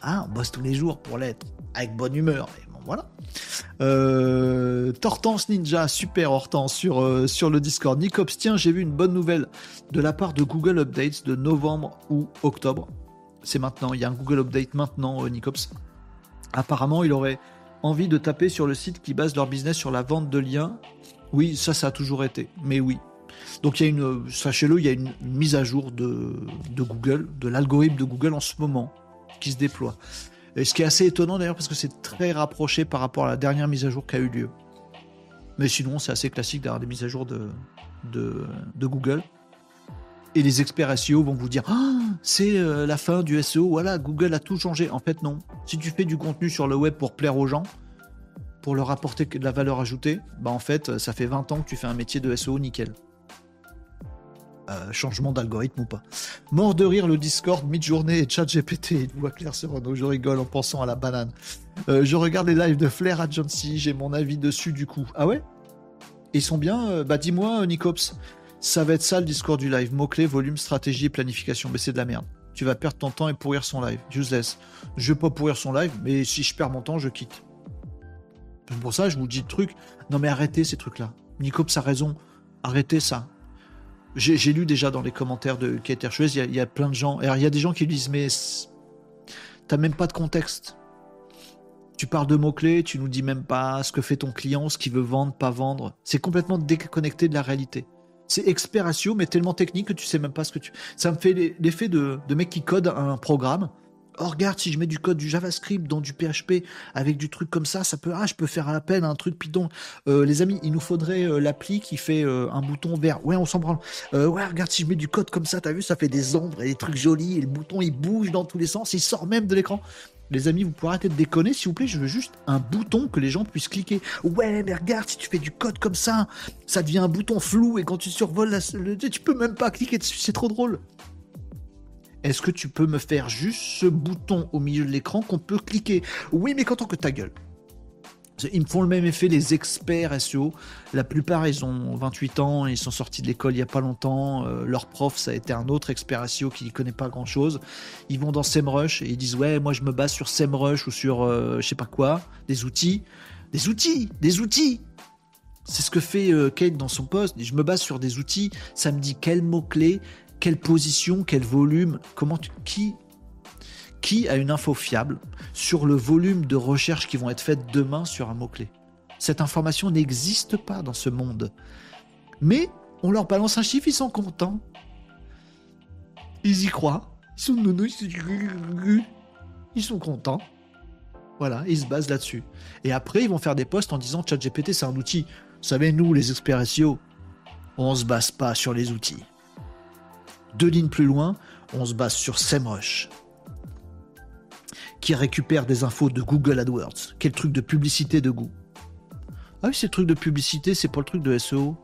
Ah, on bosse tous les jours pour l'être, avec bonne humeur. bon, voilà. Euh, Tortance Ninja, super Hortense sur, euh, sur le Discord. Nicops, tiens, j'ai vu une bonne nouvelle de la part de Google Updates de novembre ou octobre. C'est maintenant, il y a un Google Update maintenant, euh, Nicops. Apparemment, il aurait envie de taper sur le site qui base leur business sur la vente de liens. Oui, ça, ça a toujours été. Mais oui. Donc, il y a une, sachez-le, il y a une mise à jour de Google, de l'algorithme de Google en ce moment qui se déploie. Et ce qui est assez étonnant d'ailleurs parce que c'est très rapproché par rapport à la dernière mise à jour qui a eu lieu. Mais sinon, c'est assez classique d'avoir des mises à jour de, Google. Et les experts SEO vont vous dire ah, c'est euh, la fin du SEO, voilà, Google a tout changé. En fait, non. Si tu fais du contenu sur le web pour plaire aux gens, pour leur apporter de la valeur ajoutée, bah en fait, ça fait 20 ans que tu fais un métier de SEO nickel. Euh, changement d'algorithme ou pas. Mort de rire le Discord, mid-journée et chat GPT. Il voit clair sur Renault. Je rigole en pensant à la banane. Euh, je regarde les lives de Flair Jonesy. J'ai mon avis dessus du coup. Ah ouais? Ils sont bien euh, Bah dis-moi, Nicops. Ça va être ça le Discord du live. Mots-clés, volume, stratégie et planification. Mais c'est de la merde. Tu vas perdre ton temps et pourrir son live. Useless. Je vais pas pourrir son live, mais si je perds mon temps, je quitte. Pour ça, je vous dis le truc. Non mais arrêtez ces trucs-là. Nicops a raison. Arrêtez ça. J'ai lu déjà dans les commentaires de Kate il y, a plein de gens. il y a des gens qui disent Mais t'as même pas de contexte. Tu parles de mots-clés, tu nous dis même pas ce que fait ton client, ce qu'il veut vendre, pas vendre. C'est complètement déconnecté de la réalité. C'est expiratio, mais tellement technique que tu sais même pas ce que tu. Ça me fait l'effet de, de mec qui code un programme oh regarde si je mets du code du JavaScript dans du PHP avec du truc comme ça, ça peut ah je peux faire à peine un truc Python. Euh, les amis, il nous faudrait euh, l'appli qui fait euh, un bouton vert. Ouais, on s'en branle. ouais, regarde si je mets du code comme ça, t'as vu, ça fait des ombres et des trucs jolis et le bouton il bouge dans tous les sens, il sort même de l'écran. Les amis, vous pouvez arrêter de déconner, s'il vous plaît. Je veux juste un bouton que les gens puissent cliquer. Ouais, mais regarde, si tu fais du code comme ça, ça devient un bouton flou et quand tu survoles, tu peux même pas cliquer dessus. C'est trop drôle. Est-ce que tu peux me faire juste ce bouton au milieu de l'écran qu'on peut cliquer? Oui, mais qu'en que ta gueule. Ils me font le même effet, les experts SEO. La plupart, ils ont 28 ans, ils sont sortis de l'école il n'y a pas longtemps. Euh, leur prof, ça a été un autre expert SEO qui ne connaît pas grand-chose. Ils vont dans SEMrush et ils disent Ouais, moi je me base sur SEMrush ou sur euh, je sais pas quoi, des outils. Des outils Des outils C'est ce que fait euh, Kate dans son poste. Je me base sur des outils. Ça me dit quels mots-clés, quelle position, quel volume, comment qui qui a une info fiable sur le volume de recherches qui vont être faites demain sur un mot-clé? Cette information n'existe pas dans ce monde. Mais on leur balance un chiffre, ils sont contents. Ils y croient. Ils sont ils sont contents. Voilà, ils se basent là-dessus. Et après, ils vont faire des posts en disant ChatGPT, c'est un outil. Vous savez, nous, les experts SEO, on se base pas sur les outils. Deux lignes plus loin, on se base sur SEMrush, qui récupère des infos de Google AdWords. Quel truc de publicité de goût. Ah oui, ces trucs de publicité, c'est pas le truc de SEO.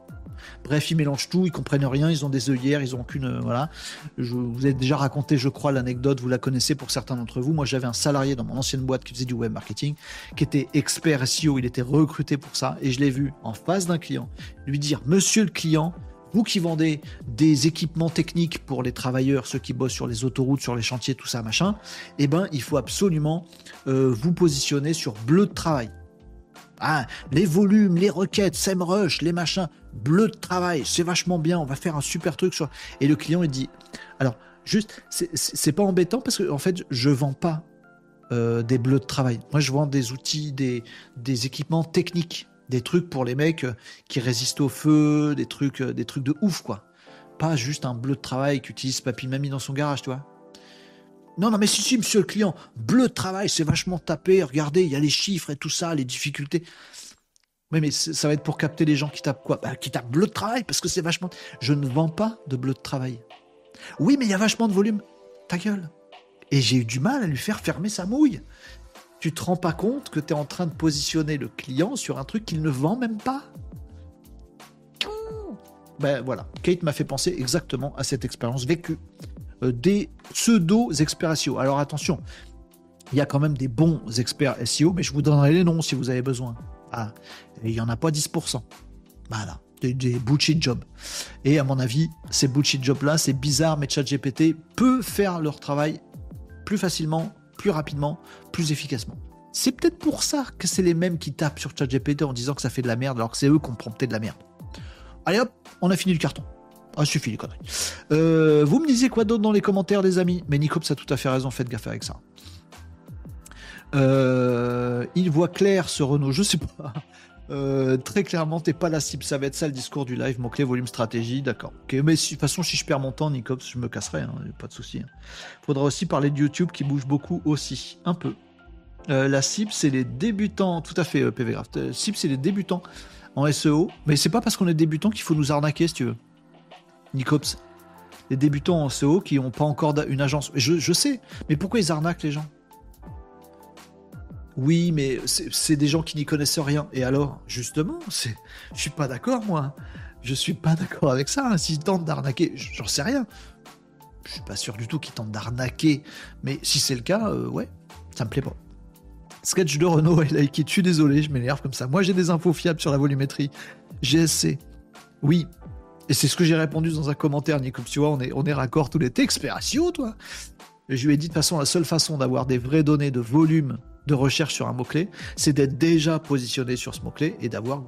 Bref, ils mélangent tout, ils comprennent rien, ils ont des œillères, ils ont aucune. Euh, voilà. Je vous ai déjà raconté, je crois, l'anecdote, vous la connaissez pour certains d'entre vous. Moi, j'avais un salarié dans mon ancienne boîte qui faisait du web marketing, qui était expert SEO, il était recruté pour ça, et je l'ai vu en face d'un client lui dire Monsieur le client, vous qui vendez des équipements techniques pour les travailleurs, ceux qui bossent sur les autoroutes, sur les chantiers, tout ça, machin, eh ben, il faut absolument euh, vous positionner sur bleu de travail. Ah, les volumes, les requêtes, SEMrush, les machins, bleu de travail, c'est vachement bien, on va faire un super truc sur. Et le client, il dit, alors, juste, c'est pas embêtant parce que, en fait, je vends pas euh, des bleus de travail. Moi, je vends des outils, des, des équipements techniques des trucs pour les mecs euh, qui résistent au feu, des trucs, euh, des trucs de ouf, quoi. Pas juste un bleu de travail qu'utilise papy mamie dans son garage, tu vois. Non, non, mais si, si, monsieur le client, bleu de travail, c'est vachement tapé, regardez, il y a les chiffres et tout ça, les difficultés. Oui, mais ça va être pour capter les gens qui tapent quoi? Bah, Qui tapent bleu de travail, parce que c'est vachement. Je ne vends pas de bleu de travail. Oui, mais il y a vachement de volume. Ta gueule. Et j'ai eu du mal à lui faire fermer sa mouille tu te rends pas compte que tu es en train de positionner le client sur un truc qu'il ne vend même pas Ben voilà, Kate m'a fait penser exactement à cette expérience vécue. Euh, des pseudo-experts SEO. Alors attention, il y a quand même des bons experts SEO, mais je vous donnerai les noms si vous avez besoin. Ah, il n'y en a pas 10%. Voilà, des, des bullshit jobs. Et à mon avis, ces bullshit jobs-là, c'est bizarre, mais ChatGPT peut faire leur travail plus facilement rapidement, plus efficacement. C'est peut-être pour ça que c'est les mêmes qui tapent sur ChatGPT en disant que ça fait de la merde alors que c'est eux qui ont prompté de la merde. Allez hop, on a fini le carton. Ah, suffit les conneries. Euh, vous me disiez quoi d'autre dans les commentaires, les amis? Mais Nicops a tout à fait raison, faites gaffe avec ça. Euh, il voit clair ce Renault, je sais pas. Euh, très clairement, t'es pas la cible, ça va être ça le discours du live, mot-clé, volume, stratégie, d'accord. Mais de toute façon, si je perds mon temps, Nicops, je me casserai, hein, pas de souci. Hein. Faudra aussi parler de YouTube qui bouge beaucoup aussi, un peu. la cible, c'est les débutants, tout à fait, PV La cible, c'est les débutants en SEO, mais c'est pas parce qu'on est débutant qu'il faut nous arnaquer, si tu veux. Nicops, les débutants en SEO qui n'ont pas encore une agence. Je, sais, mais pourquoi ils arnaquent les gens? Oui, mais c'est des gens qui n'y connaissent rien. Et alors, justement, je suis pas d'accord, moi. Je suis pas d'accord avec ça. Hein. S'ils tentent d'arnaquer, j'en sais rien. Je suis pas sûr du tout qu'ils tentent d'arnaquer. Mais si c'est le cas, euh, ouais, ça me plaît pas. Sketch de Renault et like, je suis désolé, je m'énerve comme ça. Moi, j'ai des infos fiables sur la volumétrie. GSC. Oui, et c'est ce que j'ai répondu dans un commentaire, Nico. Tu vois, on est, on est raccord tous les T'es toi je lui ai dit de toute façon, la seule façon d'avoir des vraies données de volume de recherche sur un mot-clé, c'est d'être déjà positionné sur ce mot-clé et d'avoir,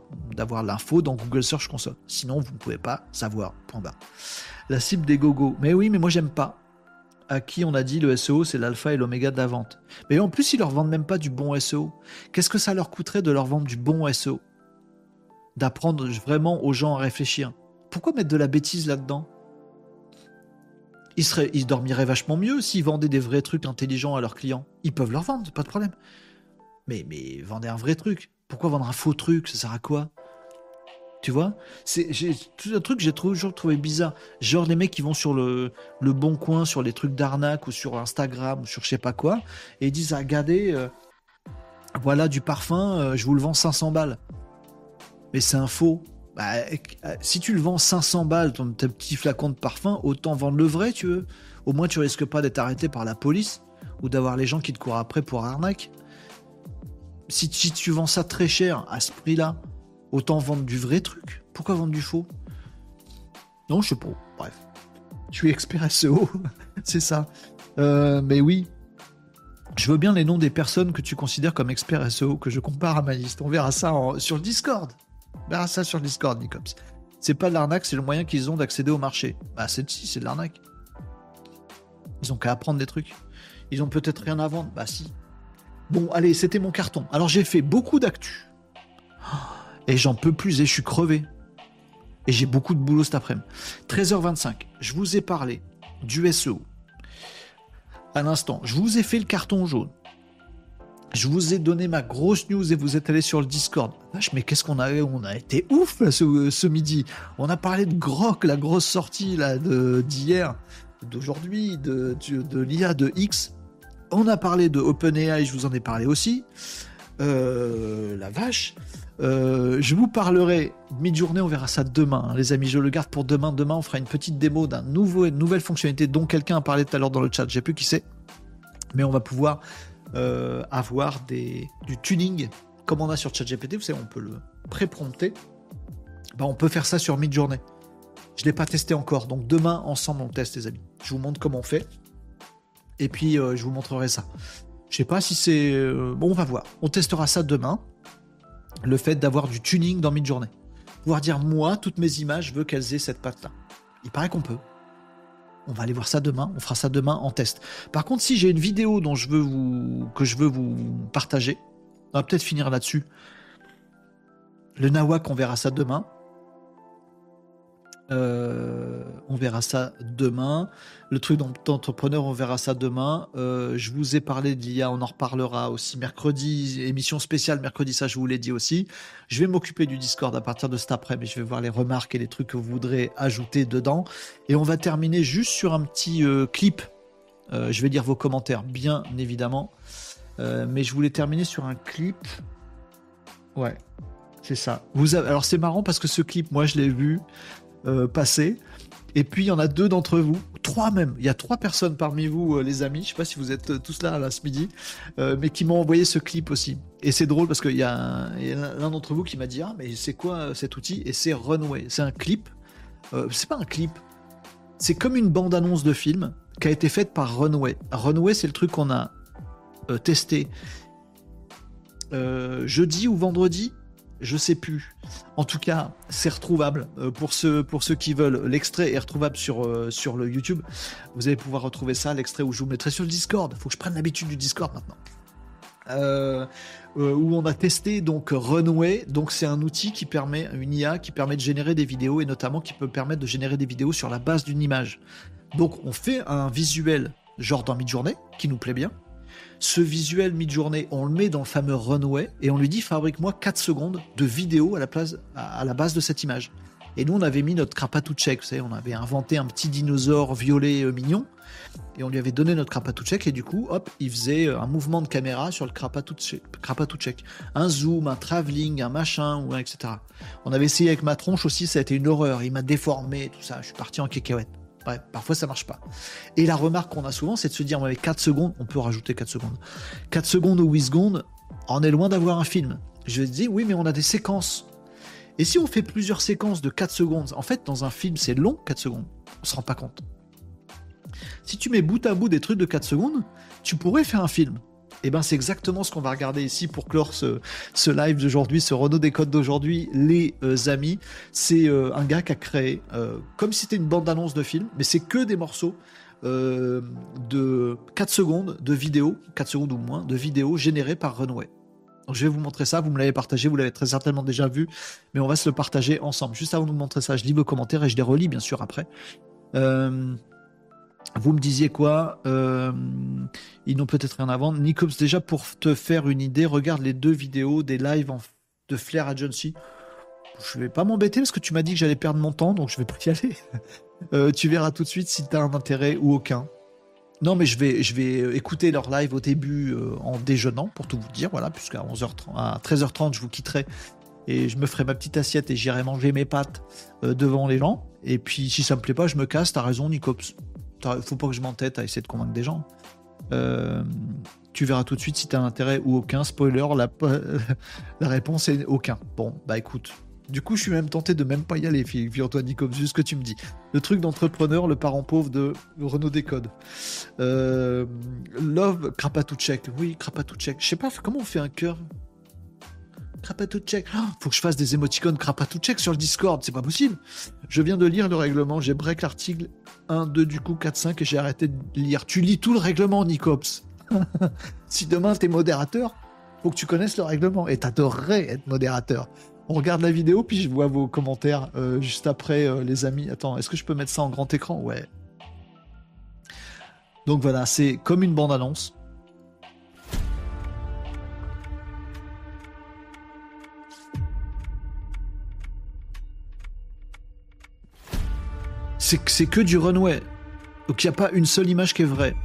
l'info dans Google Search Console. Sinon, vous ne pouvez pas savoir. Point barre. La cible des gogos. Mais oui, mais moi, j'aime pas. À qui on a dit le SEO, c'est l'alpha et l'oméga de la vente. Mais en plus, ils leur vendent même pas du bon SEO. Qu'est-ce que ça leur coûterait de leur vendre du bon SEO D'apprendre vraiment aux gens à réfléchir. Pourquoi mettre de la bêtise là-dedans? Ils, dormiraient vachement mieux s'ils vendaient des vrais trucs intelligents à leurs clients. Ils peuvent leur vendre, pas de problème. Mais, mais vendez un vrai truc. Pourquoi vendre un faux truc? Ça sert à quoi? Tu vois? C'est un truc que j'ai toujours trouvé bizarre. Genre les mecs qui vont sur le, le bon coin, sur les trucs d'arnaque ou sur Instagram ou sur je sais pas quoi, et ils disent ah, regardez, euh, voilà du parfum, euh, je vous le vends 500 balles. Mais c'est un faux. Bah, euh, si tu le vends 500 balles, ton petit flacon de parfum, autant vendre le vrai, tu veux. Au moins, tu risques pas d'être arrêté par la police ou d'avoir les gens qui te courent après pour arnaque. Si, tu vends ça très cher à ce prix-là, autant vendre du vrai truc. Pourquoi vendre du faux? Non, je sais pas. Bref. Je suis expert SEO, c'est ça. Euh, mais oui, je veux bien les noms des personnes que tu considères comme experts SEO, que je compare à ma liste. On verra ça sur le Discord. Bah, ça sur Discord, Nicops. C'est pas de l'arnaque, c'est le moyen qu'ils ont d'accéder au marché. Bah, c'est si, c'est de l'arnaque. Ils ont qu'à apprendre des trucs. Ils ont peut-être rien à vendre. Bah, si. Bon, allez, c'était mon carton. Alors, j'ai fait beaucoup d'actu. Et j'en peux plus et je suis crevé. Et j'ai beaucoup de boulot cet après-midi. 13h25, je vous ai parlé du SEO. À l'instant, je vous ai fait le carton jaune. Je vous ai donné ma grosse news et vous êtes allé sur le Discord. Vache, mais qu'est-ce qu'on a On a été ouf ce, midi. On a parlé de Grok, la grosse sortie là d'hier, d'aujourd'hui, de, de, l'IA de X. On a parlé de OpenAI, je vous en ai parlé aussi. Euh, la vache. Euh, je vous parlerai mi-journée, on verra ça demain, hein, les amis. Je le garde pour demain. Demain, on fera une petite démo d'un nouveau, nouvelle fonctionnalité dont quelqu'un a parlé tout à l'heure dans le chat. J'ai plus qui c'est, mais on va pouvoir euh, avoir des, du tuning comme on a sur ChatGPT. Vous savez, on peut le pré-prompter. Bah, on peut faire ça sur Midjourney. Je ne l'ai pas testé encore. Donc demain, ensemble, on teste, les amis. Je vous montre comment on fait. Et puis, euh, je vous montrerai ça. Je sais pas si c'est... Euh, bon, on va voir. On testera ça demain. Le fait d'avoir du tuning dans Midjourney. Pouvoir dire, moi, toutes mes images, je veux qu'elles aient cette patte-là. Il paraît qu'on peut. On va aller voir ça demain. On fera ça demain en test. Par contre, si j'ai une vidéo dont je veux vous, que je veux vous partager, on va peut-être finir là-dessus. Le Nawak, on verra ça demain. Euh, on verra ça demain. Le truc d'entrepreneur, on verra ça demain. Euh, je vous ai parlé d'IA, on en reparlera aussi mercredi. Émission spéciale mercredi, ça je vous l'ai dit aussi. Je vais m'occuper du Discord à partir de cet après, mais je vais voir les remarques et les trucs que vous voudrez ajouter dedans. Et on va terminer juste sur un petit euh, clip. je vais lire vos commentaires, bien évidemment. mais je voulais terminer sur un clip. Ouais, c'est ça. Vous Alors c'est marrant parce que ce clip, moi je l'ai vu. Euh, passé. Et puis il y en a deux d'entre vous, trois même. Il y a trois personnes parmi vous, euh, les amis. Je sais pas si vous êtes euh, tous là, là ce midi, mais qui m'ont envoyé ce clip aussi. Et c'est drôle parce qu'il y a l'un d'entre vous qui m'a dit ah mais c'est quoi cet outil? Et c'est Runway. C'est un clip. c'est pas un clip. C'est comme une bande annonce de film qui a été faite par Runway. Runway, c'est le truc qu'on a testé jeudi ou vendredi, je sais plus. En tout cas, c'est retrouvable pour ceux pour ceux qui veulent. L'extrait est retrouvable sur sur le YouTube. Vous allez pouvoir retrouver ça, l'extrait où je vous mettrai sur le Discord. Faut que je prenne l'habitude du Discord maintenant. Euh, euh, où on a testé donc Runway. Donc c'est un outil qui permet, une IA qui permet de générer des vidéos et notamment qui peut permettre de générer des vidéos sur la base d'une image. Donc on fait un visuel genre dans mid-journée qui nous plaît bien. Ce visuel mid-journée, on le met dans le fameux Runway et on lui dit fabrique-moi 4 secondes de vidéo à la, place, à la base de cette image. Et nous, on avait mis notre Krapatouchek, vous savez, on avait inventé un petit dinosaure violet euh, mignon, et on lui avait donné notre Krapatouchek, et du coup, hop, il faisait euh, un mouvement de caméra sur le Krapatouchek. Un zoom, un travelling, un machin, etc. On avait essayé avec ma tronche aussi, ça a été une horreur, il m'a déformé, tout ça, je suis parti en cacahuète. Parfois ça marche pas. Et la remarque qu'on a souvent, c'est de se dire, avait 4 secondes, on peut rajouter 4 secondes. 4 secondes ou 8 secondes, on est loin d'avoir un film. Je dis, oui, mais on a des séquences et si on fait plusieurs séquences de 4 secondes, en fait, dans un film, c'est long, 4 secondes. On se rend pas compte. Si tu mets bout à bout des trucs de 4 secondes, tu pourrais faire un film. Et eh ben c'est exactement ce qu'on va regarder ici pour clore ce, live d'aujourd'hui, ce Renault Décode d'aujourd'hui, les euh, amis. C'est euh, un gars qui a créé, euh, comme si c'était une bande-annonce de film, mais c'est que des morceaux de 4 secondes de vidéo, 4 secondes ou moins, de vidéos générées par Runway je vais vous montrer ça, vous me l'avez partagé, vous l'avez très certainement déjà vu, mais on va se le partager ensemble. Juste avant de vous montrer ça, je lis vos commentaires et je les relis bien sûr après. Vous me disiez quoi euh, Ils n'ont peut-être rien à vendre. Nicops, déjà pour te faire une idée, regarde les deux vidéos des lives de Flair Agency. Je vais pas m'embêter parce que tu m'as dit que j'allais perdre mon temps, donc je vais pas y aller. Euh, tu verras tout de suite si tu as un intérêt ou aucun. Non, mais je vais, je vais écouter leur live au début euh, en déjeunant, pour tout vous dire, voilà, puisqu'à 11h30, à 13h30, je vous quitterai et je me ferai ma petite assiette et j'irai manger mes pâtes devant les gens. Et puis, si ça me plaît pas, je me casse, t'as raison, Nicops. Faut pas que je m'entête à essayer de convaincre des gens. tu verras tout de suite si t'as un intérêt ou aucun. Spoiler, la, réponse est aucun. Bon, bah écoute, du coup, je suis même tenté de même pas y aller, figure-toi, comme vu ce que tu me dis. Le truc d'entrepreneur, le parent pauvre de Renault Décode. Euh, love, Krapatouchek. Oui, Krapatouchek. Je sais pas, comment on fait un cœur? Krapatouchek. Oh, faut que je fasse des émoticônes Krapatouchek sur le Discord, c'est pas possible. Je viens de lire le règlement, j'ai break l'article 1, 2 du coup, 4, 5 et j'ai arrêté de lire. Tu lis tout le règlement, Nicops. si demain t'es modérateur, faut que tu connaisses le règlement et t'adorerais être modérateur. On regarde la vidéo, puis je vois vos commentaires euh, juste après, euh, les amis. Attends, est-ce que je peux mettre ça en grand écran? Ouais. Donc voilà, c'est comme une bande-annonce. C'est que du runway. Donc il n'y a pas une seule image qui est vraie.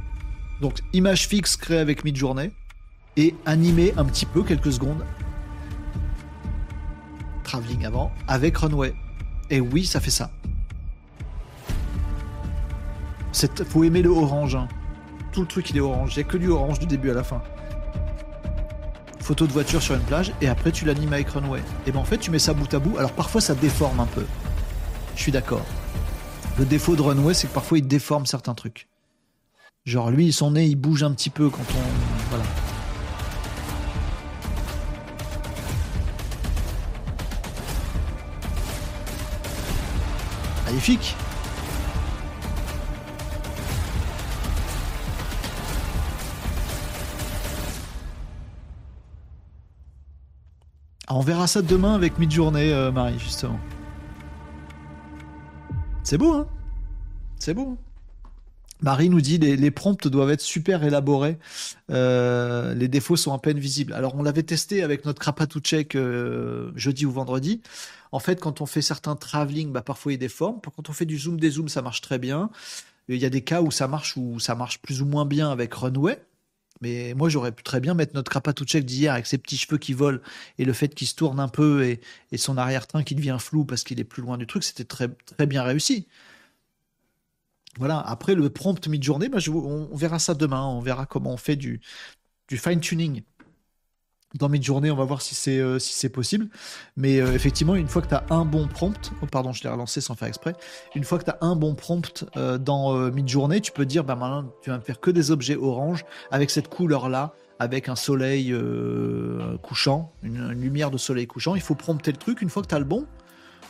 Donc image fixe créée avec Midjourney et animée un petit peu, quelques secondes, travelling avant avec Runway. Et oui, ça fait ça. Faut aimer le orange. Hein. Tout le truc il est orange. Il n'y a que du orange du début à la fin. Photo de voiture sur une plage et après tu l'animes avec Runway. Et ben en fait tu mets ça bout à bout. Alors parfois ça déforme un peu. Je suis d'accord. Le défaut de Runway c'est que parfois il déforme certains trucs. Genre lui son nez il bouge un petit peu quand on voilà. Magnifique. Ah, on verra ça demain avec Midjourney, euh, Marie, justement. C'est beau, hein C'est beau. Marie nous dit les, les prompts doivent être super élaborés. Euh, les défauts sont à peine visibles. Alors on l'avait testé avec notre Krapatouchek euh, jeudi ou vendredi. En fait, quand on fait certains travelling, bah, parfois il déforme. Quand on fait du zoom des zooms, ça marche très bien. Il y a des cas où ça marche ou ça marche plus ou moins bien avec Runway. Mais moi, j'aurais pu très bien mettre notre Krapatouchek d'hier avec ses petits cheveux qui volent et le fait qu'il se tourne un peu et, son arrière-train qui devient flou parce qu'il est plus loin du truc. C'était très, très bien réussi. Voilà, après le prompt mid-journée, bah, on, verra ça demain. On verra comment on fait du, du fine-tuning dans mid-journée. On va voir si c'est euh, si c'est possible. Mais euh, effectivement, une fois que tu as un bon prompt, oh, pardon, je l'ai relancé sans faire exprès. Une fois que tu as un bon prompt euh, dans mid-journée, tu peux dire bah, maintenant, tu vas me faire que des objets orange avec cette couleur-là avec un soleil couchant, une, lumière de soleil couchant. Il faut prompter le truc. Une fois que tu as le bon,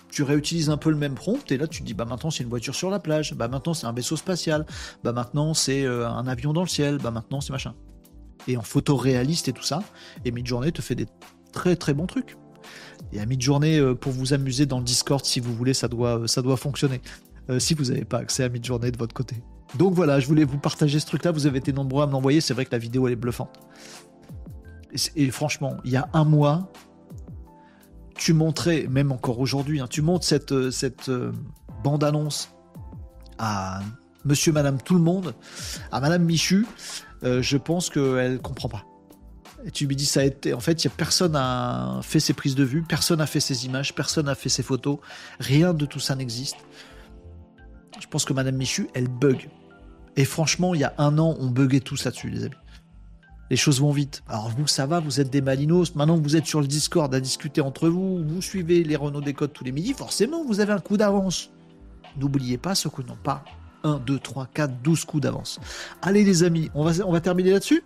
tu réutilises un peu le même prompt et là tu te dis bah maintenant c'est une voiture sur la plage, bah maintenant c'est un vaisseau spatial, bah maintenant c'est un avion dans le ciel, bah maintenant c'est machin. Et en photo réaliste et tout ça, et Midjourney te fait des très très bons trucs. Et à Midjourney euh, pour vous amuser dans le Discord si vous voulez, ça doit ça doit fonctionner. si vous n'avez pas accès à Midjourney de votre côté. Donc voilà, je voulais vous partager ce truc-là. Vous avez été nombreux à me l'envoyer. C'est vrai que la vidéo, elle est bluffante. Et, franchement, il y a un mois, tu montrais, même encore aujourd'hui, hein, tu montres cette, euh, cette euh, bande-annonce à monsieur, madame, tout le monde, à madame Michu, euh, je pense qu'elle comprend pas. Et tu lui dis, ça a été. En fait, y a personne a fait ses prises de vue, personne n'a fait ses images, personne n'a fait ses photos, rien de tout ça n'existe. Je pense que madame Michu, elle bug. Et franchement, il y a un an, on buguait tous là-dessus, les amis. Les choses vont vite. Alors vous, ça va, vous êtes des malinos. Maintenant vous êtes sur le Discord à discuter entre vous, vous suivez les Renault Décode tous les midis, forcément, vous avez un coup d'avance. N'oubliez pas ce que n'ont pas 1, 2, 3, 4, 12 coups d'avance. Allez les amis, on va, terminer là-dessus?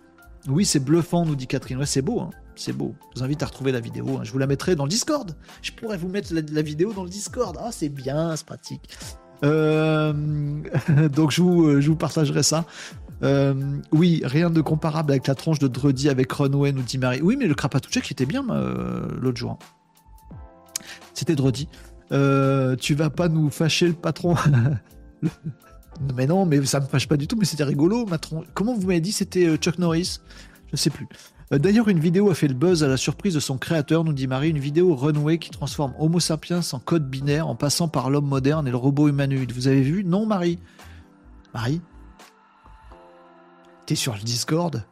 Oui, c'est bluffant, nous dit Catherine. Ouais, c'est beau, hein c'est beau. Je vous invite à retrouver la vidéo. Hein. Je vous la mettrai dans le Discord. Je pourrais vous mettre la, vidéo dans le Discord. Ah, c'est bien, c'est pratique. Euh, donc je vous, euh, je partagerai ça. Euh, oui, rien de comparable avec la tronche de Dredi avec Runway, nous dit Marie. Oui, mais le Krapatouchek était bien l'autre jour. C'était Dredi. tu vas pas nous fâcher le patron Mais non, mais ça me fâche pas du tout, mais c'était rigolo. Ma Comment vous m'avez dit c'était Chuck Norris? Je sais plus. Euh, d'ailleurs, une vidéo a fait le buzz à la surprise de son créateur, nous dit Marie, une vidéo Runway qui transforme Homo sapiens en code binaire en passant par l'homme moderne et le robot humanoïde. Vous avez vu? Non, Marie Marie? T'es sur le Discord?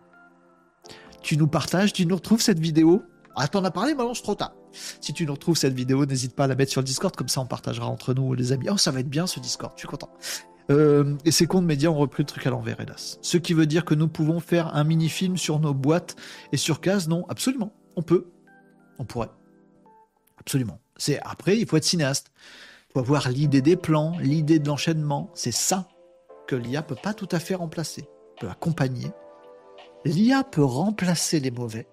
Tu nous partages, tu nous retrouves cette vidéo? Ah, t'en as parlé, maintenant c'est trop tard. Si tu nous retrouves cette vidéo, n'hésite pas à la mettre sur le Discord, comme ça on partagera entre nous les amis. Oh, ça va être bien ce Discord, je suis content. Euh, et ces comptes médias ont repris le truc à l'envers, hélas. Ce qui veut dire que nous pouvons faire un mini-film sur nos boîtes et sur cases Non, absolument. On peut. On pourrait. Absolument. C'est Après, il faut être cinéaste. Il faut avoir l'idée des plans, l'idée de l'enchaînement. C'est ça que l'IA peut pas tout à fait remplacer. peut accompagner. L'IA peut remplacer les mauvais.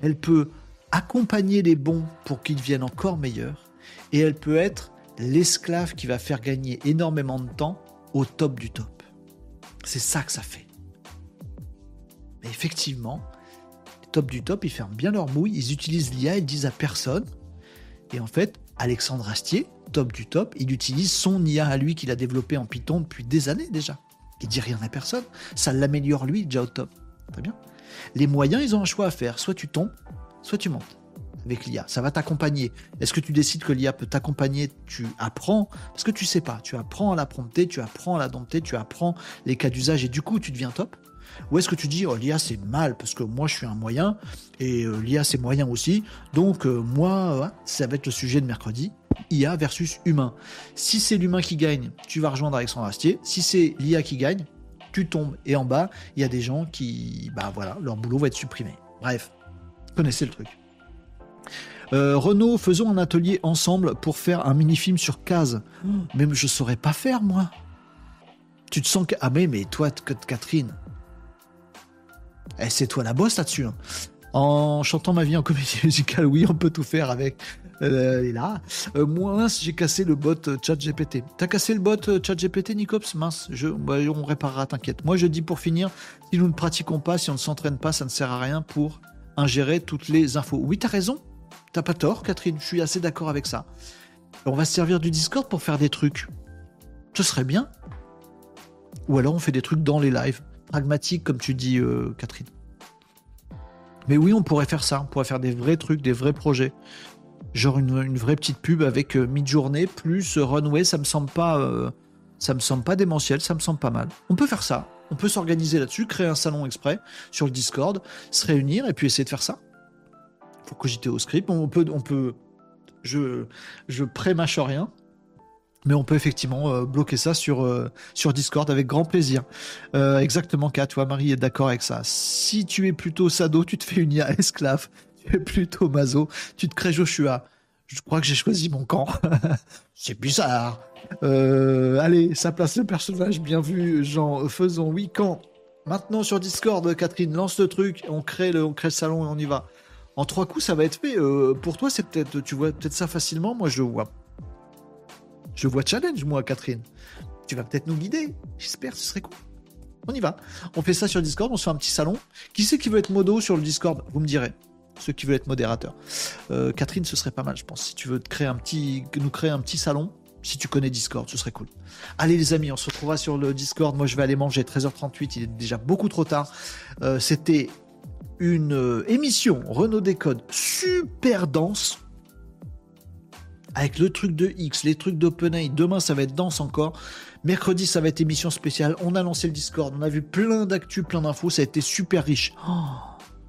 Elle peut accompagner les bons pour qu'ils deviennent encore meilleurs. Et elle peut être l'esclave qui va faire gagner énormément de temps au top du top. C'est ça que ça fait. Mais effectivement, les top du top, ils ferment bien leur mouille, ils utilisent l'IA, ils disent à personne. Et en fait, Alexandre Astier, top du top, il utilise son IA à lui qu'il a développé en Python depuis des années déjà. Il dit rien à personne. Ça l'améliore lui déjà au top. Très bien. Les moyens, ils ont un choix à faire. Soit tu tombes, soit tu montes avec l'IA. Ça va t'accompagner. Est-ce que tu décides que l'IA peut t'accompagner? Tu apprends, parce que tu sais pas. Tu apprends à la prompter, tu apprends à la dompter, tu apprends les cas d'usage et du coup, tu deviens top? Ou est-ce que tu dis, oh, l'IA c'est mal parce que moi je suis un moyen et euh, l'IA c'est moyen aussi. Donc euh, moi, ça va être le sujet de mercredi. IA versus humain. Si c'est l'humain qui gagne, tu vas rejoindre Alexandre Astier. Si c'est l'IA qui gagne, tu tombes. Et en bas, il y a des gens qui, bah voilà, leur boulot va être supprimé. Bref, connaissez le truc. Euh, Renault, faisons un atelier ensemble pour faire un mini-film sur case. Même je saurais pas faire, moi. Tu te sens que. Ah, mais, mais toi, Catherine. Eh, c'est toi la bosse là-dessus. Hein. En chantant ma vie en comédie musicale, oui, on peut tout faire avec. Euh, et là, euh, moi, j'ai cassé le bot ChatGPT. T'as cassé le bot ChatGPT, Nicops? Mince, je, bah, on réparera, t'inquiète. Moi, je dis pour finir, si nous ne pratiquons pas, si on ne s'entraîne pas, ça ne sert à rien pour ingérer toutes les infos. Oui, t'as raison. T'as pas tort, Catherine, je suis assez d'accord avec ça. On va se servir du Discord pour faire des trucs. Ce serait bien. Ou alors on fait des trucs dans les lives. Pragmatiques, comme tu dis, euh, Catherine. Mais oui, on pourrait faire ça. On pourrait faire des vrais trucs, des vrais projets. Genre une, vraie petite pub avec euh, mid-journée plus euh, runway, ça me semble pas. ça me semble pas démentiel, ça me semble pas mal. On peut faire ça. On peut s'organiser là-dessus, créer un salon exprès sur le Discord, se réunir et puis essayer de faire ça pour cogiter au script. On peut, on peut, je, je pré-mâche rien, mais on peut effectivement euh, bloquer ça sur, euh, sur Discord avec grand plaisir. Euh, exactement, Kat, toi, Marie est d'accord avec ça. Si tu es plutôt Sado, tu te fais une IA esclave. Tu es plutôt Mazo, tu te crées Joshua. Je crois que j'ai choisi mon camp. C'est bizarre. allez, ça place le personnage bien vu, Jean. Faisons oui quand Maintenant sur Discord, Catherine, lance le truc, on crée le, on crée le salon et on y va. En trois coups, ça va être fait. Euh, pour toi, c'est peut-être, tu vois peut-être ça facilement. Moi, je vois, je vois challenge, moi, Catherine. Tu vas peut-être nous guider. J'espère, ce serait cool. On y va. On fait ça sur Discord, on se fait un petit salon. Qui c'est qui veut être modo sur le Discord? Vous me direz. Ceux qui veulent être modérateurs. Euh, Catherine, ce serait pas mal, je pense. Si tu veux créer un petit, nous créer un petit salon, si tu connais Discord, ce serait cool. Allez les amis, on se retrouvera sur le Discord. Moi je vais aller manger 13h38, il est déjà beaucoup trop tard. Euh, c'était une euh, émission Renault Décode super dense. Avec le truc de X, les trucs d'OpenAI. Demain ça va être dense encore. Mercredi ça va être émission spéciale. On a lancé le Discord, on a vu plein d'actu, plein d'infos. Ça a été super riche.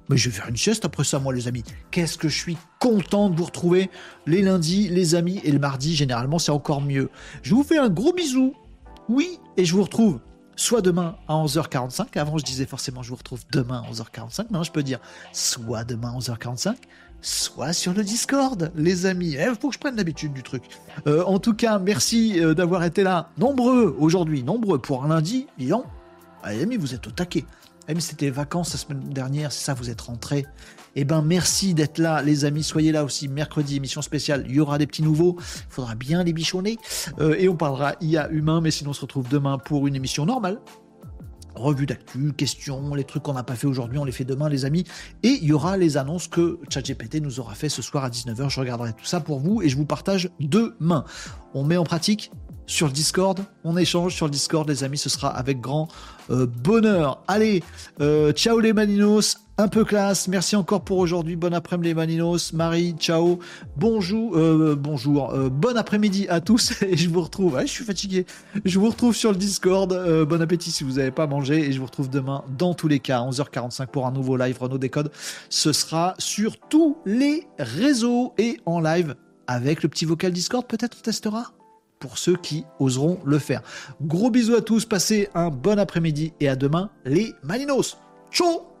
Mais je vais faire une sieste après ça, moi, les amis. Qu'est-ce que je suis content de vous retrouver les lundis, les amis, et le mardi, généralement, c'est encore mieux. Je vous fais un gros bisou. Oui, et je vous retrouve soit demain à 11h45. Avant, je disais forcément, je vous retrouve demain à 11h45. Maintenant, je peux dire soit demain à 11h45, soit sur le Discord, les amis. Il eh, faut que je prenne l'habitude du truc. Euh, en tout cas, merci euh, d'avoir été là. Nombreux aujourd'hui, nombreux pour un lundi. Disons, les amis, vous êtes au taquet. Même si c'était vacances la semaine dernière, c'est ça, vous êtes rentrés. Eh ben, merci d'être là, les amis. Soyez là aussi mercredi, émission spéciale. Il y aura des petits nouveaux. Il faudra bien les bichonner. Euh, et on parlera IA humain. Mais sinon, on se retrouve demain pour une émission normale. Revue d'actu, questions, les trucs qu'on n'a pas fait aujourd'hui, on les fait demain, les amis. Et il y aura les annonces que ChatGPT nous aura fait ce soir à 19h. Je regarderai tout ça pour vous et je vous partage demain. On met en pratique sur le Discord. On échange sur le Discord, les amis. Ce sera avec grand euh, bonheur. Allez, euh, ciao les Maninos. Un peu classe. Merci encore pour aujourd'hui. Bon après-midi les Maninos. Marie, ciao. Bonjour, euh, bonjour. bon après-midi à tous. Et je vous retrouve. je suis fatigué. Je vous retrouve sur le Discord. bon appétit si vous n'avez pas mangé. Et je vous retrouve demain dans tous les cas, 11h45 pour un nouveau live Renault Décode. Ce sera sur tous les réseaux et en live avec le petit vocal Discord. Peut-être on testera? Pour ceux qui oseront le faire. Gros bisous à tous, passez un bon après-midi et à demain les Malinos. Ciao